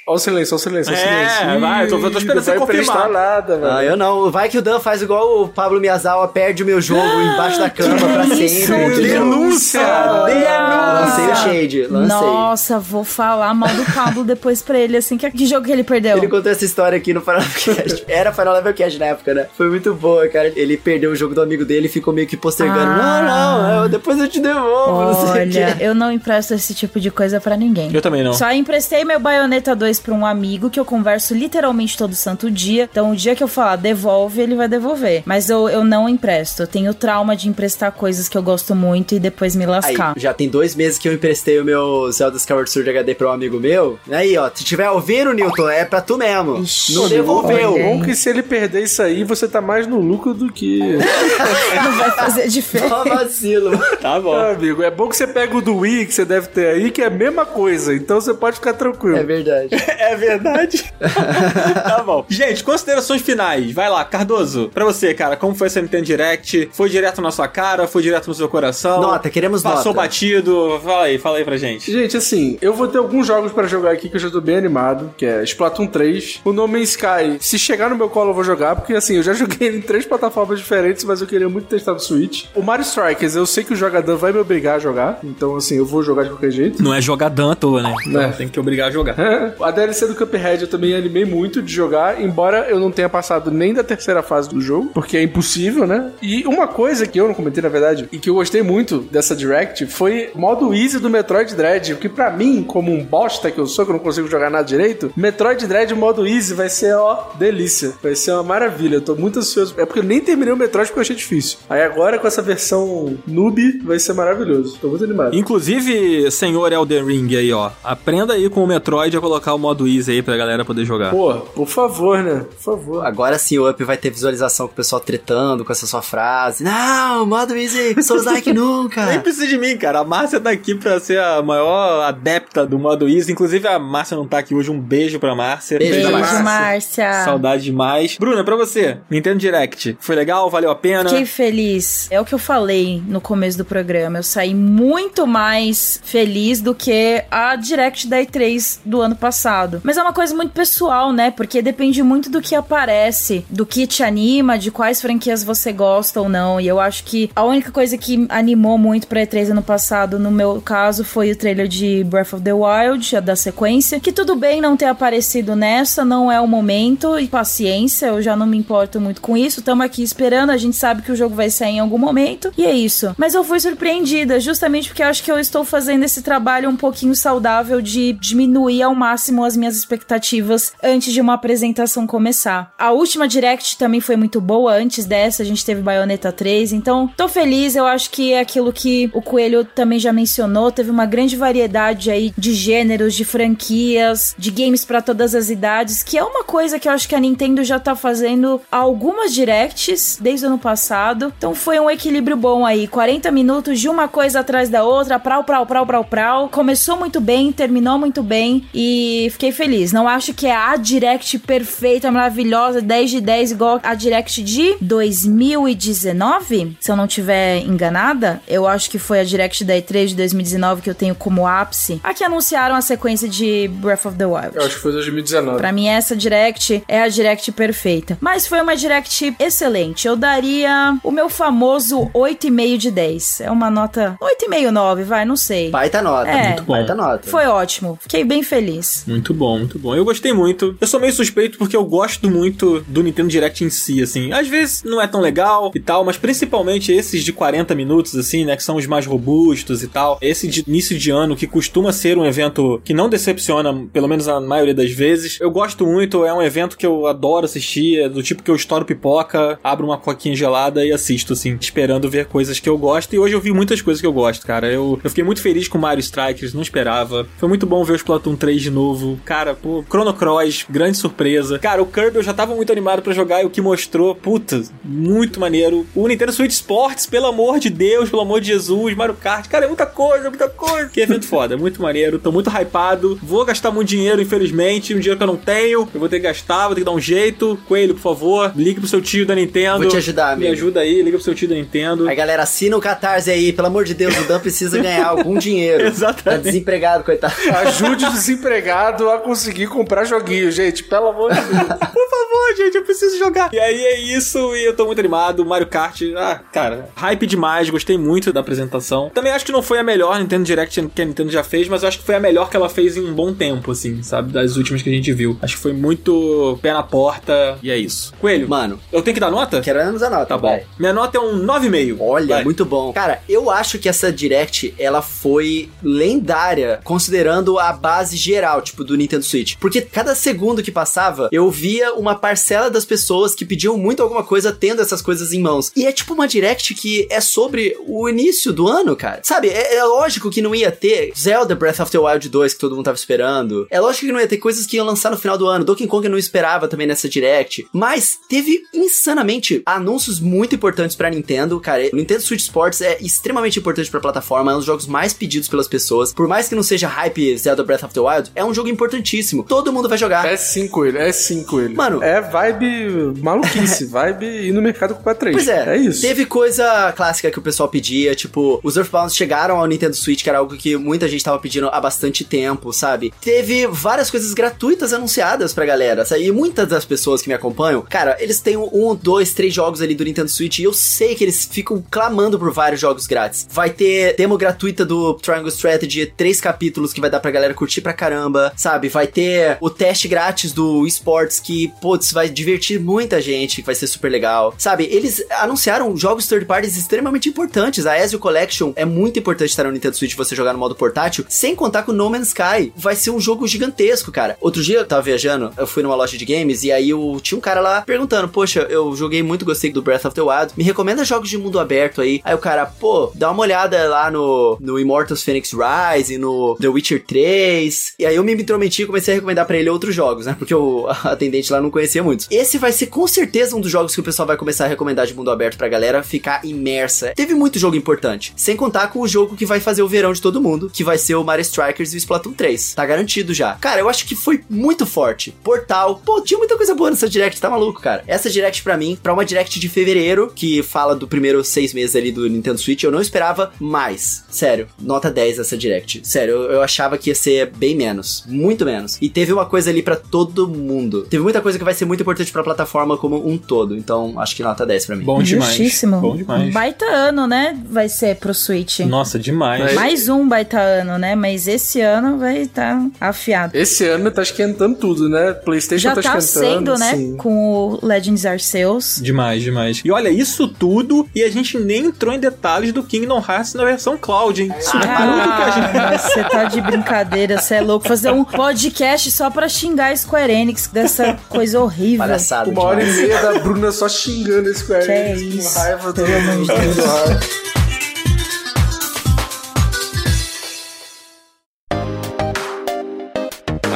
Olha o silêncio, olha o silêncio, olha o É, silêncio. vai, eu tô- eu tô esperando você confirmar. nada, mano. Ah, eu não. Vai que o Dan faz igual o Pablo Miyazawa, perde o meu jogo embaixo da cama pra sempre. Denúncia! Lancei o shade, lancei. Nossa, vou falar mal do Pablo depois pra ele, assim. Que, que jogo que ele perdeu? Ele contou essa história aqui no Final Level Cast. Era Final Level Cast na época, né? Foi muito boa, cara. Ele perdeu o jogo do amigo dele e ficou meio que postergando. Ah. Não, não, eu- depois eu te devolvo, não sei o Olha, quê. eu não empresto esse tipo de coisa pra ninguém. Eu também não. Só emprestei meu Bayonetta 2 pra um amigo que eu converso literalmente todo santo dia. Então, o dia que eu falar devolve, ele vai devolver. Mas eu, eu não empresto. Eu tenho trauma de emprestar coisas que eu gosto muito e depois me Aí, lascar. já tem dois meses que eu emprestei o meu Zelda Skyward Sword HD pra um amigo meu. Aí, ó, se tiver ouvindo, Newton, é pra tu mesmo. Ixi, não devolveu. olha. Bom que se ele perder isso aí, você tá mais no lucro do que. Não vai fazer diferença. Só vacilo. Tá bom. Amigo, é bom que você pega o do Wii que você deve ter aí, que é a mesma coisa. Então você pode ficar tranquilo. É verdade. É verdade. tá bom. Gente, considerações finais. Vai lá, Cardoso. Pra você, cara, como foi essa Nintendo Direct? Foi direto na sua cara? Foi direto no seu coração? Nota, queremos Passou nota. batido? Fala aí, fala aí pra gente. Gente, assim, eu vou ter alguns jogos pra jogar aqui que eu já tô bem animado, que é Splatoon 3. O No Man's Sky, se chegar no meu colo eu vou jogar, porque assim, eu já joguei ele em três plataformas diferentes, mas eu queria muito testar no Switch. O Mario Strikers, eu sei que o jogador vai me obrigar a jogar, então assim, eu vou jogar de qualquer jeito. Não é jogadão à toa, né? É. Tem que obrigar a jogar. A DLC do Cuphead eu também animei muito de jogar, embora eu não tenha passado nem da terceira fase do jogo, porque é impossível, né? E uma coisa que eu não comentei, na verdade, e que eu gostei muito dessa Direct, foi modo easy do Metroid Dread, porque pra mim, como um bosta que eu sou, que eu não consigo jogar nada direito, Metroid Dread modo easy vai ser, ó, delícia. Vai ser uma maravilha. Eu tô muito ansioso. É porque eu nem terminei o Metroid porque eu achei difícil. Aí agora, com essa versão noob, vai ser maravilhoso. Tô muito animado. Inclusive, senhor Elden Ring aí, ó. Aprenda aí com o Metroid a colocar o modo easy aí pra galera poder jogar. Pô, por favor, né? Por favor. Agora sim o Up vai ter visualização com o pessoal tretando com essa sua frase. Não, modo easy, like Nem nunca. precisa de mim, cara. A Márcia tá aqui pra ser a maior adepta do modo easy. Inclusive, a Márcia não tá aqui hoje. Um beijo pra Márcia. Beijo, Beijo, Márcia. Márcia. Saudade demais. Bruna, pra você, Nintendo Direct. Foi legal? Valeu a pena? Fiquei feliz. É o que eu falei no começo do programa. Eu saí muito mais feliz do que a Direct da E3 do ano passado. Mas é uma coisa muito pessoal, né? Porque depende muito do que aparece, do que te anima, de quais franquias você gosta ou não. E eu acho que a única coisa que animou muito pra E3 ano passado, no meu caso, foi o trailer de Breath of the Wild, a da sequência. Que tudo bem não ter aparecido nessa, não é o momento. E paciência, eu já não me importo muito com isso. Tamo aqui esperando, a gente sabe que o jogo vai sair em algum momento. E é isso. Mas eu fui surpreendida, justamente porque eu acho que eu estou fazendo esse trabalho um pouquinho saudável de diminuir ao máximo as minhas expectativas antes de uma apresentação começar. A última Direct também foi muito boa. Antes dessa, a gente teve Bayonetta 3. Então, tô feliz. Eu acho que é aquilo que o Coelho também já mencionou. Teve uma grande variedade aí de gêneros, de franquias, de games pra todas as idades, que é uma coisa que eu acho que a Nintendo já tá fazendo algumas Directs desde o ano passado. Então foi um equilíbrio bom aí. 40 minutos de uma coisa atrás da outra, prau, prau, prau, prau, prau. Começou muito bem, terminou muito bem. E e fiquei feliz. Não acho que é a Direct perfeita, maravilhosa, 10 de 10, igual a Direct de 2019, se eu não tiver enganada. Eu acho que foi a Direct da E3 de 2019 que eu tenho como ápice. A que anunciaram a sequência de Breath of the Wild. Eu acho que foi 2019. Pra mim, essa Direct é a Direct perfeita. Mas foi uma Direct excelente. Eu daria o meu famoso 8,5 de 10. É uma nota 8,5, 9, vai, não sei. Baita nota. É. Muito bom. Baita nota. Foi ótimo. Fiquei bem feliz. Muito bom, muito bom. Eu gostei muito. Eu sou meio suspeito porque eu gosto muito do Nintendo Direct em si, assim. Às vezes não é tão legal e tal, mas principalmente esses de 40 minutos, assim, né? Que são os mais robustos e tal. Esse de início de ano, que costuma ser um evento que não decepciona, pelo menos a maioria das vezes. Eu gosto muito, é um evento que eu adoro assistir, é do tipo que eu estouro pipoca, abro uma coquinha gelada e assisto, assim, esperando ver coisas que eu gosto. E hoje eu vi muitas coisas que eu gosto, cara. Eu, eu fiquei muito feliz com Mario Strikers, não esperava. Foi muito bom ver o Splatoon 3 de novo. Cara, pô, Chrono Cross, grande surpresa. Cara, o Kirby eu já tava muito animado pra jogar e o que mostrou, puta, muito maneiro. O Nintendo Switch Sports, pelo amor de Deus, pelo amor de Jesus, Mario Kart, cara, é muita coisa, muita coisa. Que evento foda, muito maneiro. Tô muito hypado. Vou gastar muito dinheiro, infelizmente. Um dinheiro que eu não tenho. Eu vou ter que gastar, vou ter que dar um jeito. Coelho, por favor, ligue pro seu tio da Nintendo. Vou te ajudar, Me amigo. ajuda aí, liga pro seu tio da Nintendo. Aí, galera, assina o Catarse aí. Pelo amor de Deus, o Dan precisa ganhar algum dinheiro. Exatamente. Tá desempregado, coitado. Ajude o desempregado a conseguir comprar joguinho, gente. Pelo amor de Deus. Por favor, gente, eu preciso jogar. E aí é isso, e eu tô muito animado. Mario Kart, ah, cara, hype demais, gostei muito da apresentação. Também acho que não foi a melhor Nintendo Direct que a Nintendo já fez, mas eu acho que foi a melhor que ela fez em um bom tempo, assim, sabe? Das últimas que a gente viu. Acho que foi muito pé na porta, e é isso. Coelho, Mano, eu tenho que dar nota? queremos a nota. Tá bom. vai. Minha nota é um 9,5. Olha, Vai. muito bom. Cara, eu acho que essa Direct, ela foi lendária, considerando a base geral, tipo, do Nintendo Switch. Porque cada segundo que passava, eu via uma parcela das pessoas que pediam muito alguma coisa tendo essas coisas em mãos. E é tipo uma Direct que é sobre o início do ano, cara. Sabe, é, é lógico que não ia ter Zelda Breath of the Wild 2, que todo mundo tava esperando. É lógico que não ia ter coisas que iam lançar no final do ano. Donkey Kong eu não esperava também nessa Direct. Mas teve insanamente anúncios muito importantes pra Nintendo, cara. O Nintendo Switch Sports é extremamente importante pra plataforma, é um dos jogos mais pedidos pelas pessoas. Por mais que não seja hype Zelda Breath of the Wild, é um jogo importantíssimo. Todo mundo vai jogar. É sim, Coelho. É sim, Coelho. Mano. É vibe maluquice. vibe ir no mercado comprar três. Pois é, É isso. Teve coisa clássica que o pessoal pedia, tipo, os Earthbounds chegaram ao Nintendo Switch, que era algo que muita gente tava pedindo há bastante tempo, sabe? Teve várias coisas gratuitas anunciadas pra galera, sabe? E muitas das pessoas que me acompanham, cara, eles têm um, dois, três jogos ali do Nintendo Switch e eu sei que eles ficam clamando por vários jogos grátis. Vai ter demo gratuita do Triangle Strategy, três capítulos que vai dar pra galera curtir pra caramba, sabe? Vai ter o teste grátis do esports que, putz, vai divertir muita gente, que vai ser super legal. Sabe, eles anunciaram jogos third parties extremamente importantes. A Ezio Collection é muito importante estar no Nintendo Switch você jogar no modo portátil, sem contar com No Man's Sky. Vai ser um jogo gigantesco, cara. Outro dia eu tava viajando, eu fui numa loja de games e aí eu, tinha um cara lá perguntando: Poxa, eu joguei muito, gostei do Breath of the Wild, me recomenda jogos de mundo aberto aí. Aí o cara, pô, dá uma olhada lá no, no Immortals Phoenix Rise, no The Witcher 3. E aí eu me intrometi e comecei a recomendar pra ele outros jogos, né? Porque o atendente lá não conhecia muitos. Esse vai ser com certeza um dos jogos que o pessoal vai começar a recomendar de mundo aberto pra galera ficar imersa. Teve muito jogo importante. Sem contar com o jogo que vai fazer o verão de todo mundo, que vai ser o Mario Strikers e o Splatoon 3. Tá garantido já. Cara, eu acho que foi muito forte. Portal. Pô, tinha muita coisa boa nessa Direct, tá maluco, cara? Essa Direct pra mim, pra uma Direct de fevereiro, que fala do primeiro seis meses ali do Nintendo Switch, eu não esperava mais. Sério, nota 10 essa Direct. Sério, eu, eu achava que ia ser bem menos. Muito menos. E teve uma coisa ali pra todo mundo. Teve muita coisa que vai ser muito importante pra plataforma como um todo. Então, acho que nota 10 pra mim. Bom demais. Justíssimo. Bom demais. Baita ano, né? Vai ser pro Switch. Nossa, demais. Mais um baita ano, né? Mas esse ano vai estar afiado. Esse ano tá esquentando tudo, né? PlayStation Já tá, tá esquentando. sendo, né? sim. Com o Legends Arceus. Demais, demais. E olha, isso tudo, e a gente nem entrou em detalhes do Kingdom Hearts na versão cloud, hein? Isso tudo que a gente... Ah, você tá de brincadeira, você é louco. Fazer um podcast só pra xingar a Square Enix dessa coisa horrível. Palhaçada. Uma hora e demais. meia da Bruna só xingando esse Square Que é Enix isso, com raiva do de do- Deus. do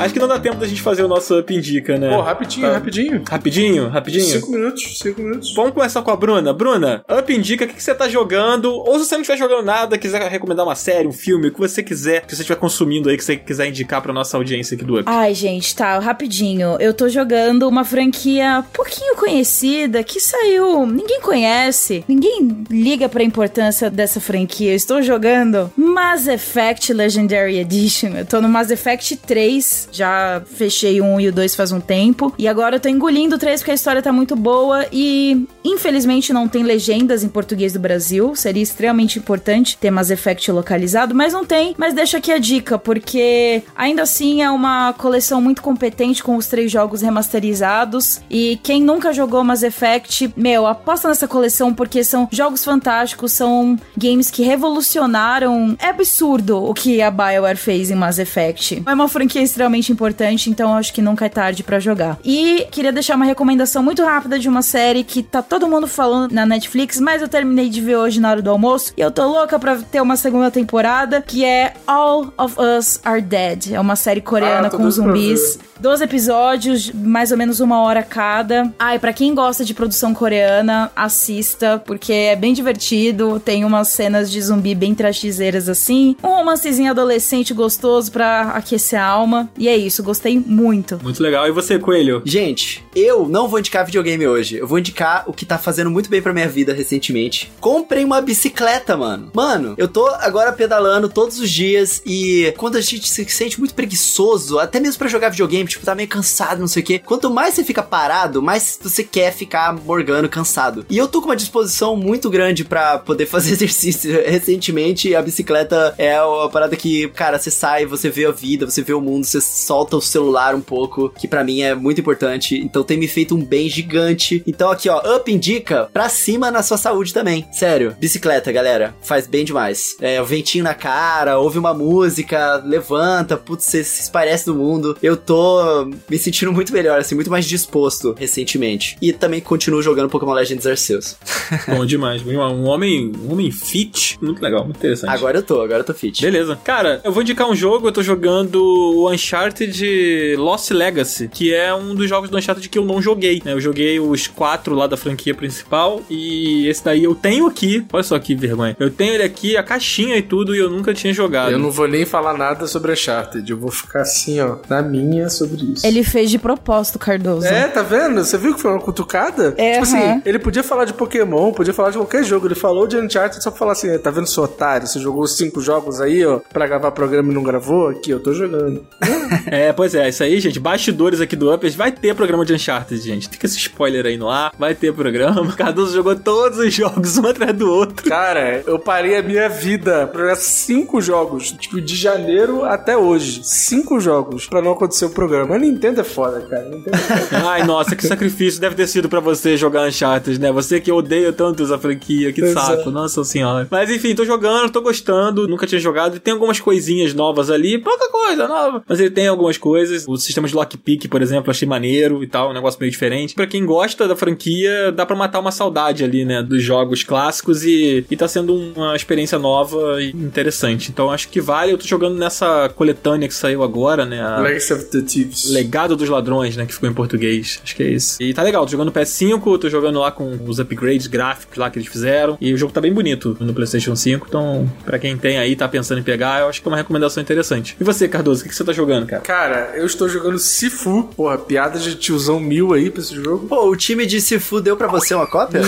Acho que não dá tempo da gente fazer o nosso Up Indica, né? Pô, rapidinho, Tá. rapidinho. Rapidinho, rapidinho. Cinco minutos, cinco minutos. Vamos começar com a Bruna. Bruna, Up Indica, o que, que você tá jogando? Ou se você não estiver jogando nada, quiser recomendar uma série, um filme, o que você quiser, que você estiver consumindo aí, que você quiser indicar pra nossa audiência aqui do Up. Ai, gente, tá, rapidinho. Eu tô jogando uma franquia pouquinho conhecida que saiu. Ninguém conhece, ninguém liga pra importância dessa franquia. Eu estou jogando Mass Effect Legendary Edition. Eu tô no Mass Effect 3, já fechei 1 e o 2 faz um tempo. E agora eu tô engolindo o 3 porque a história tá muito boa e infelizmente não tem legendas em português do Brasil. Seria extremamente importante ter Mass Effect localizado, mas não tem. Mas deixa aqui a dica, porque ainda assim é uma coleção muito competente com os três jogos remasterizados. E quem nunca jogou Mass Effect, meu, aposta nessa coleção porque são jogos fantásticos, são games que revolucionaram. É absurdo o que a BioWare fez em Mass Effect. É uma franquia extremamente importante, então acho que nunca é tarde pra jogar. E queria deixar uma recomendação muito rápida de uma série que tá todo mundo falando na Netflix, mas eu terminei de ver hoje na hora do almoço e eu tô louca pra ter uma segunda temporada, que é All of Us Are Dead. É uma série coreana Ah, com zumbis. 12 episódios, mais ou menos uma hora cada. Ai, pra quem gosta de produção coreana, assista, porque é bem divertido. Tem umas cenas de zumbi bem trashzeiras assim. Um romancezinho adolescente gostoso pra aquecer a alma. E é isso, gostei muito. Muito legal. E você, Coelho? Gente, eu não vou indicar videogame hoje. Eu vou indicar o que tá fazendo muito bem pra minha vida recentemente. Comprei uma bicicleta, mano. Mano, eu tô agora pedalando todos os dias e quando a gente se sente muito preguiçoso, até mesmo pra jogar videogame, tipo, tá meio cansado, não sei o quê. Quanto mais você fica parado, mais você quer ficar morgando, cansado. E eu tô com uma disposição muito grande pra poder fazer exercício. Recentemente, a bicicleta é uma parada que, cara, você sai, você vê a vida, você vê o mundo, você solta o celular um pouco, que pra mim é muito importante. Então tem me feito um bem gigante. Então aqui, ó, Up indica pra cima na sua saúde também. Sério, bicicleta, galera, faz bem demais. É, o ventinho na cara, ouve uma música, levanta, putz, você se esparece no mundo. Eu tô me sentindo muito melhor, assim, muito mais disposto recentemente. E também continuo jogando Pokémon Legends Arceus. Bom demais. Um homem, um homem fit. Muito legal, muito interessante. Agora eu tô, agora eu tô fit. Beleza. Cara, eu vou indicar um jogo, eu tô jogando o Uncharted Lost Legacy, que é um dos jogos do Uncharted que eu não joguei, né? Eu joguei os quatro lá da franquia principal e esse daí eu tenho aqui. Olha só que vergonha. Eu tenho ele aqui, a caixinha e tudo, e eu nunca tinha jogado. Eu não vou nem falar nada sobre Uncharted. Eu vou ficar assim, ó, na minha sobre isso. Ele fez de propósito, Cardoso. É, tá vendo? Você viu que foi uma cutucada? É, tipo assim, ele podia falar de Pokémon, podia falar de qualquer jogo. Ele falou de Uncharted só pra falar assim, tá vendo, seu otário? Você jogou os cinco jogos aí, ó, pra gravar programa e não gravou? Aqui, eu tô jogando. É, pois é, isso aí, gente. Bastidores aqui do Up, vai ter programa de Uncharted, gente. Fica esse spoiler aí no ar, vai ter programa. Cardoso jogou todos os jogos, um atrás do outro. Cara, eu parei a minha vida pra jogar cinco jogos, tipo, de janeiro até hoje. Cinco jogos pra não acontecer o programa. A Nintendo é foda, cara. Nintendo é foda. Ai, nossa, que sacrifício deve ter sido pra você jogar Uncharted, né? Você que odeia tanto essa franquia, que Pois saco, é. nossa senhora. Mas enfim, tô jogando, tô gostando, nunca tinha jogado, e tem algumas coisinhas novas ali, pouca coisa nova, mas ele tem algumas coisas. O sistema de lockpick, por exemplo, achei maneiro e tal, um negócio meio diferente. Pra quem gosta da franquia, dá pra matar uma saudade ali, né, dos jogos clássicos e, e tá sendo uma experiência nova e interessante. Então acho que vale, eu tô jogando nessa coletânea que saiu agora, né, a- Legacy of the Thieves. Legado dos Ladrões, né? Que ficou em português. Acho que é isso. E tá legal, tô jogando PS5, tô jogando lá com os upgrades gráficos lá que eles fizeram. E o jogo tá bem bonito no PlayStation 5. Então, pra quem tem aí, tá pensando em pegar, eu acho que é uma recomendação interessante. E você, Cardoso, o que, que você tá jogando, cara? Cara, eu estou jogando Sifu. Porra, piada de tiozão mil aí pra esse jogo. Pô, o time de Sifu deu pra você uma cópia?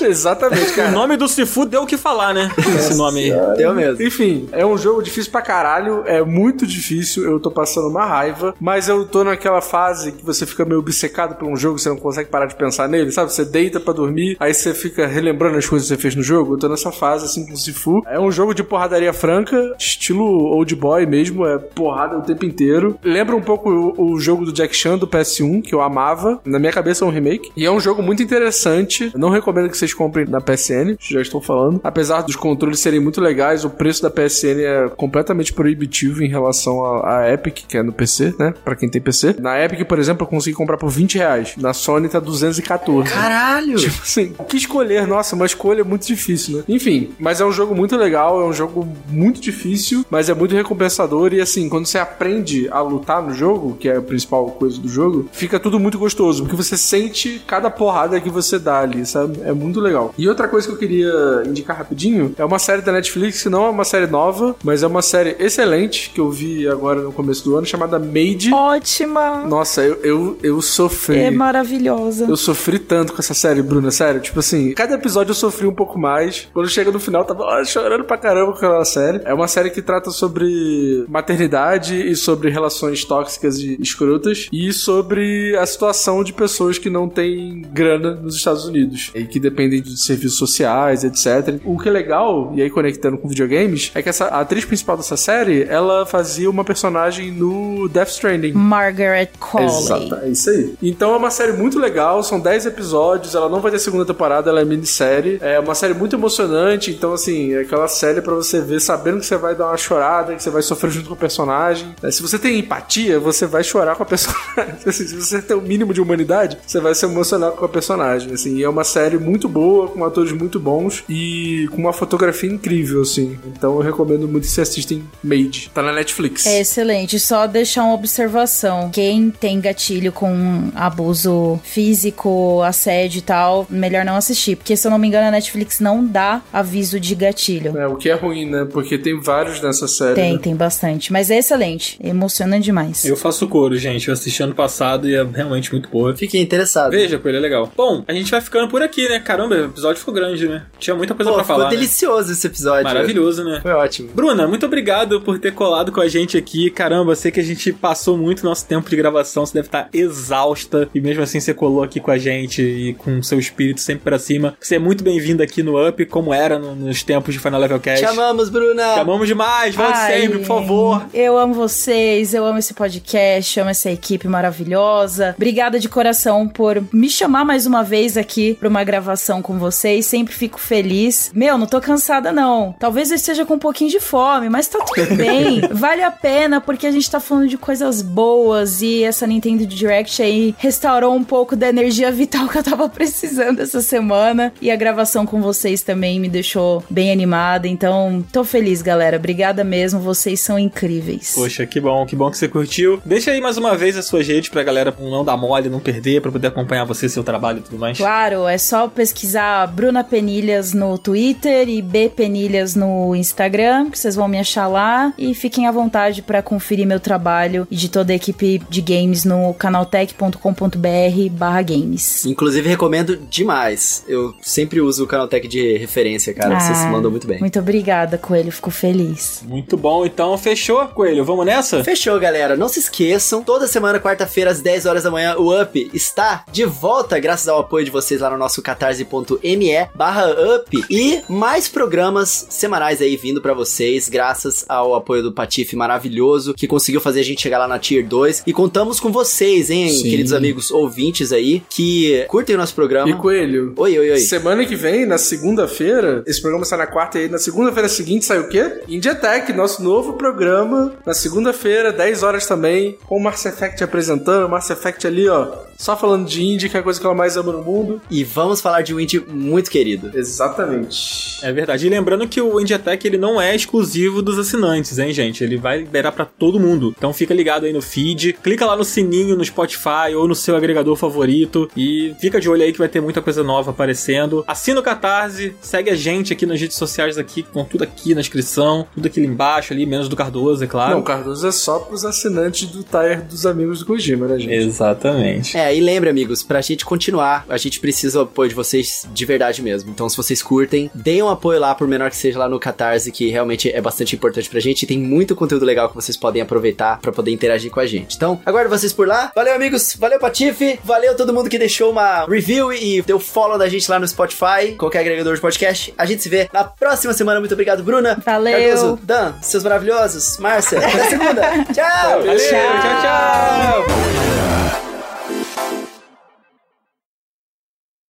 Exatamente, O cara. nome do Sifu deu o que falar, né? Esse nome aí. deu mesmo. Enfim, é um jogo difícil pra caralho, é muito difícil, eu tô passando uma raiva, mas eu tô naquela fase que você fica meio obcecado por um jogo, você não consegue parar de pensar nele, sabe? Você deita pra dormir, aí você fica relembrando as coisas que você fez no jogo. Eu tô nessa fase, assim, com o Sifu. É um jogo de porradaria franca, estilo old boy mesmo, é porrada o tempo inteiro. Lembra um pouco o, o jogo do Jack Chan do PS1, que eu amava. Na minha cabeça é um remake. E é um jogo muito interessante. Eu não recomendo que vocês comprem na PSN, já estou falando. Apesar dos controles serem muito legais, o preço da PSN é completamente proibitivo em relação à Epic, que é no PC, né? né? Pra quem tem PC. Na Epic, por exemplo, eu consegui comprar por 20 reais. Na Sony tá 214. Caralho! Tipo assim, o que escolher? Nossa, uma escolha é muito difícil, né? Enfim, mas é um jogo muito legal, é um jogo muito difícil, mas é muito recompensador e assim, quando você aprende a lutar no jogo, que é a principal coisa do jogo, fica tudo muito gostoso, porque você sente cada porrada que você dá ali, sabe? É muito legal. E outra coisa que eu queria indicar rapidinho é uma série da Netflix que não é uma série nova, mas é uma série excelente que eu vi agora no começo do ano, chamada Made. Ótima! Nossa, eu, eu, eu sofri. É maravilhosa. Eu sofri tanto com essa série, Bruna, sério. Tipo assim, cada episódio eu sofri um pouco mais. Quando chega no final, eu tava ó, chorando pra caramba com aquela série. É uma série que trata sobre maternidade e sobre relações tóxicas e escrotas e sobre a situação de pessoas que não têm grana nos Estados Unidos e que dependem de serviços sociais, etc. O que é legal, e aí conectando com videogames, é que essa a atriz principal dessa série, ela fazia uma personagem no Death Stranding. Margaret Colley. Exato, é isso aí. Então é uma série muito legal, são 10 episódios, ela não vai ter segunda temporada, ela é minissérie. É uma série muito emocionante, então assim, é aquela série pra você ver sabendo que você vai dar uma chorada, que você vai sofrer junto com o personagem. É, Se você tem empatia, você vai chorar com a personagem. Assim, Se você tem o mínimo de humanidade, você vai se emocionar com a personagem, assim. E é uma série muito boa, com atores muito bons e com uma fotografia incrível, assim. Então eu recomendo muito que vocês assistem Made. Tá na Netflix. É excelente. Só deixar uma observação. Quem tem gatilho com abuso físico, assédio e tal, melhor não assistir. Porque, se eu não me engano, a Netflix não dá aviso de gatilho. É, o que é ruim, né? Porque tem vários nessa série. Tem, né? tem bastante. Mas é excelente. Emociona demais. Eu faço coro, gente. Eu assisti ano passado e é realmente muito boa. Fiquei interessado. Veja, pô, ele é legal. Bom, a gente vai ficando por aqui, né? Caramba, o episódio ficou grande, né? Tinha muita coisa Pô, pra falar. né? delicioso esse episódio. Maravilhoso, né? Foi ótimo. Bruna, muito obrigado por ter colado com a gente aqui. Caramba, sei que a gente passou muito nosso tempo de gravação, você deve estar exausta e mesmo assim você colou aqui com a gente e com seu espírito sempre pra cima. Você é muito bem-vindo aqui no Up, como era no- nos tempos de Final Level Cast. Te amamos, Bruna. Te amamos demais, volte sempre, por favor. Eu amo vocês, eu amo esse podcast, amo essa equipe maravilhosa. Obrigada de coração por me chamar mais uma vez aqui pra uma gravação com vocês. Sempre fico feliz. Meu, não tô cansada, não. Talvez eu esteja com um pouquinho de fome, mas tá tudo bem. vale a pena, porque a gente tá falando de coisas boas e essa Nintendo Direct aí restaurou um pouco da energia vital que eu tava precisando essa semana. E a gravação com vocês também me deixou bem animada. Então, tô feliz, galera. Obrigada mesmo. Vocês são incríveis. Poxa, que bom, que bom que você curtiu. Deixa aí mais uma vez as suas redes pra galera não dar mole, não perder, pra poder acompanhar você, seu trabalho e tudo mais. Claro, é só pesquisar Bruna Penilhas no Twitter e B Penilhas no Instagram, que vocês vão me achar lá. E fiquem à vontade pra conferir meu trabalho e de toda a equipe de games no canaltech.com.br barra games. Inclusive, recomendo demais. Eu sempre uso o Canaltech de referência, cara. Vocês Ah, mandam muito bem. Muito obrigada, Coelho. Fico feliz. Muito bom, então fechou, Coelho. Vamos nessa? Fechou, galera. Não se esqueçam, toda semana, quarta-feira, às 10 horas da manhã, o Up está de volta, graças ao apoio de vocês lá no nosso catarse.me barra Up. E mais programas semanais aí vindo pra vocês, graças ao apoio do Patife maravilhoso, que conseguiu fazer a gente chegar lá na Tier 2. E contamos com vocês, hein, Sim. queridos amigos ouvintes aí, que curtem o nosso programa. E Coelho, Oi, oi, oi. Semana que vem, na segunda-feira, esse programa sai na quarta e aí na segunda-feira seguinte sai o quê? Indie Tech, nosso novo programa. Na segunda-feira, 10 horas também, com o Mass Effect apresentando. O Mass Effect ali, ó, só falando de indie, que é a coisa que ela mais ama no mundo. E vamos falar de um indie muito querido. Exatamente. É verdade. E lembrando que o Indie Attack, ele não é exclusivo dos assinantes, hein, gente? Ele vai liberar pra todo mundo. Então fica ligado aí no feed, clica lá no sininho no Spotify ou no seu agregador favorito e fica de olho aí que vai ter muita coisa nova aparecendo. Assina o Catarse, segue a gente aqui nas redes sociais aqui, com tudo aqui na descrição, tudo aqui embaixo ali, menos do Cardoso, é claro. Não, Cardoso é só pros assinantes do Tire dos amigos do Kojima, né, gente? Exatamente. É, e lembre, amigos, pra gente continuar, a gente precisa do apoio de vocês de verdade mesmo. Então, se vocês curtem, deem um apoio lá, por menor que seja, lá no Catarse, que realmente é bastante importante pra gente. E tem muito conteúdo legal que vocês podem aproveitar pra poder interagir com a gente. Então, aguardo vocês por lá. Valeu, amigos. Valeu, Patife. Valeu todo mundo que deixou uma review e deu follow da gente lá no Spotify, qualquer agregador de podcast. A gente se vê na próxima semana. Muito obrigado, Bruna. Valeu. Cardoso, Dan, seus maravilhosos. Márcia, até segunda segunda. Tchau. Valeu, tchau, tchau. tchau.